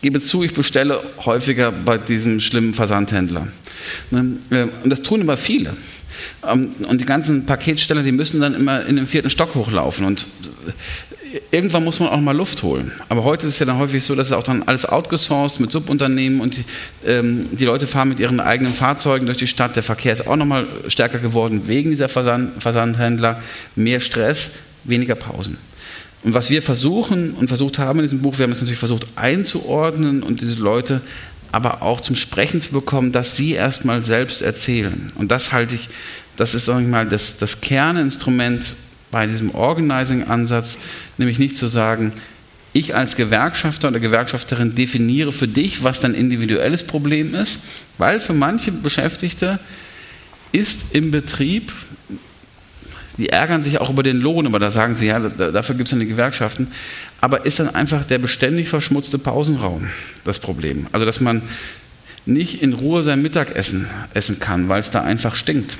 S4: gebe zu, ich bestelle häufiger bei diesem schlimmen Versandhändler. Ne, äh, und das tun immer viele. Ähm, und die ganzen Paketsteller, die müssen dann immer in den vierten Stock hochlaufen. Und irgendwann muss man auch mal Luft holen. Aber heute ist es ja dann häufig so, dass es auch dann alles outgesourced mit Subunternehmen und die, ähm, die Leute fahren mit ihren eigenen Fahrzeugen durch die Stadt. Der Verkehr ist auch nochmal stärker geworden wegen dieser Versand Versandhändler. Mehr Stress, weniger Pausen. Und was wir versuchen und versucht haben in diesem Buch, wir haben es natürlich versucht einzuordnen und diese Leute aber auch zum Sprechen zu bekommen, dass sie erstmal selbst erzählen. Und das halte ich, das ist ich mal das, das Kerninstrument bei diesem Organizing-Ansatz, nämlich nicht zu sagen, ich als Gewerkschafter oder Gewerkschafterin definiere für dich, was dein individuelles Problem ist, weil für manche Beschäftigte ist im Betrieb die ärgern sich auch über den Lohn, aber da sagen sie, ja, dafür gibt es die Gewerkschaften. Aber ist dann einfach der beständig verschmutzte Pausenraum das Problem? Also, dass man nicht in Ruhe sein Mittagessen essen kann, weil es da einfach stinkt.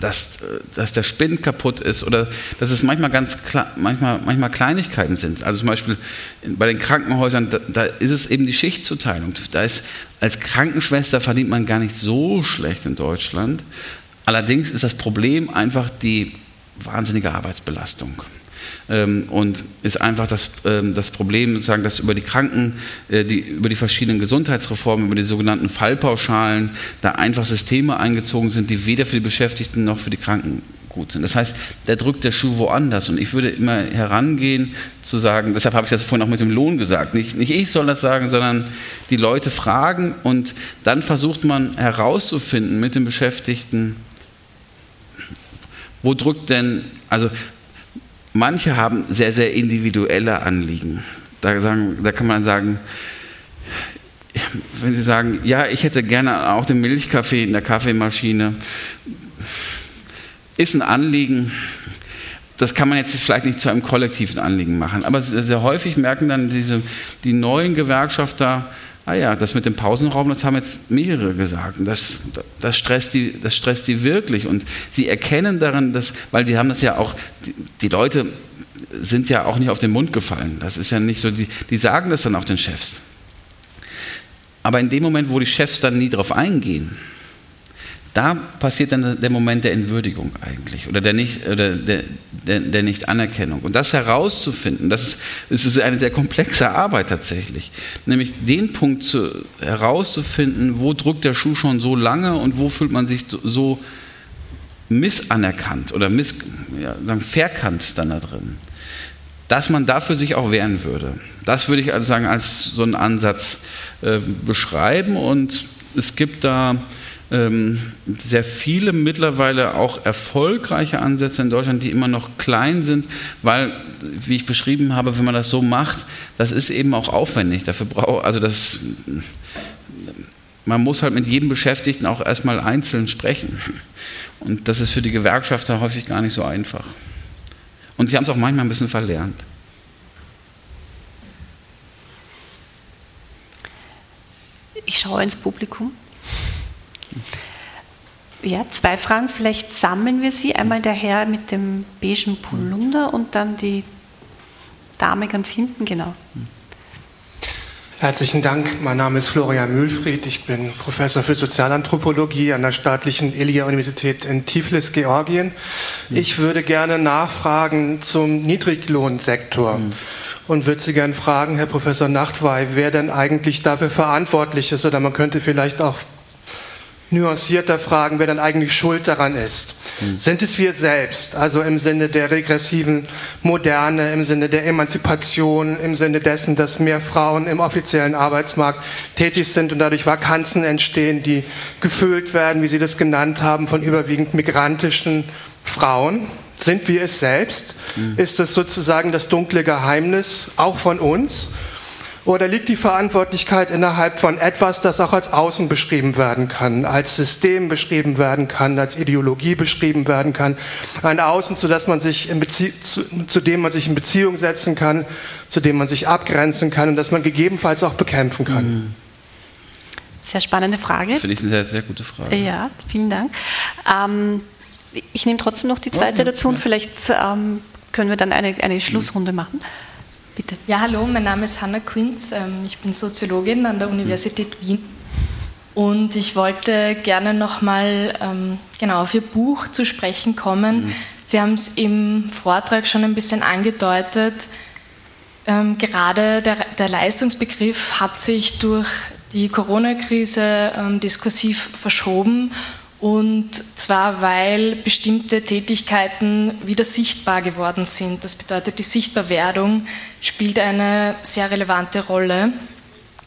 S4: Dass, dass der Spind kaputt ist oder dass es manchmal ganz manchmal, manchmal Kleinigkeiten sind. Also zum Beispiel bei den Krankenhäusern, da, da ist es eben die Schichtzuteilung. Da ist, als Krankenschwester verdient man gar nicht so schlecht in Deutschland. Allerdings ist das Problem einfach die wahnsinnige Arbeitsbelastung. Ähm, und ist einfach das, ähm, das Problem, sozusagen, dass über die Kranken, äh, die, über die verschiedenen Gesundheitsreformen, über die sogenannten Fallpauschalen, da einfach Systeme eingezogen sind, die weder für die Beschäftigten noch für die Kranken gut sind. Das heißt, da drückt der Schuh woanders. Und ich würde immer herangehen zu sagen, deshalb habe ich das vorhin auch mit dem Lohn gesagt, nicht, nicht ich soll das sagen, sondern die Leute fragen und dann versucht man herauszufinden mit den Beschäftigten, wo drückt denn, also manche haben sehr, sehr individuelle Anliegen. Da, sagen, da kann man sagen, wenn Sie sagen, ja, ich hätte gerne auch den Milchkaffee in der Kaffeemaschine, ist ein Anliegen, das kann man jetzt vielleicht nicht zu einem kollektiven Anliegen machen, aber sehr häufig merken dann diese, die neuen Gewerkschafter, Ah ja, das mit dem Pausenraum, das haben jetzt mehrere gesagt. Und das, das, stresst die, das stresst die wirklich. Und sie erkennen daran, dass, weil die haben das ja auch, die, die Leute sind ja auch nicht auf den Mund gefallen. Das ist ja nicht so, die, die sagen das dann auch den Chefs. Aber in dem Moment, wo die Chefs dann nie darauf eingehen, da passiert dann der Moment der Entwürdigung eigentlich oder der, nicht, oder der, der, der Nicht-Anerkennung. Und das herauszufinden, das ist, ist eine sehr komplexe Arbeit tatsächlich. Nämlich den Punkt zu, herauszufinden, wo drückt der Schuh schon so lange und wo fühlt man sich so missanerkannt oder miss, ja, verkannt dann da drin. Dass man dafür sich auch wehren würde. Das würde ich also sagen als so einen Ansatz äh, beschreiben und es gibt da ähm, sehr viele mittlerweile auch erfolgreiche Ansätze in Deutschland, die immer noch klein sind, weil, wie ich beschrieben habe, wenn man das so macht, das ist eben auch aufwendig. Dafür braucht, also das, man muss halt mit jedem Beschäftigten auch erstmal einzeln sprechen. Und das ist für die Gewerkschafter häufig gar nicht so einfach. Und sie haben es auch manchmal ein bisschen verlernt.
S3: Ich schaue ins Publikum. Ja, zwei Fragen. Vielleicht sammeln wir sie. Einmal der Herr mit dem beigen Polunder und dann die Dame ganz hinten, genau.
S7: Herzlichen Dank. Mein Name ist Florian Mühlfried. Ich bin Professor für Sozialanthropologie an der staatlichen Elia-Universität in Tiflis, Georgien. Ich würde gerne nachfragen zum Niedriglohnsektor. Mhm. Und würde Sie gerne fragen, Herr Professor Nachtwey, wer denn eigentlich dafür verantwortlich ist? Oder man könnte vielleicht auch nuancierter fragen, wer dann eigentlich schuld daran ist. Mhm. Sind es wir selbst, also im Sinne der regressiven Moderne, im Sinne der Emanzipation, im Sinne dessen, dass mehr Frauen im offiziellen Arbeitsmarkt tätig sind und dadurch Vakanzen entstehen, die gefüllt werden, wie Sie das genannt haben, von überwiegend migrantischen Frauen? Sind wir es selbst? Mhm. Ist das sozusagen das dunkle Geheimnis auch von uns? Oder liegt die Verantwortlichkeit innerhalb von etwas, das auch als Außen beschrieben werden kann, als System beschrieben werden kann, als Ideologie beschrieben werden kann? Ein Außen, zu, man sich in zu, zu dem man sich in Beziehung setzen kann, zu dem man sich abgrenzen kann und das man gegebenenfalls auch bekämpfen kann. Mhm.
S3: Sehr spannende Frage.
S4: Finde ich eine sehr, sehr gute Frage.
S3: Ja, vielen Dank. Ähm, ich nehme trotzdem noch die zweite ja, dazu und vielleicht ähm, können wir dann eine, eine Schlussrunde machen.
S8: Bitte. Ja, hallo, mein Name ist Hanna Quinz. Ähm, ich bin Soziologin an der Universität Wien. Und ich wollte gerne nochmal ähm, genau auf Ihr Buch zu sprechen kommen. Mhm. Sie haben es im Vortrag schon ein bisschen angedeutet. Ähm, gerade der, der, Leistungsbegriff hat sich durch die Corona-Krise diskursiv verschoben und zwar, weil bestimmte Tätigkeiten wieder sichtbar geworden sind. Das bedeutet, die Sichtbarwerdung spielt eine sehr relevante Rolle.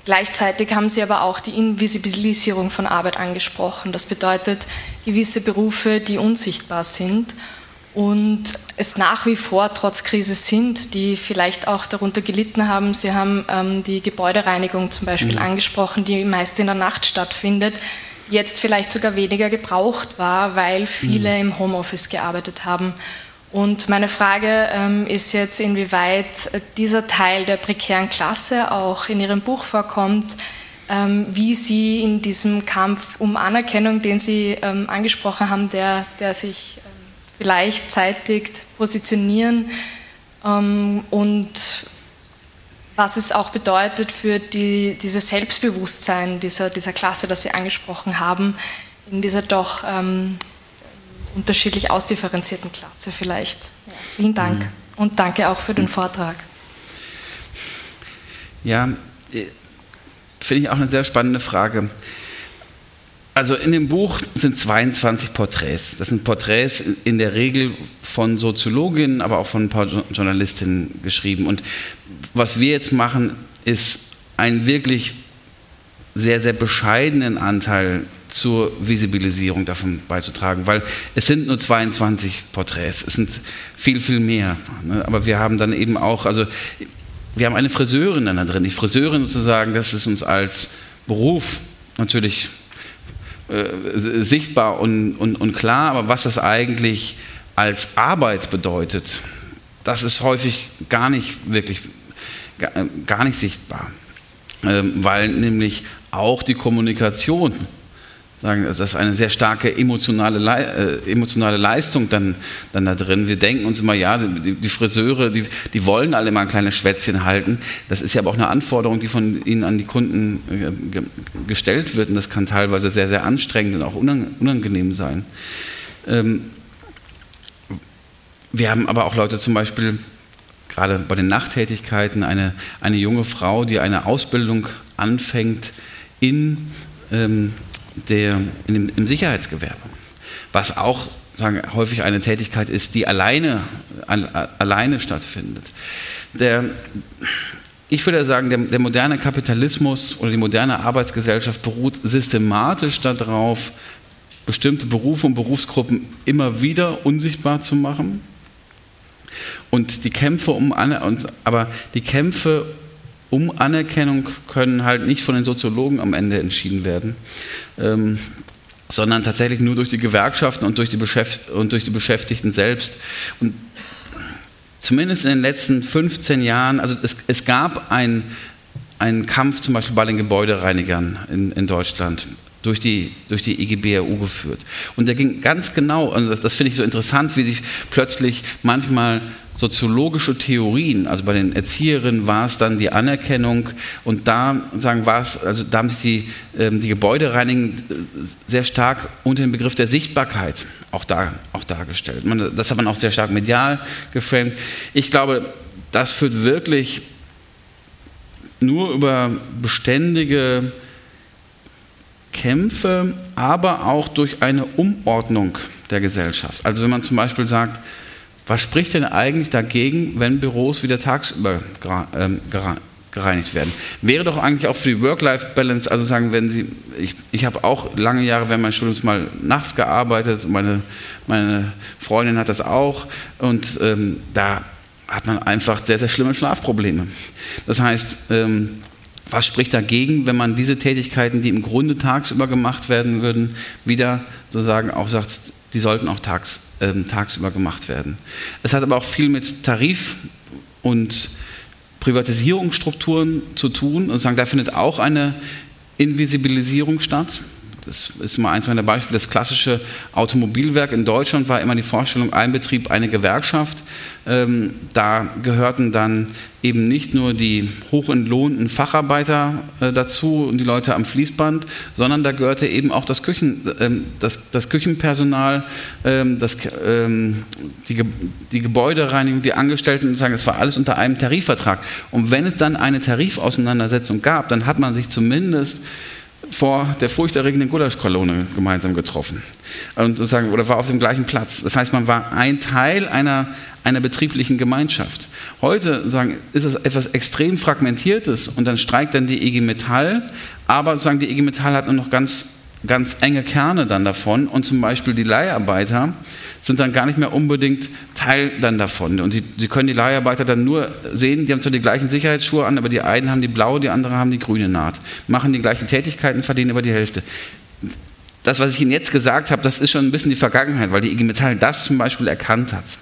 S8: Gleichzeitig haben Sie aber auch die Invisibilisierung von Arbeit angesprochen. Das bedeutet gewisse Berufe, die unsichtbar sind und es nach wie vor trotz Krise sind, die vielleicht auch darunter gelitten haben. Sie haben ähm, die Gebäudereinigung zum Beispiel mhm. angesprochen, die meist in der Nacht stattfindet jetzt vielleicht sogar weniger gebraucht war, weil viele mhm. im Homeoffice gearbeitet haben. Und meine Frage ähm, ist jetzt, inwieweit dieser Teil der prekären Klasse auch in Ihrem Buch vorkommt, ähm, wie Sie in diesem Kampf um Anerkennung, den Sie ähm, angesprochen haben, der, der sich ähm, vielleicht zeitigt, positionieren ähm, und was es auch bedeutet für die, dieses Selbstbewusstsein dieser, dieser Klasse, das Sie angesprochen haben, in dieser doch ähm, unterschiedlich ausdifferenzierten Klasse vielleicht. Ja, vielen Dank mhm. und danke auch für den Vortrag.
S4: Ja, äh, finde ich auch eine sehr spannende Frage. Also in dem Buch sind 22 Porträts. Das sind Porträts in der Regel von Soziologinnen, aber auch von ein paar Journalistinnen geschrieben. Und was wir jetzt machen, ist einen wirklich sehr, sehr bescheidenen Anteil zur Visibilisierung davon beizutragen, weil es sind nur 22 Porträts, es sind viel, viel mehr. Ne? Aber wir haben dann eben auch, also wir haben eine Friseurin dann da drin. Die Friseurin sozusagen, das ist uns als Beruf natürlich äh, sichtbar und, und, und klar, aber was das eigentlich als Arbeit bedeutet, das ist häufig gar nicht wirklich, gar nicht sichtbar, ähm, weil nämlich auch die Kommunikation sagen, das ist eine sehr starke emotionale, äh, emotionale Leistung dann, dann da drin. Wir denken uns immer, ja, die, die, Friseure, die, die wollen alle mal ein kleines Schwätzchen halten. Das ist ja aber auch eine Anforderung, die von ihnen an die Kunden äh, gestellt wird. Und das kann teilweise sehr, sehr anstrengend und auch unangenehm sein. Ähm, wir haben aber auch Leute zum Beispiel, gerade bei den Nachttätigkeiten, eine, eine junge Frau, die eine Ausbildung anfängt in ähm, der, dem, im Sicherheitsgewerbe, was auch sagen, häufig eine Tätigkeit ist, die alleine, alleine stattfindet. Der, ich würde sagen, der, der, moderne Kapitalismus oder die moderne Arbeitsgesellschaft beruht systematisch darauf, bestimmte Berufe und Berufsgruppen immer wieder unsichtbar zu machen. Und die Kämpfe um, aber die Kämpfe um Anerkennung können halt nicht von den Soziologen am Ende entschieden werden, ähm, sondern tatsächlich nur durch die Gewerkschaften und durch die, und durch die Beschäftigten selbst. Und zumindest in den letzten 15 Jahren, also es, es gab einen Kampf zum Beispiel bei den Gebäudereinigern in, in Deutschland durch die, durch die IGBRU geführt. Und der ging ganz genau, also das, das finde ich so interessant, wie sich plötzlich manchmal soziologische Theorien, also bei den Erzieherinnen war es dann die Anerkennung und da sagen war es, also da haben sich die, ähm, die Gebäudereinigen sehr stark unter dem Begriff der Sichtbarkeit auch, da, auch dargestellt. Man, das hat man auch sehr stark medial geframed. Ich glaube, das führt wirklich nur über beständige Kämpfe, aber auch durch eine Umordnung der Gesellschaft. Also wenn man zum Beispiel sagt, was spricht denn eigentlich dagegen, wenn Büros wieder tagsüber ähm, gereinigt werden? Wäre doch eigentlich auch für die Work-Life-Balance, also sagen, wenn Sie, ich, ich habe auch lange Jahre während meines Studiums mal nachts gearbeitet, meine, meine Freundin hat das auch und ähm, da hat man einfach sehr, sehr schlimme Schlafprobleme. Das heißt, ähm, was spricht dagegen, wenn man diese Tätigkeiten, die im Grunde tagsüber gemacht werden würden, wieder sozusagen auch sagt, die sollten auch tags, äh, tagsüber gemacht werden. Es hat aber auch viel mit Tarif- und Privatisierungsstrukturen zu tun. Und sagen, da findet auch eine Invisibilisierung statt. Das ist mal eins meiner Beispiele. Das klassische Automobilwerk in Deutschland war immer die Vorstellung, ein Betrieb, eine Gewerkschaft. Ähm, da gehörten dann eben nicht nur die hochentlohnten Facharbeiter äh, dazu und die Leute am Fließband, sondern da gehörte eben auch das, Küchen, ähm, das, das Küchenpersonal, ähm, das, ähm, die, die Gebäudereinigung, die Angestellten, sagen, es war alles unter einem Tarifvertrag. Und wenn es dann eine Tarifauseinandersetzung gab, dann hat man sich zumindest vor der furchterregenden Gulaschkolonne gemeinsam getroffen und sozusagen, oder war auf dem gleichen Platz. Das heißt, man war ein Teil einer, einer betrieblichen Gemeinschaft. Heute sagen, ist es etwas extrem Fragmentiertes und dann streikt dann die IG Metall, aber sozusagen die IG Metall hat nur noch ganz, ganz enge Kerne dann davon und zum Beispiel die Leiharbeiter sind dann gar nicht mehr unbedingt Teil dann davon. Und sie, sie können die Leiharbeiter dann nur sehen, die haben zwar die gleichen Sicherheitsschuhe an, aber die einen haben die blaue, die anderen haben die grüne Naht, machen die gleichen Tätigkeiten, verdienen über die Hälfte. das, was ich Ihnen jetzt gesagt habe, das ist schon ein bisschen die Vergangenheit, weil die IG Metall das zum Beispiel erkannt hat.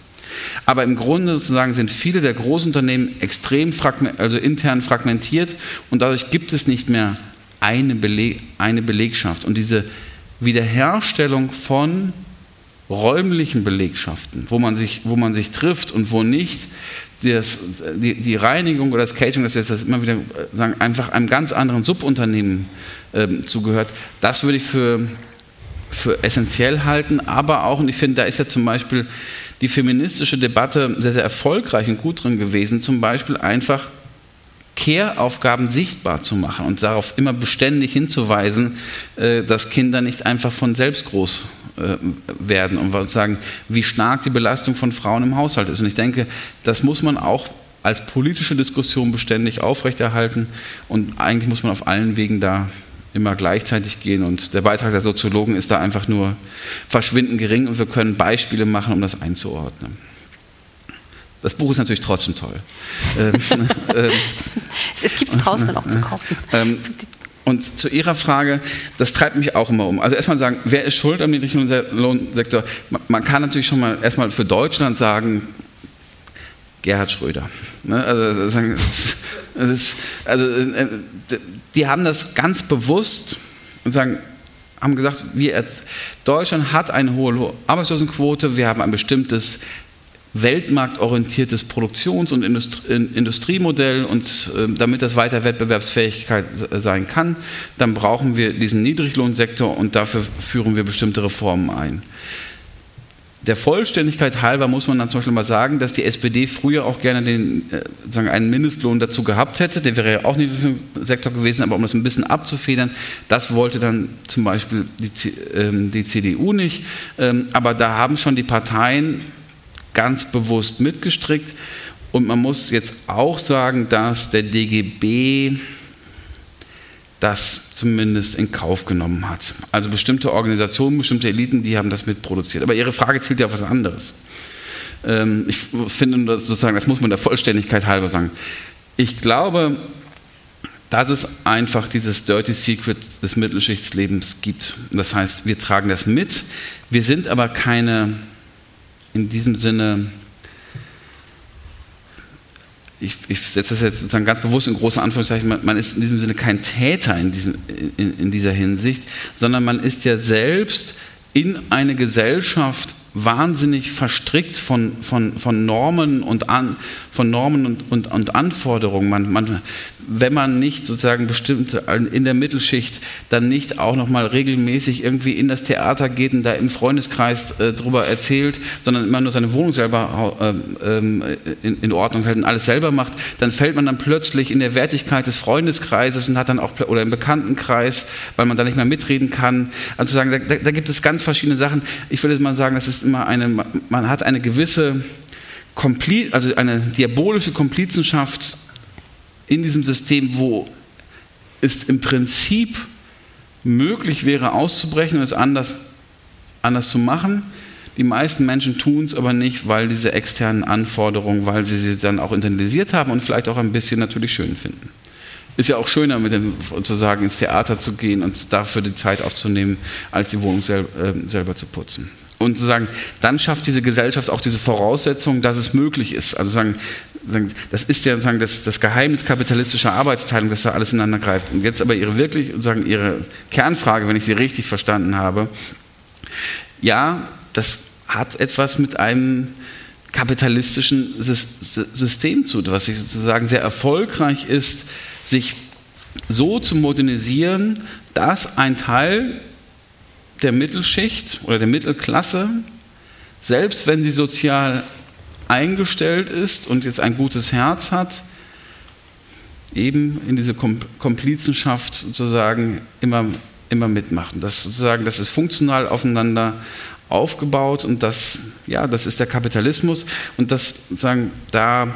S4: Aber im Grunde sozusagen sind viele der Großunternehmen extrem also intern fragmentiert und dadurch gibt es nicht mehr eine, Beleg eine Belegschaft. Und diese Wiederherstellung von räumlichen Belegschaften, wo man sich, wo man sich trifft und wo nicht das, die, die, Reinigung oder das Catering, das jetzt das immer wieder sagen, einfach einem ganz anderen Subunternehmen äh, zugehört, das würde ich für, für essentiell halten. Aber auch, und ich finde, da ist ja zum Beispiel die feministische Debatte sehr, sehr erfolgreich und gut drin gewesen, zum Beispiel einfach Care-Aufgaben sichtbar zu machen und darauf immer beständig hinzuweisen, äh, dass Kinder nicht einfach von selbst groß äh, werden und sagen, wie stark die Belastung von Frauen im Haushalt ist. Und ich denke, das muss man auch als politische Diskussion beständig aufrechterhalten und eigentlich muss man auf allen Wegen da immer gleichzeitig gehen und der Beitrag der Soziologen ist da einfach nur verschwindend gering und wir können Beispiele machen, um das einzuordnen. Das Buch ist natürlich trotzdem toll. Ähm,
S3: ähm, es gibt es draußen dann auch zu kaufen. Ähm,
S4: und zu Ihrer Frage, das treibt mich auch immer um. Also erstmal sagen, wer ist schuld am niedrigen Lohnsektor? Man kann natürlich schon mal erstmal für Deutschland sagen, Gerhard Schröder. Ne? Also, ist, also, äh, die haben das ganz bewusst und sagen, haben gesagt, wir, Deutschland hat eine hohe Arbeitslosenquote, wir haben ein bestimmtes weltmarktorientiertes Produktions- und Industriemodell und äh, damit das weiter Wettbewerbsfähigkeit sein kann, dann brauchen wir diesen Niedriglohnsektor und dafür führen wir bestimmte Reformen ein. Der Vollständigkeit halber muss man dann zum Beispiel mal sagen, dass die SPD früher auch gerne den, äh, sagen, einen Mindestlohn dazu gehabt hätte. Der wäre ja auch Niedriglohnsektor gewesen, aber um das ein bisschen abzufedern, das wollte dann zum Beispiel die, ähm, die CDU nicht. Ähm, aber da haben schon die Parteien ganz bewusst mitgestrickt. Und man muss jetzt auch sagen, dass der DGB das zumindest in Kauf genommen hat. Also bestimmte Organisationen, bestimmte Eliten, die haben das mitproduziert. Aber Ihre Frage zielt ja auf was anderes. Ähm, ich finde sozusagen, das muss man der Vollständigkeit halber sagen. Ich glaube, dass es einfach dieses Dirty Secret des Mittelschichtslebens gibt. Das heißt, wir tragen das mit. Wir sind aber keine in diesem Sinne, ich, ich setze das jetzt sozusagen ganz bewusst in große Anführungszeichen, man, man, ist in diesem Sinne kein Täter in, diesem, in, in dieser Hinsicht, sondern man ist ja selbst in eine Gesellschaft wahnsinnig verstrickt von, von, von Normen und, an, von Normen und, und, und Anforderungen. Man, man, wenn man nicht sozusagen bestimmt in der Mittelschicht dann nicht auch nochmal regelmäßig irgendwie in das Theater geht und da im Freundeskreis äh, drüber erzählt, sondern immer nur seine Wohnung selber äh, ähm, in, in, Ordnung hält und alles selber macht, dann fällt man dann plötzlich in der Wertigkeit des Freundeskreises und hat dann auch, oder im Bekanntenkreis, weil man da nicht mehr mitreden kann. Also sagen, da, da gibt es ganz verschiedene Sachen. Ich würde mal sagen, das ist immer eine, man hat eine gewisse also eine diabolische Komplizenschaft in diesem System, wo es im Prinzip möglich wäre, auszubrechen und es anders, anders zu machen. Die meisten Menschen tun es aber nicht, weil diese externen Anforderungen, weil sie sie dann auch internalisiert haben und vielleicht auch ein bisschen natürlich schön finden. Ist ja auch schöner, mit dem, sozusagen ins Theater zu gehen und dafür die Zeit aufzunehmen, als die Wohnung sel äh, selber zu putzen und zu sagen, dann schafft diese Gesellschaft auch diese Voraussetzung, dass es möglich ist. Also sagen, das ist ja sagen, das, das Geheimnis kapitalistischer Arbeitsteilung, dass da alles ineinander greift. Und jetzt aber Ihre wirklich, sagen, Ihre Kernfrage, wenn ich sie richtig verstanden habe, ja, das hat etwas mit einem kapitalistischen System zu, was sozusagen sehr erfolgreich ist, sich so zu modernisieren, dass ein Teil der Mittelschicht oder der Mittelklasse, selbst wenn sie sozial eingestellt ist und jetzt ein gutes Herz hat, eben in diese Komplizenschaft sozusagen immer, immer mitmachen. Das sozusagen, das ist funktional aufeinander aufgebaut und das, ja, das ist der Kapitalismus und das sozusagen da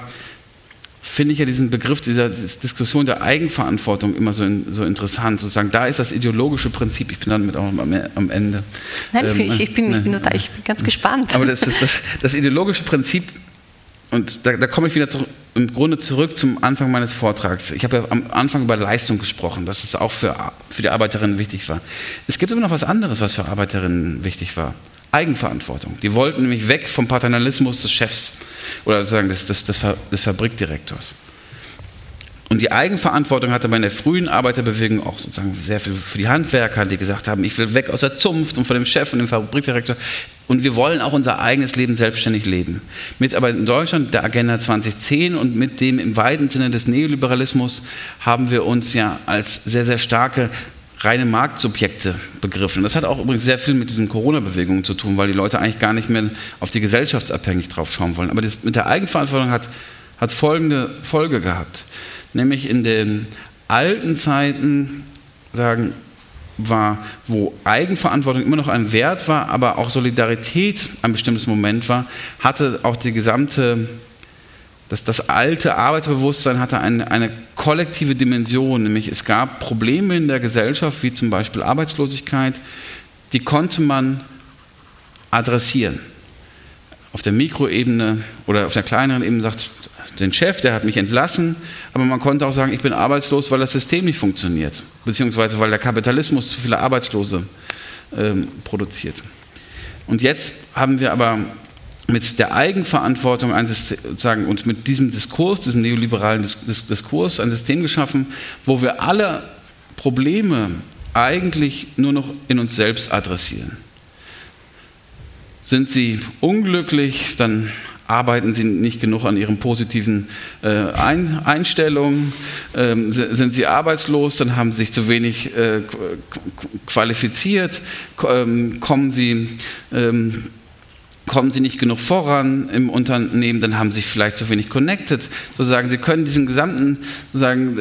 S4: finde ich ja diesen Begriff dieser Diskussion der Eigenverantwortung immer so, in, so interessant. Sozusagen, da ist das ideologische Prinzip. Ich bin dann mit auch am, Ende.
S3: Nein, ähm, ich, ich, bin, ich bin total, ich bin ganz gespannt.
S4: Aber das, das, das, das ideologische Prinzip, und da, da komme ich wieder zurück, im Grunde zurück zum Anfang meines Vortrags. Ich habe ja am Anfang über Leistung gesprochen, dass es auch für, für die Arbeiterinnen wichtig war. Es gibt immer noch was anderes, was für Arbeiterinnen wichtig war. Eigenverantwortung. Die wollten nämlich weg vom Paternalismus des Chefs oder sozusagen des, des, des, Fabrikdirektors. Und die Eigenverantwortung hatte man in der frühen Arbeiterbewegung auch sozusagen sehr viel für die Handwerker, die gesagt haben, ich will weg aus der Zunft und von dem Chef und dem Fabrikdirektor. Und wir wollen auch unser eigenes Leben selbstständig leben. Mit aber in Deutschland der Agenda 2010 und mit dem im weiten Sinne des Neoliberalismus haben wir uns ja als sehr, sehr starke reine Marktsubjekte begriffen. Das hat auch übrigens sehr viel mit diesen Corona-Bewegungen zu tun, weil die Leute eigentlich gar nicht mehr auf die gesellschaftsabhängig drauf schauen wollen. Aber das mit der Eigenverantwortung hat, hat folgende Folge gehabt nämlich in den alten Zeiten sagen, war, wo Eigenverantwortung immer noch ein Wert war, aber auch Solidarität ein bestimmtes Moment war, hatte auch die gesamte, das, das alte Arbeiterbewusstsein hatte eine, eine kollektive Dimension, nämlich es gab Probleme in der Gesellschaft, wie zum Beispiel Arbeitslosigkeit, die konnte man adressieren. Auf der Mikroebene oder auf der kleineren Ebene sagt, den Chef, der hat mich entlassen, aber man konnte auch sagen, ich bin arbeitslos, weil das System nicht funktioniert, beziehungsweise weil der Kapitalismus zu viele Arbeitslose ähm, produziert. Und jetzt haben wir aber mit der Eigenverantwortung ein System, und mit diesem Diskurs, diesem neoliberalen Diskurs, ein System geschaffen, wo wir alle Probleme eigentlich nur noch in uns selbst adressieren. Sind sie unglücklich, dann arbeiten sie nicht genug an ihren positiven äh, Ein Einstellungen, ähm, sind sie arbeitslos, dann haben sie sich zu wenig äh, qualifiziert, ähm, kommen sie ähm, kommen sie nicht genug voran im Unternehmen, dann haben sie vielleicht zu wenig connected. Sozusagen, sie können diesen gesamten, sozusagen,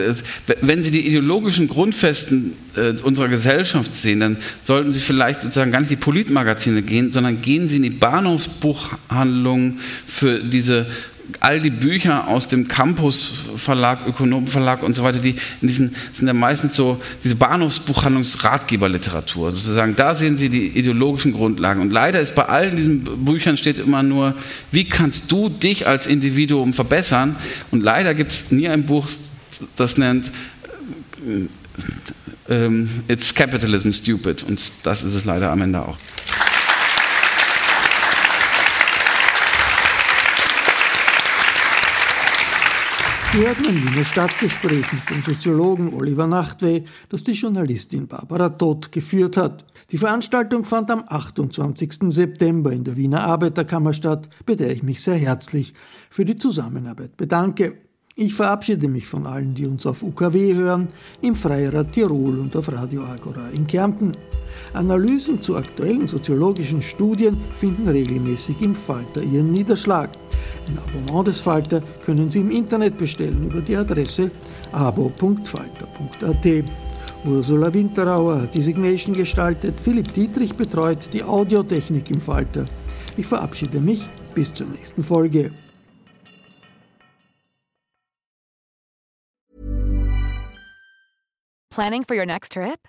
S4: wenn sie die ideologischen Grundfesten äh, unserer Gesellschaft sehen, dann sollten sie vielleicht sozusagen gar nicht die Politmagazine gehen, sondern gehen sie in die Bahnhofsbuchhandlungen für diese all die Bücher aus dem Campus Verlag, Ökonomenverlag und so weiter, die diesen sind ja meistens so diese Bahnhofsbuchhandlungsratgeberliteratur sozusagen. Da sehen Sie die ideologischen Grundlagen. Und leider ist bei allen diesen Büchern steht immer nur, wie kannst du dich als Individuum verbessern? Und leider gibt es nie ein Buch, das nennt äh, äh, It's Capitalism Stupid. Und das ist es leider am Ende auch.
S2: Sie hörten ein Wiener Stadtgespräch mit dem Soziologen Oliver Nachtwey, das die Journalistin Barbara Todt geführt hat. Die Veranstaltung fand am 28. September in der Wiener Arbeiterkammer statt, bei der ich mich sehr herzlich für die Zusammenarbeit bedanke. Ich verabschiede mich von allen, die uns auf UKW hören, im Freirad Tirol und auf Radio Agora in Kärnten. Analysen zu aktuellen soziologischen Studien finden regelmäßig im Falter ihren Niederschlag. Ein Abonnement des Falter können Sie im Internet bestellen über die Adresse abo.falter.at. Ursula Winterauer hat die Signation gestaltet, Philipp Dietrich betreut die Audiotechnik im Falter. Ich verabschiede mich bis zur nächsten Folge.
S9: Planning for your next trip?